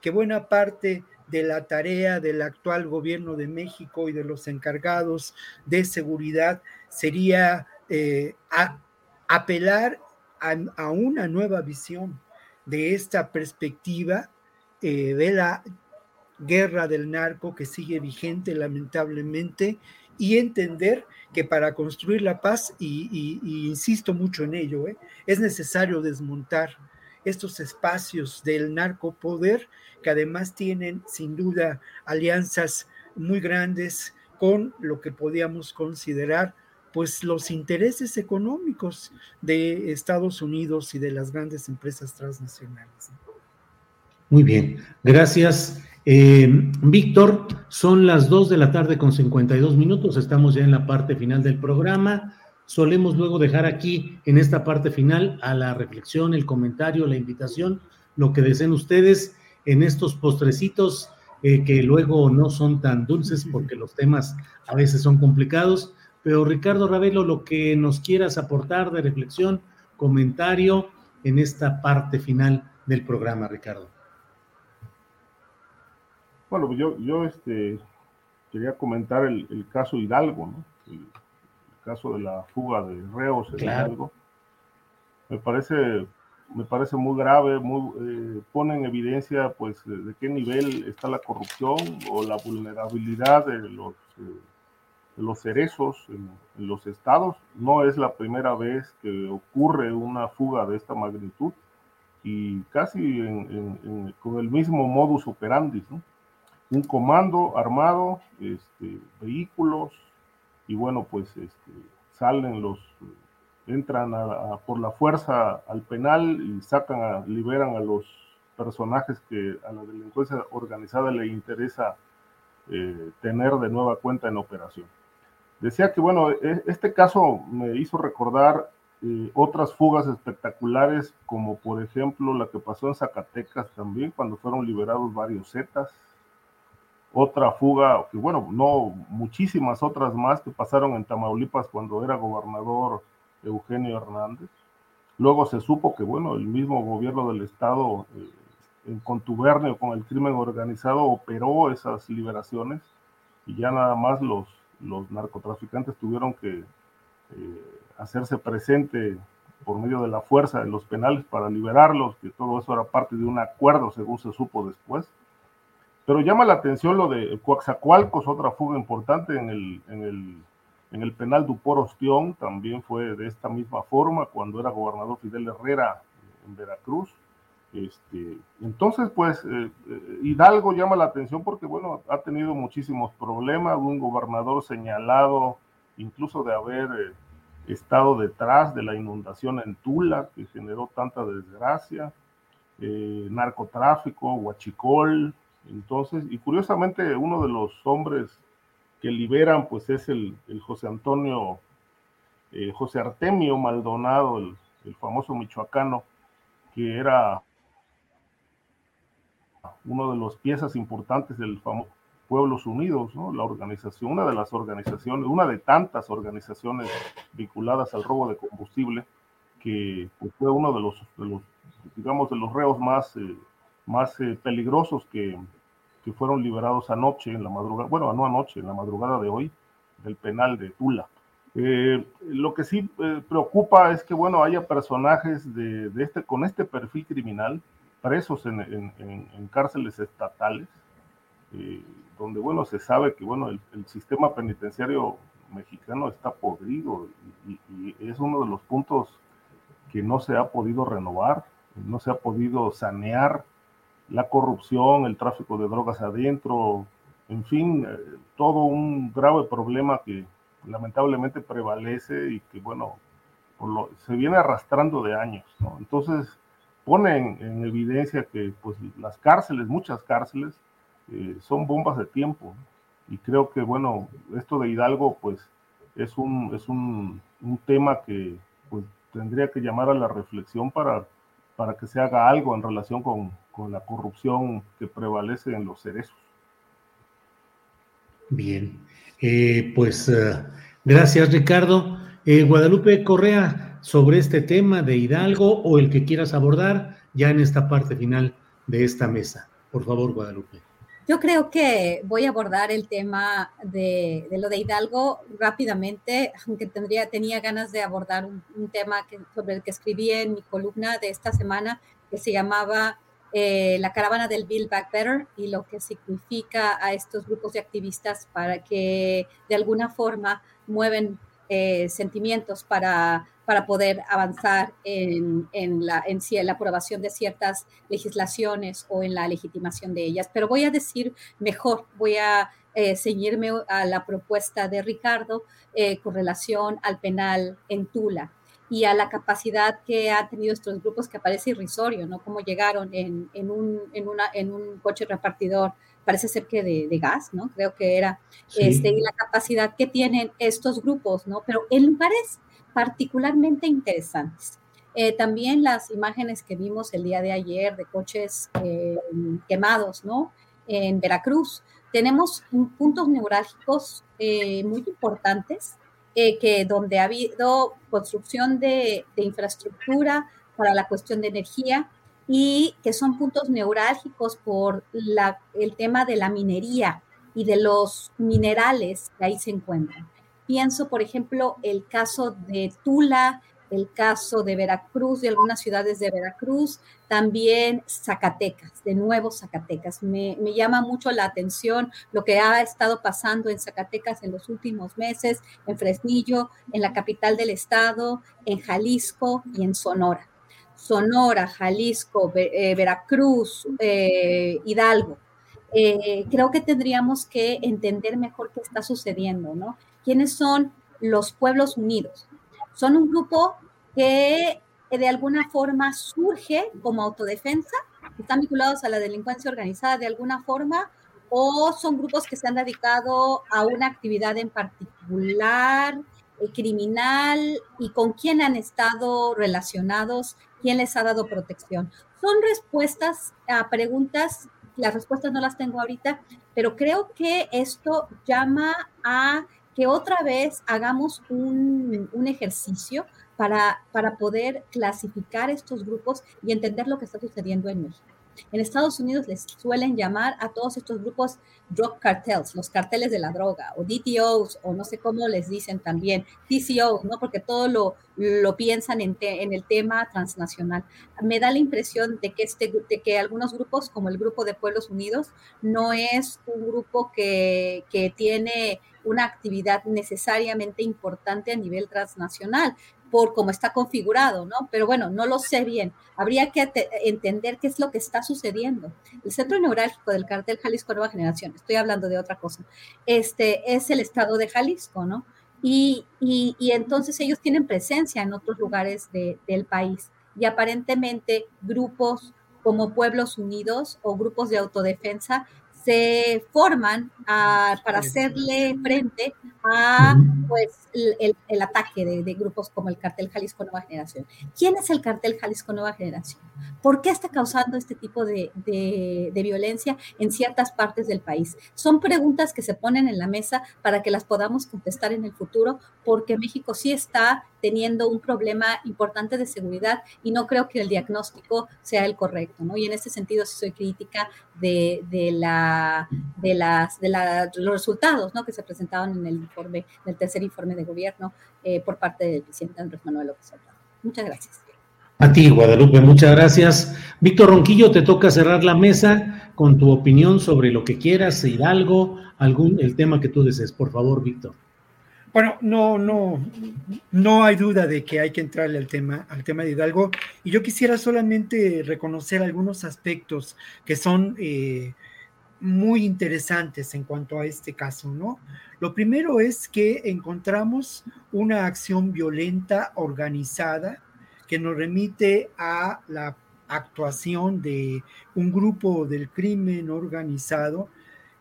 que buena parte de la tarea del actual gobierno de México y de los encargados de seguridad sería apelar a, una nueva visión de esta perspectiva de la guerra del narco que sigue vigente lamentablemente y entender que para construir la paz, y, insisto mucho en ello, ¿eh? es necesario desmontar estos espacios del narcopoder que además tienen sin duda alianzas muy grandes con lo que podíamos considerar pues los intereses económicos de Estados Unidos y de las grandes empresas transnacionales. Muy bien, gracias. Eh, Víctor, son las 2 de la tarde con 52 minutos, estamos ya en la parte final del programa. Solemos luego dejar aquí, en esta parte final, a la reflexión, el comentario, la invitación, lo que deseen ustedes en estos postrecitos eh, que luego no son tan dulces porque los temas a veces son complicados. Pero Ricardo Ravelo, lo que nos quieras aportar de reflexión, comentario en esta parte final del programa, Ricardo. Bueno, pues yo, yo este, quería comentar el, caso Hidalgo, ¿no? El, caso de la fuga de reos en Hidalgo. Me parece, me parece muy grave, muy, eh, pone en evidencia pues de qué nivel está la corrupción o la vulnerabilidad de los, eh, los cerezos en, los estados. No es la primera vez que ocurre una fuga de esta magnitud y casi con el mismo modus operandi, un comando armado, este, vehículos, y bueno, pues este, salen los, entran por la fuerza al penal y sacan, liberan a los personajes que a la delincuencia organizada le interesa eh, tener de nueva cuenta en operación. Decía que, bueno, e, este caso me hizo recordar eh, otras fugas espectaculares, como por ejemplo la que pasó en Zacatecas también, cuando fueron liberados varios Zetas, otra fuga, y bueno, no muchísimas otras más que pasaron en Tamaulipas cuando era gobernador Eugenio Hernández. Luego se supo que, bueno, el mismo gobierno del estado, eh, en contubernio con el crimen organizado, operó esas liberaciones y ya nada más los, los narcotraficantes tuvieron que eh, hacerse presente por medio de la fuerza en los penales para liberarlos, que todo eso era parte de un acuerdo, según se supo después pero llama la atención lo de Coaxacualcos, otra fuga importante en el, en el, en el penal Dupor Ostión, también fue de esta misma forma cuando era gobernador Fidel Herrera en Veracruz. Este, entonces, pues, eh, eh, Hidalgo llama la atención porque, bueno, ha tenido muchísimos problemas, un gobernador señalado incluso de haber eh, estado detrás de la inundación en Tula, que generó tanta desgracia, narcotráfico, huachicol, entonces, y curiosamente, uno de los hombres que liberan, pues es el, José Antonio, José Artemio Maldonado, el, famoso michoacano, que era uno de los piezas importantes del famoso Pueblos Unidos, ¿no? La organización, una de las organizaciones, una de tantas organizaciones vinculadas al robo de combustible, que pues, fue uno de los, digamos, de los reos más, eh, más eh, peligrosos que, que fueron liberados anoche, en la madrugada, bueno, no anoche, en la madrugada de hoy, del penal de Tula. Eh, lo que sí eh, preocupa es que, bueno, haya personajes de, de, este, con este perfil criminal presos en, cárceles estatales, eh, donde, bueno, se sabe que, bueno, el, sistema penitenciario mexicano está podrido y, es uno de los puntos que no se ha podido renovar, no se ha podido sanear la corrupción, el tráfico de drogas adentro, en fin, eh, todo un grave problema que lamentablemente prevalece y que, bueno, se viene arrastrando de años, ¿no? Entonces, ponen en evidencia que, pues, las cárceles, muchas cárceles, eh, son bombas de tiempo. Y creo que, bueno, esto de Hidalgo, pues, es un, es un, un tema que, pues, tendría que llamar a la reflexión para, para que se haga algo en relación con, con la corrupción que prevalece en los cerezos. Bien, eh, pues eh, gracias Ricardo. Guadalupe Correa, sobre este tema de Hidalgo o el que quieras abordar ya en esta parte final de esta mesa. Por favor, Guadalupe. Yo creo que voy a abordar el tema de, lo de Hidalgo rápidamente, aunque tendría, tenía ganas de abordar un, tema que, sobre el que escribí en mi columna de esta semana, que se llamaba eh, la caravana del Build Back Better y lo que significa a estos grupos de activistas para que de alguna forma mueven eh, sentimientos para, para poder avanzar en, en, la, en, la aprobación de ciertas legislaciones o en la legitimación de ellas. Pero voy a decir mejor, voy a eh, ceñirme a la propuesta de Ricardo con relación al penal en Tula y a la capacidad que han tenido estos grupos que aparece irrisorio, ¿no? Cómo llegaron en, en, un, en, una, en un coche repartidor, parece ser que de, de gas, ¿no? Creo que era, este, y la capacidad que tienen estos grupos, ¿no? Pero en lugares particularmente interesantes. Eh, también las imágenes que vimos el día de ayer de coches eh, quemados, ¿no? En Veracruz. Tenemos puntos neurálgicos eh, muy importantes eh, que donde ha habido construcción de, infraestructura para la cuestión de energía y que son puntos neurálgicos por el tema de la minería y de los minerales que ahí se encuentran. Pienso, por ejemplo, el caso de Tula, el caso de Veracruz, de algunas ciudades de Veracruz, también Zacatecas, de nuevo Zacatecas. Me, llama mucho la atención lo que ha estado pasando en Zacatecas en los últimos meses, en Fresnillo, en la capital del estado, en Jalisco y en Sonora. Sonora, Jalisco, eh, Veracruz, eh, Hidalgo. Eh, creo que tendríamos que entender mejor qué está sucediendo, ¿no? ¿Quiénes son los pueblos unidos? Son un grupo que de alguna forma surge como autodefensa, están vinculados a la delincuencia organizada de alguna forma, o son grupos que se han dedicado a una actividad en particular, criminal, y con quién han estado relacionados, quién les ha dado protección. Son respuestas a preguntas, las respuestas no las tengo ahorita, pero creo que esto llama a que otra vez hagamos un, ejercicio para, para poder clasificar estos grupos y entender lo que está sucediendo en México. En Estados Unidos les suelen llamar a todos estos grupos drug cartels, los carteles de la droga, o DTOs, o no sé cómo les dicen también, TCOs, ¿no? Porque todo lo, lo piensan en, el tema transnacional. Me da la impresión de que, este, que algunos grupos, como el Grupo de Pueblos Unidos, no es un grupo que, que tiene una actividad necesariamente importante a nivel transnacional por cómo está configurado, ¿no? Pero bueno, no lo sé bien. Habría que entender qué es lo que está sucediendo. El centro neurálgico del cartel Jalisco Nueva Generación, estoy hablando de otra cosa, este es el estado de Jalisco, ¿no? Y, y, entonces ellos tienen presencia en otros lugares del país y aparentemente grupos como Pueblos Unidos o grupos de autodefensa se forman para hacerle frente a pues, el, ataque de, grupos como el cartel Jalisco Nueva Generación. ¿Quién es el cartel Jalisco Nueva Generación? ¿Por qué está causando este tipo de, de violencia en ciertas partes del país? Son preguntas que se ponen en la mesa para que las podamos contestar en el futuro, porque México sí está teniendo un problema importante de seguridad y no creo que el diagnóstico sea el correcto, ¿no? Y en ese sentido sí soy crítica de, de la, de, las, de, los resultados, ¿no? Que se presentaban en el informe, en el tercer informe de gobierno eh, por parte del presidente Andrés Manuel López Obrador. Muchas gracias. A ti, Guadalupe, muchas gracias. Víctor Ronquillo, te toca cerrar la mesa con tu opinión sobre lo que quieras, Hidalgo, algún, el tema que tú desees. Por favor, Víctor. Bueno, no, no, no hay duda de que hay que entrarle al tema, al tema de Hidalgo. Y yo quisiera solamente reconocer algunos aspectos que son eh, muy interesantes en cuanto a este caso, ¿no? Lo primero es que encontramos una acción violenta organizada que nos remite a la actuación de un grupo del crimen organizado,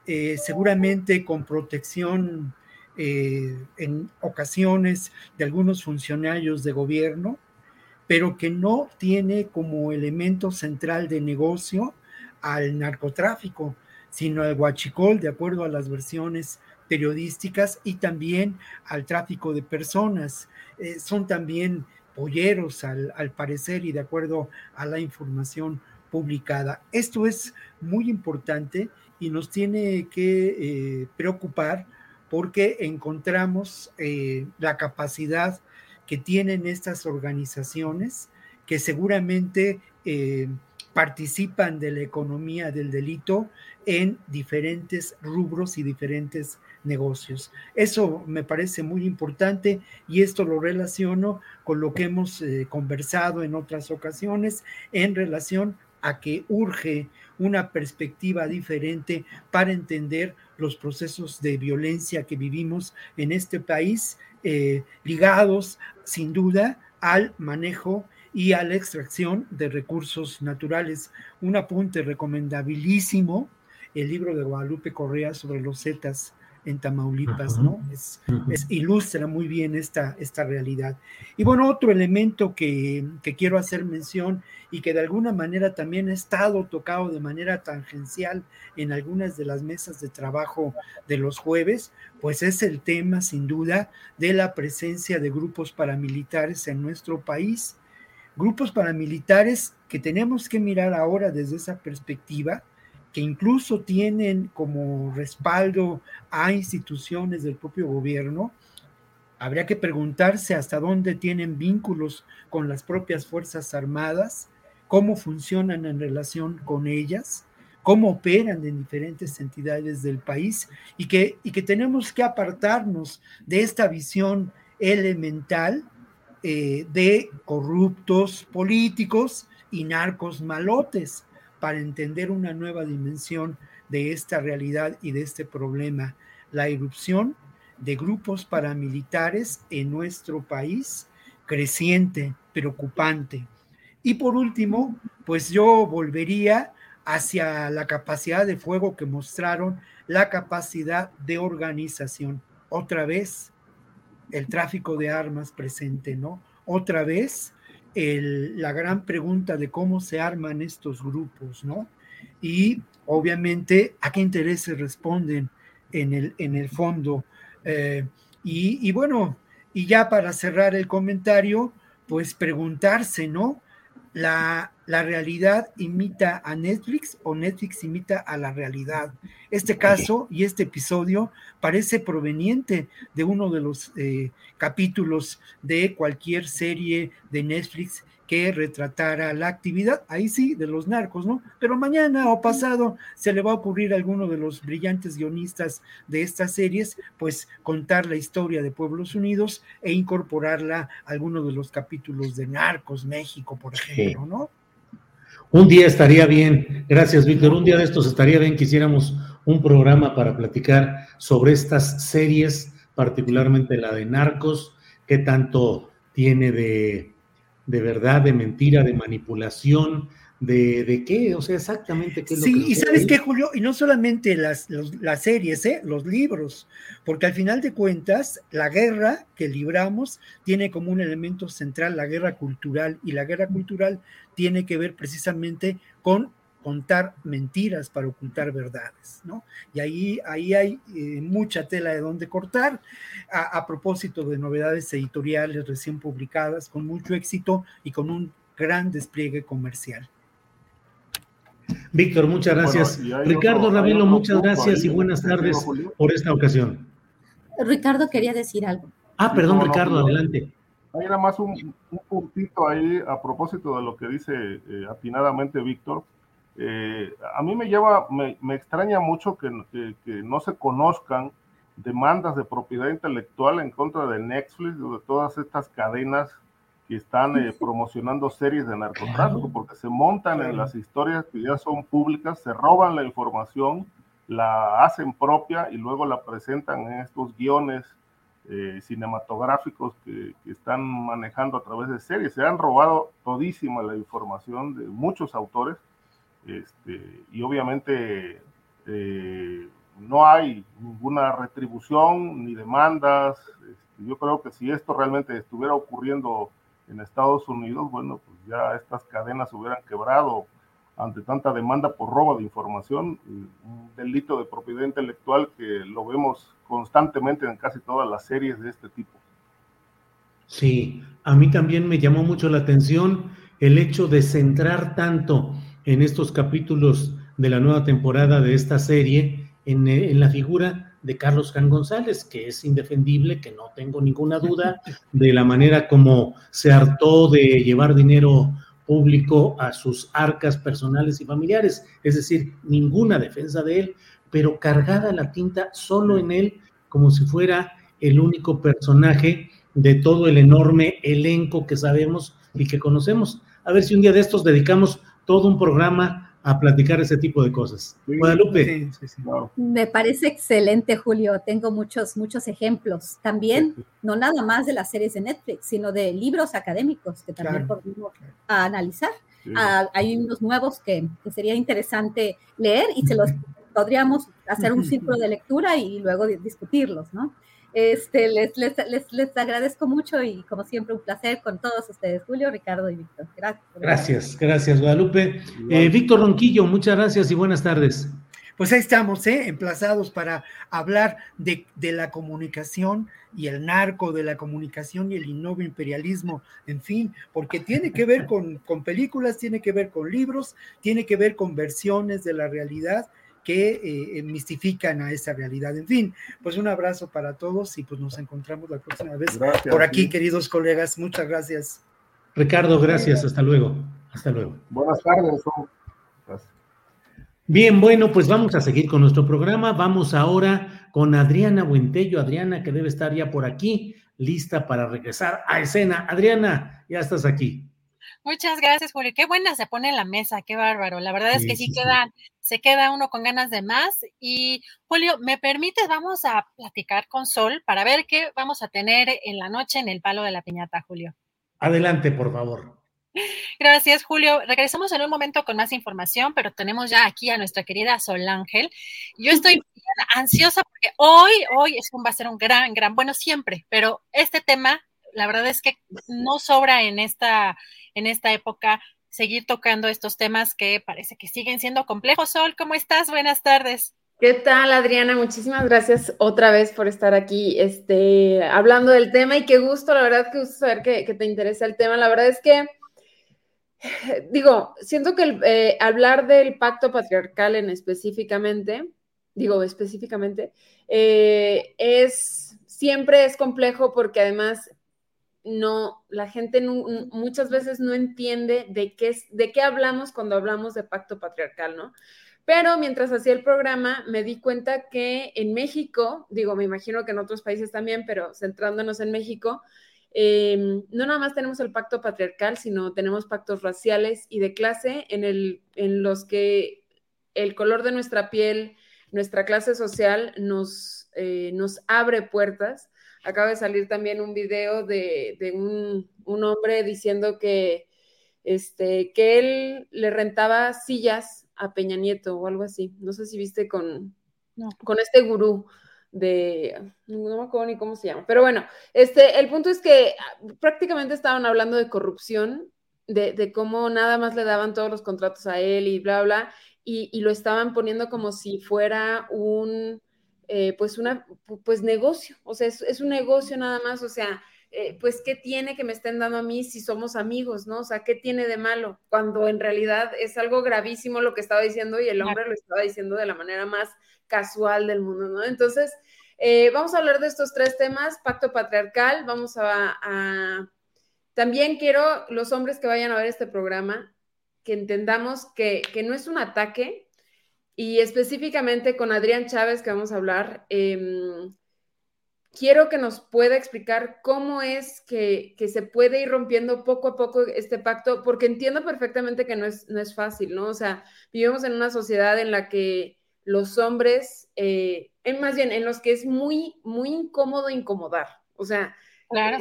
eh, seguramente con protección eh, en ocasiones de algunos funcionarios de gobierno, pero que no tiene como elemento central de negocio al narcotráfico, sino al huachicol, de acuerdo a las versiones periodísticas, y también al tráfico de personas. Eh, son también polleros, al, parecer, y de acuerdo a la información publicada. Esto es muy importante y nos tiene que eh, preocupar porque encontramos eh, la capacidad que tienen estas organizaciones que seguramente participan de la economía del delito en diferentes rubros y diferentes negocios. Eso me parece muy importante y esto lo relaciono con lo que hemos eh, conversado en otras ocasiones en relación a que urge una perspectiva diferente para entender los procesos de violencia que vivimos en este país, eh, ligados sin duda al manejo y a la extracción de recursos naturales. Un apunte recomendabilísimo, el libro de Guadalupe Correa sobre los Zetas en Tamaulipas, ¿no? Es, ilustra muy bien esta, esta realidad. Y bueno, otro elemento que, que, quiero hacer mención y que de alguna manera también ha estado tocado de manera tangencial en algunas de las mesas de trabajo de los jueves, pues es el tema, sin duda, de la presencia de grupos paramilitares en nuestro país grupos paramilitares que tenemos que mirar ahora desde esa perspectiva, que incluso tienen como respaldo a instituciones del propio gobierno, habría que preguntarse hasta dónde tienen vínculos con las propias Fuerzas Armadas, cómo funcionan en relación con ellas, cómo operan en diferentes entidades del país y que, y que tenemos que apartarnos de esta visión elemental eh, de corruptos políticos y narcos malotes para entender una nueva dimensión de esta realidad y de este problema, la irrupción de grupos paramilitares en nuestro país, creciente, preocupante. Y por último, pues yo volvería hacia la capacidad de fuego que mostraron, la capacidad de organización. Otra vez, el tráfico de armas presente, ¿no? Otra vez, la gran pregunta de cómo se arman estos grupos, ¿no? Y obviamente a qué intereses responden en el, en el fondo. Eh, y, y, bueno, y ya para cerrar el comentario, pues preguntarse, ¿no? La, realidad imita a Netflix o Netflix imita a la realidad. Este caso y este episodio parece proveniente de uno de los eh, capítulos de cualquier serie de Netflix que retratara la actividad, ahí sí, de los narcos, ¿no? Pero mañana o pasado se le va a ocurrir a alguno de los brillantes guionistas de estas series, pues contar la historia de Pueblos Unidos e incorporarla a alguno de los capítulos de Narcos México, por ejemplo, ¿no? Un día estaría bien, gracias Víctor, un día de estos estaría bien que hiciéramos un programa para platicar sobre estas series, particularmente la de Narcos, qué tanto tiene de de verdad, de mentira, de manipulación, de, de qué, o sea, exactamente qué es sí, lo que... y sabes qué, Julio, y no solamente las, las series, ¿eh? los libros, porque al final de cuentas, la guerra que libramos tiene como un elemento central la guerra cultural, y la guerra cultural tiene que ver precisamente con contar mentiras para ocultar verdades, ¿no? Y ahí, ahí hay eh, mucha tela de donde cortar. A, propósito de novedades editoriales recién publicadas, con mucho éxito y con un gran despliegue comercial. Víctor, muchas gracias. Ricardo Ravelo, muchas gracias y buenas tardes por esta ocasión. Ricardo quería decir algo. Ah, perdón, Ricardo, adelante. Hay nada más un, puntito ahí a propósito de lo que dice eh, atinadamente Víctor. Eh, a mí me lleva, me, extraña mucho que, no se conozcan demandas de propiedad intelectual en contra de Netflix o de todas estas cadenas que están eh, [LAUGHS] promocionando series de narcotráfico, porque se montan en las historias que ya son públicas, se roban la información, la hacen propia y luego la presentan en estos guiones eh, cinematográficos que, que, están manejando a través de series. Se han robado todísima la información de muchos autores este, y obviamente eh, no hay ninguna retribución ni demandas. Este, yo creo que si esto realmente estuviera ocurriendo en Estados Unidos, bueno, pues ya estas cadenas hubieran quebrado ante tanta demanda por robo de información, un delito de propiedad intelectual que lo vemos constantemente en casi todas las series de este tipo. Sí, a mí también me llamó mucho la atención el hecho de centrar tanto en estos capítulos de la nueva temporada de esta serie en, la figura de Carlos Jan González, que es indefendible, que no tengo ninguna duda de la manera como se hartó de llevar dinero público a sus arcas personales y familiares, es decir, ninguna defensa de él, pero cargada la tinta solo en él como si fuera el único personaje de todo el enorme elenco que sabemos y que conocemos. A ver si un día de estos dedicamos todo un programa a platicar ese tipo de cosas. Guadalupe. Me parece excelente, Julio. Tengo muchos, muchos ejemplos. También, no nada más de las series de Netflix, sino de libros académicos que también podemos analizar. Ah, hay unos nuevos que, que, sería interesante leer y se los podríamos hacer un círculo de lectura y luego discutirlos, ¿no? Este, les, les, les, agradezco mucho y como siempre un placer con todos ustedes, Julio, Ricardo y Víctor. Gracias. Gracias, gracias Guadalupe. Eh, Víctor Ronquillo, muchas gracias y buenas tardes. Pues ahí estamos, ¿eh? emplazados para hablar de, de, la comunicación y el narco de la comunicación y el innovo imperialismo, en fin, porque tiene que ver con, con películas, tiene que ver con libros, tiene que ver con versiones de la realidad que eh, mistifican a esa realidad. En fin, pues un abrazo para todos y pues nos encontramos la próxima vez por aquí, queridos colegas. Muchas gracias. Ricardo, gracias. Hasta luego. Hasta luego. Buenas tardes. Bien, bueno, pues vamos a seguir con nuestro programa. Vamos ahora con Adriana Buentello. Adriana, que debe estar ya por aquí, lista para regresar a escena. Adriana, ya estás aquí. Muchas gracias, Julio. Qué buena se pone en la mesa, qué bárbaro. La verdad es que sí, quedan, se queda uno con ganas de más. Y Julio, ¿me permites? Vamos a platicar con Sol para ver qué vamos a tener en la noche en el palo de la piñata, Julio. Adelante, por favor. Gracias, Julio. Regresamos en un momento con más información, pero tenemos ya aquí a nuestra querida Sol Ángel. Yo estoy [LAUGHS] ansiosa porque hoy, hoy es un, va a ser un gran, gran, bueno, siempre, pero este tema, la verdad es que no sobra en esta en esta época seguir tocando estos temas que parece que siguen siendo complejos. Sol, ¿cómo estás? Buenas tardes. ¿Qué tal, Adriana? Muchísimas gracias otra vez por estar aquí este, hablando del tema y qué gusto, la verdad, que gusto saber que, te interesa el tema. La verdad es que, [SIGHS] digo, siento que eh, hablar del pacto patriarcal en específicamente, digo específicamente, eh, es siempre es complejo porque además no, la gente muchas veces no entiende de qué, de qué hablamos cuando hablamos de pacto patriarcal, ¿no? Pero mientras hacía el programa, me di cuenta que en México, digo, me imagino que en otros países también, pero centrándonos en México, em, no nada más tenemos el pacto patriarcal, sino tenemos pactos raciales y de clase en, el, en los que el color de nuestra piel, nuestra clase social nos, eh, nos abre puertas acaba de salir también un video de, un, hombre diciendo que, este, que él le rentaba sillas a Peña Nieto o algo así. No sé si viste con, con este gurú de, no me acuerdo ni cómo se llama, pero bueno, este, el punto es que prácticamente estaban hablando de corrupción, de, cómo nada más le daban todos los contratos a él y bla, bla, y, y lo estaban poniendo como si fuera un, eh, pues una, pues negocio, o sea, es, un negocio nada más, o sea, eh, pues qué tiene que me estén dando a mí si somos amigos, ¿no? O sea, ¿qué tiene de malo? Cuando en realidad es algo gravísimo lo que estaba diciendo y el hombre lo estaba diciendo de la manera más casual del mundo, ¿no? Entonces, eh, vamos a hablar de estos tres temas, pacto patriarcal, vamos a, También quiero los hombres que vayan a ver este programa, que entendamos que, que no es un ataque, y específicamente con Adrián Chávez, que vamos a hablar, em, quiero que nos pueda explicar cómo es que, se puede ir rompiendo poco a poco este pacto, porque entiendo perfectamente que no es, no es fácil, ¿no? O sea, vivimos en una sociedad en la que los hombres, eh, más bien en los que es muy, muy incómodo incomodar. O sea,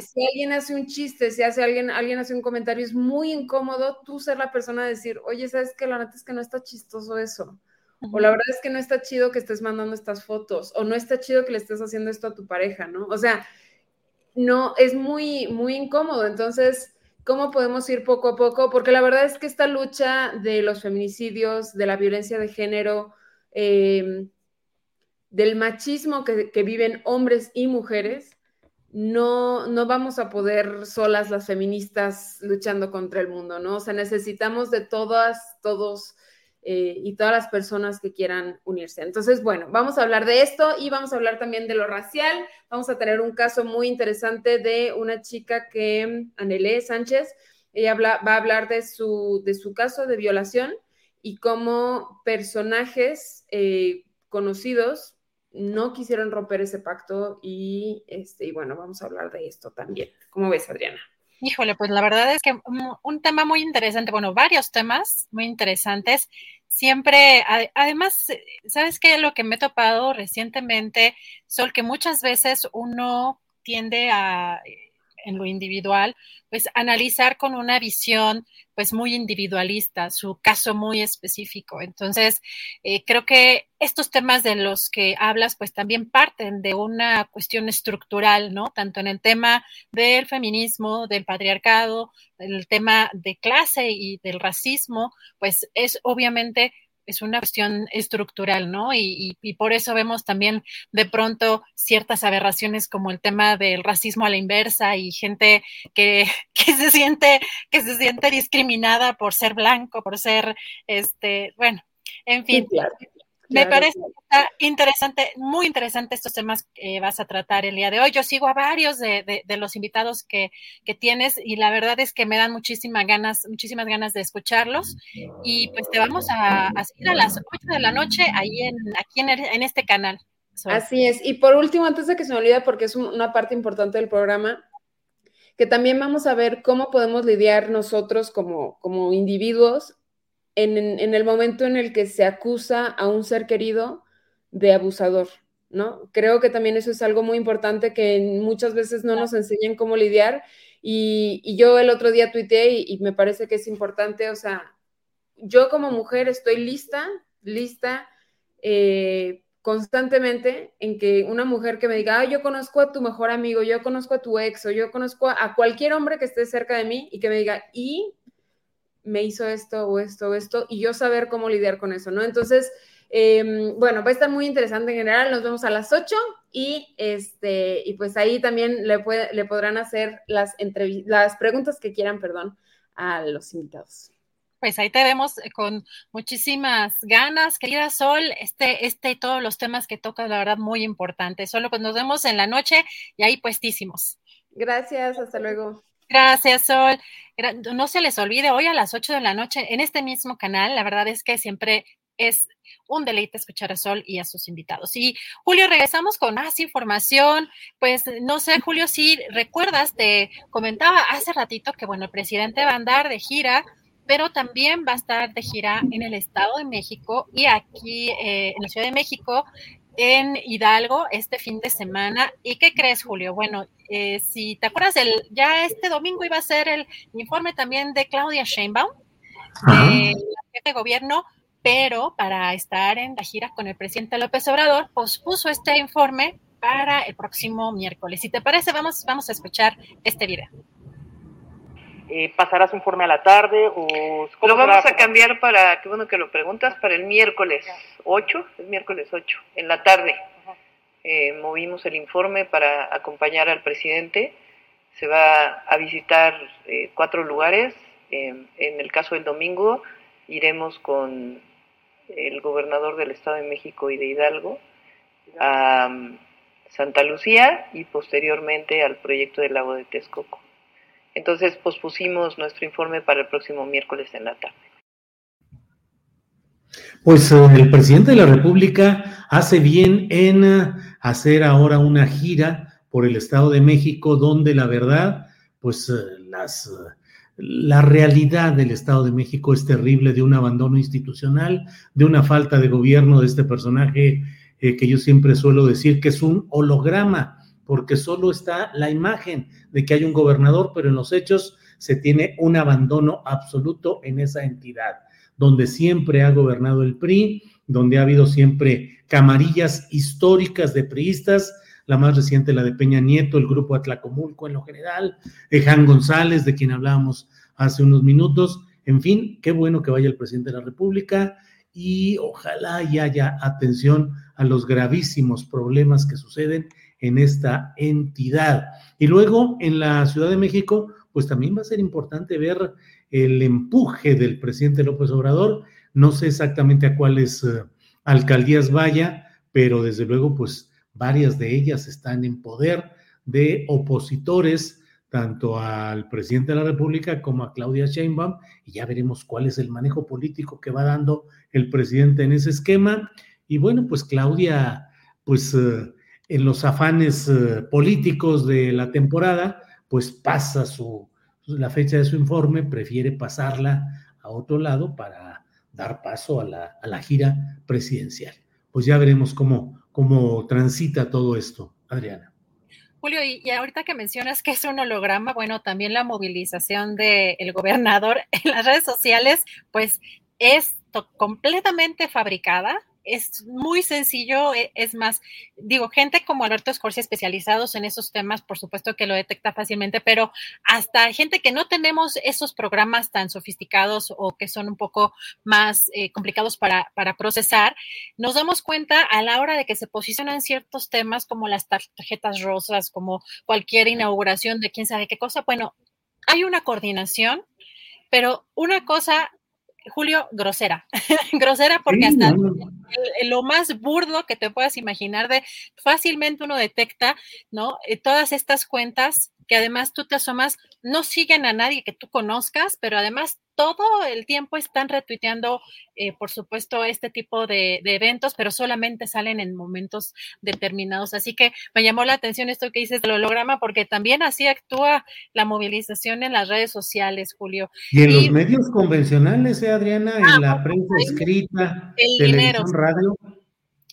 si alguien hace un chiste, si hace alguien, alguien hace un comentario, es muy incómodo tú ser la persona a decir, oye, ¿sabes qué? La neta es que no está chistoso eso. O la verdad es que no está chido que estés mandando estas fotos, o no está chido que le estés haciendo esto a tu pareja, ¿no? O sea, no, es muy, muy incómodo. Entonces, cómo podemos ir poco a poco, porque la verdad es que esta lucha de los feminicidios, de la violencia de género, eh, del machismo que, que, viven hombres y mujeres, no, no vamos a poder solas las feministas luchando contra el mundo, ¿no? O sea, necesitamos de todas, todos eh, y todas las personas que quieran unirse. Entonces, bueno, vamos a hablar de esto y vamos a hablar también de lo racial. Vamos a tener un caso muy interesante de una chica que, Anelé Sánchez, ella va a hablar de su, de su caso de violación y cómo personajes eh, conocidos no quisieron romper ese pacto y, este, y bueno, vamos a hablar de esto también. ¿Cómo ves, Adriana? Híjole, pues la verdad es que un, tema muy interesante, bueno, varios temas muy interesantes. Siempre, además, ¿sabes qué? Lo que me he topado recientemente, Sol, que muchas veces uno tiende a en lo individual, pues analizar con una visión pues muy individualista, su caso muy específico. Entonces, eh, creo que estos temas de los que hablas pues también parten de una cuestión estructural, ¿no? Tanto en el tema del feminismo, del patriarcado, el tema de clase y del racismo, pues es obviamente es una cuestión estructural, ¿no? Y, por eso vemos también de pronto ciertas aberraciones como el tema del racismo a la inversa y gente que, [LAUGHS] se siente, que se siente discriminada por ser blanco, por ser, este, bueno, en fin. Me parece interesante, muy interesante estos temas que vas a tratar el día de hoy. Yo sigo a varios de, los invitados que, tienes y la verdad es que me dan muchísimas ganas, muchísimas ganas de escucharlos. Y pues te vamos a, a seguir a las 8 de la noche ahí en, aquí en, este canal. Así es. Y por último, antes de que se me olvide, porque es una parte importante del programa, que también vamos a ver cómo podemos lidiar nosotros como, como individuos en, el momento en el que se acusa a un ser querido de abusador, ¿no? Creo que también eso es algo muy importante que muchas veces no nos enseñan cómo lidiar. Y, yo el otro día tuiteé y, me parece que es importante, o sea, yo como mujer estoy lista, lista eh, constantemente en que una mujer que me diga, yo conozco a tu mejor amigo, yo conozco a tu ex o yo conozco a cualquier hombre que esté cerca de mí y que me diga, ¿y me hizo esto o esto o esto y yo saber cómo lidiar con eso, ¿no? Entonces, em, bueno, va a estar muy interesante en general. Nos vemos a las 8 y, este, y pues ahí también le, le podrán hacer las, las preguntas que quieran, perdón, a los invitados. Pues ahí te vemos eh, con muchísimas ganas, querida Sol. Este, este y todos los temas que tocas, la verdad, muy importante. Solo pues nos vemos en la noche y ahí puestísimos. Gracias, hasta luego. Gracias, Sol. No se les olvide, hoy a las 8 de la noche en este mismo canal, la verdad es que siempre es un deleite escuchar a Sol y a sus invitados. Y Julio, regresamos con más información. Pues no sé, Julio, si recuerdas, te comentaba hace ratito que, bueno, el presidente va a andar de gira, pero también va a estar de gira en el Estado de México y aquí eh, en la Ciudad de México en Hidalgo este fin de semana. ¿Y qué crees, Julio? Bueno, eh, si te acuerdas, el, ya este domingo iba a ser el informe también de Claudia Sheinbaum, de la de gobierno, pero para estar en la gira con el presidente López Obrador, pospuso este informe para el próximo miércoles. Si te parece, vamos, vamos a escuchar este video. Eh, pasarás un informe a la tarde o lo vamos a cambiar para qué bueno que lo preguntas para el miércoles 8 el miércoles 8 en la tarde. Eh, movimos el informe para acompañar al presidente. Se va a visitar eh, cuatro lugares. En el caso del domingo iremos con el gobernador del Estado de México y de Hidalgo a um, Santa Lucía y posteriormente al proyecto del lago de Texcoco entonces pospusimos nuestro informe para el próximo miércoles en la tarde. Pues eh, el presidente de la República hace bien en eh, hacer ahora una gira por el Estado de México, donde la verdad, pues eh, las, la realidad del Estado de México es terrible de un abandono institucional, de una falta de gobierno de este personaje que yo siempre suelo decir que es un holograma porque solo está la imagen de que hay un gobernador, pero en los hechos se tiene un abandono absoluto en esa entidad, donde siempre ha gobernado el PRI, donde ha habido siempre camarillas históricas de priistas, la más reciente, la de Peña Nieto, el grupo Atlacomulco en lo general, de Jan González, de quien hablábamos hace unos minutos. En fin, qué bueno que vaya el presidente de la República y ojalá y haya atención a los gravísimos problemas que suceden en esta entidad. Y luego en la Ciudad de México, pues también va a ser importante ver el empuje del presidente López Obrador. No sé exactamente a cuáles eh, alcaldías vaya, pero desde luego, pues varias de ellas están en poder de opositores tanto al presidente de la República como a Claudia Sheinbaum, y ya veremos cuál es el manejo político que va dando el presidente en ese esquema. Y bueno, pues Claudia, pues eh, en los afanes eh, políticos de la temporada, pues pasa su, la fecha de su informe, prefiere pasarla a otro lado para dar paso a la, a la gira presidencial. Pues ya veremos cómo, cómo transita todo esto, Adriana. Julio, y, ahorita que mencionas que es un holograma, bueno, también la movilización del gobernador en las redes sociales, pues es completamente fabricada, es muy sencillo, e, es más, digo, gente como Alberto Escorcia especializados en esos temas, por supuesto que lo detecta fácilmente, pero hasta gente que no tenemos esos programas tan sofisticados o que son un poco más eh, complicados para, para procesar, nos damos cuenta a la hora de que se posicionan ciertos temas como las tarjetas rosas, como cualquier inauguración de quién sabe qué cosa, bueno, hay una coordinación, pero una cosa Julio, grosera, [LAUGHS] grosera porque hasta lo más burdo que te puedas imaginar de fácilmente uno detecta, ¿no? Eh, todas estas cuentas que además tú te asomas, no siguen a nadie que tú conozcas, pero además todo el tiempo están retuiteando, eh, por supuesto, este tipo de, eventos, pero solamente salen en momentos determinados. Así que me llamó la atención esto que dices del holograma, porque también así actúa la movilización en las redes sociales, Julio. Y en los medios convencionales, ¿eh, Adriana? en ah, la prensa escrita, televisión, radio.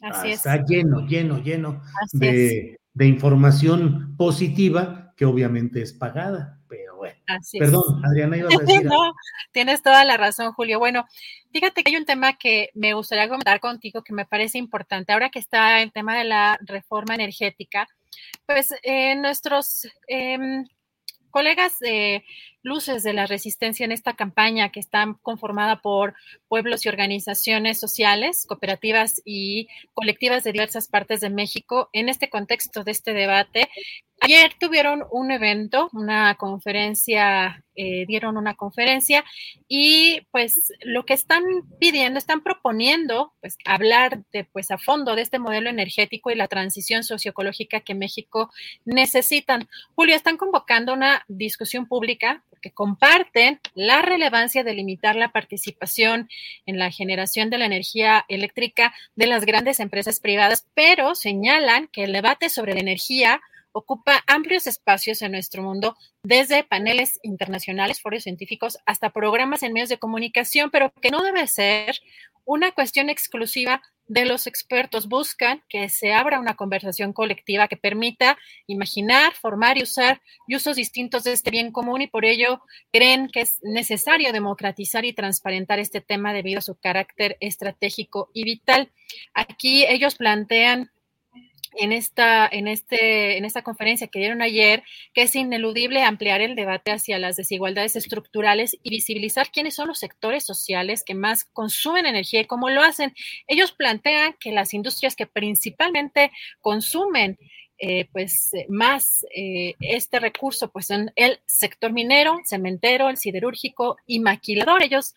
Así está lleno, lleno, lleno de, de información positiva que obviamente es pagada. Perdón, Adriana, iba a decir. [LAUGHS] no, tienes toda la razón, Julio. Bueno, fíjate que hay un tema que me gustaría comentar contigo que me parece importante. Ahora que está el tema de la reforma energética, pues eh, nuestros em, colegas de luces de la resistencia en esta campaña que está conformada por pueblos y organizaciones sociales, cooperativas y colectivas de diversas partes de México en este contexto de este debate. Ayer tuvieron un evento, una conferencia, eh, dieron una conferencia y pues lo que están pidiendo, están proponiendo pues hablar de pues a fondo de este modelo energético y la transición socioecológica que México necesitan. Julio, están convocando una discusión pública que comparten la relevancia de limitar la participación en la generación de la energía eléctrica de las grandes empresas privadas, pero señalan que el debate sobre la energía ocupa amplios espacios en nuestro mundo, desde paneles internacionales, foros científicos, hasta programas en medios de comunicación, pero que no debe ser una cuestión exclusiva de los expertos buscan que se abra una conversación colectiva que permita imaginar, formar y usar usos distintos de este bien común y por ello creen que es necesario democratizar y transparentar este tema debido a su carácter estratégico y vital. Aquí ellos plantean en esta, en, este, en esta conferencia que dieron ayer que es ineludible ampliar el debate hacia las desigualdades estructurales y visibilizar quiénes son los sectores sociales que más consumen energía y cómo lo hacen. Ellos plantean que las industrias que principalmente consumen eh, pues eh, más eh, este recurso pues en el sector minero, cementero, el siderúrgico y maquilador. Ellos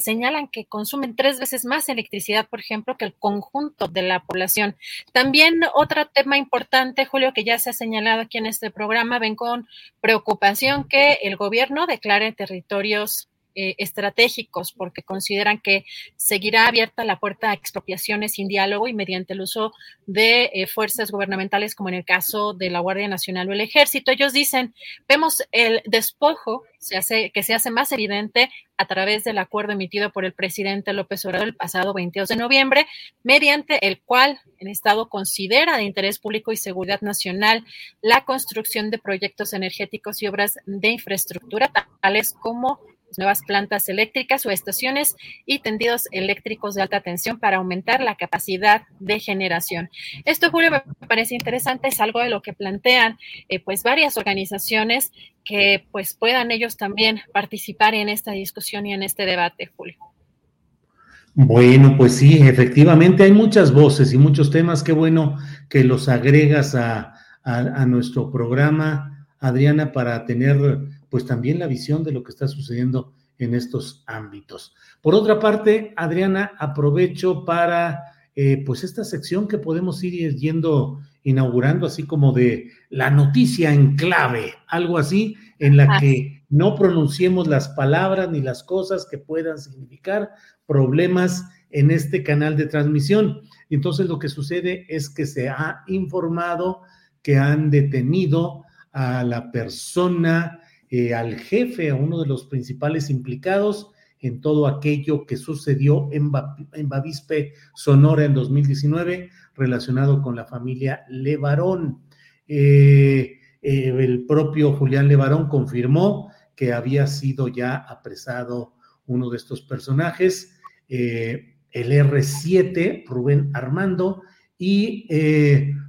señalan que consumen tres veces más electricidad, por ejemplo, que el conjunto de la población. También otro tema importante, Julio, que ya se ha señalado aquí en este programa, ven con preocupación que el gobierno declare territorios eh, estratégicos porque consideran que seguirá abierta la puerta a expropiaciones sin diálogo y mediante el uso de eh, fuerzas gubernamentales como en el caso de la Guardia Nacional o el Ejército. Ellos dicen, vemos el despojo se hace, que se hace más evidente a través del acuerdo emitido por el presidente López Obrador el pasado 22 de noviembre, mediante el cual el Estado considera de interés público y seguridad nacional la construcción de proyectos energéticos y obras de infraestructura, tales como nuevas plantas eléctricas o estaciones y tendidos eléctricos de alta tensión para aumentar la capacidad de generación. Esto, Julio, me parece interesante, es algo de lo que plantean eh, pues varias organizaciones que pues puedan ellos también participar en esta discusión y en este debate, Julio. Bueno, pues sí, efectivamente hay muchas voces y muchos temas. Qué bueno que los agregas a, a nuestro programa, Adriana, para tener pues también la visión de lo que está sucediendo en estos ámbitos. Por otra parte, Adriana, aprovecho para eh, pues esta sección que podemos ir yendo inaugurando, así como de la noticia en clave, algo así, en la que no pronunciemos las palabras ni las cosas que puedan significar problemas en este canal de transmisión. Entonces lo que sucede es que se ha informado que han detenido a la persona eh, al jefe, a uno de los principales implicados en todo aquello que sucedió en, Bavispe, Sonora, en 2019, relacionado con la familia Levarón. Eh, eh, el propio Julián Levarón confirmó que había sido ya apresado uno de estos personajes, el R7, Rubén Armando, y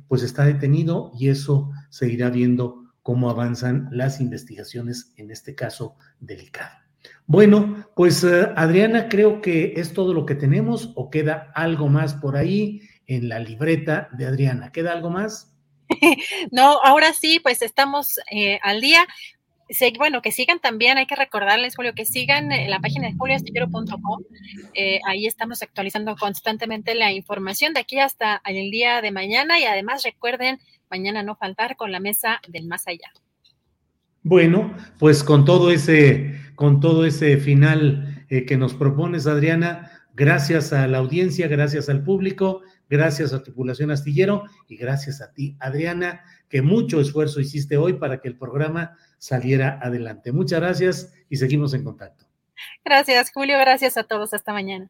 pues está detenido y eso se irá viendo cómo avanzan las investigaciones en este caso delicado. Bueno, pues eh, Adriana, creo que es todo lo que tenemos o queda algo más por ahí en la libreta de Adriana. ¿Queda algo más? [LAUGHS] No, ahora sí, pues estamos eh, al día. bueno, que sigan también, hay que recordarles, Julio, que sigan en la página de julioastillero.com. Eh, ahí estamos actualizando constantemente la información de aquí hasta el día de mañana y además recuerden mañana no faltar con la mesa del más allá. Bueno, pues con todo ese, con todo ese final eh, que nos propones, Adriana, gracias a la audiencia, gracias al público, gracias a Tripulación Astillero y gracias a ti, Adriana, que mucho esfuerzo hiciste hoy para que el programa saliera adelante. Muchas gracias y seguimos en contacto. Gracias, Julio. Gracias a todos. Hasta mañana.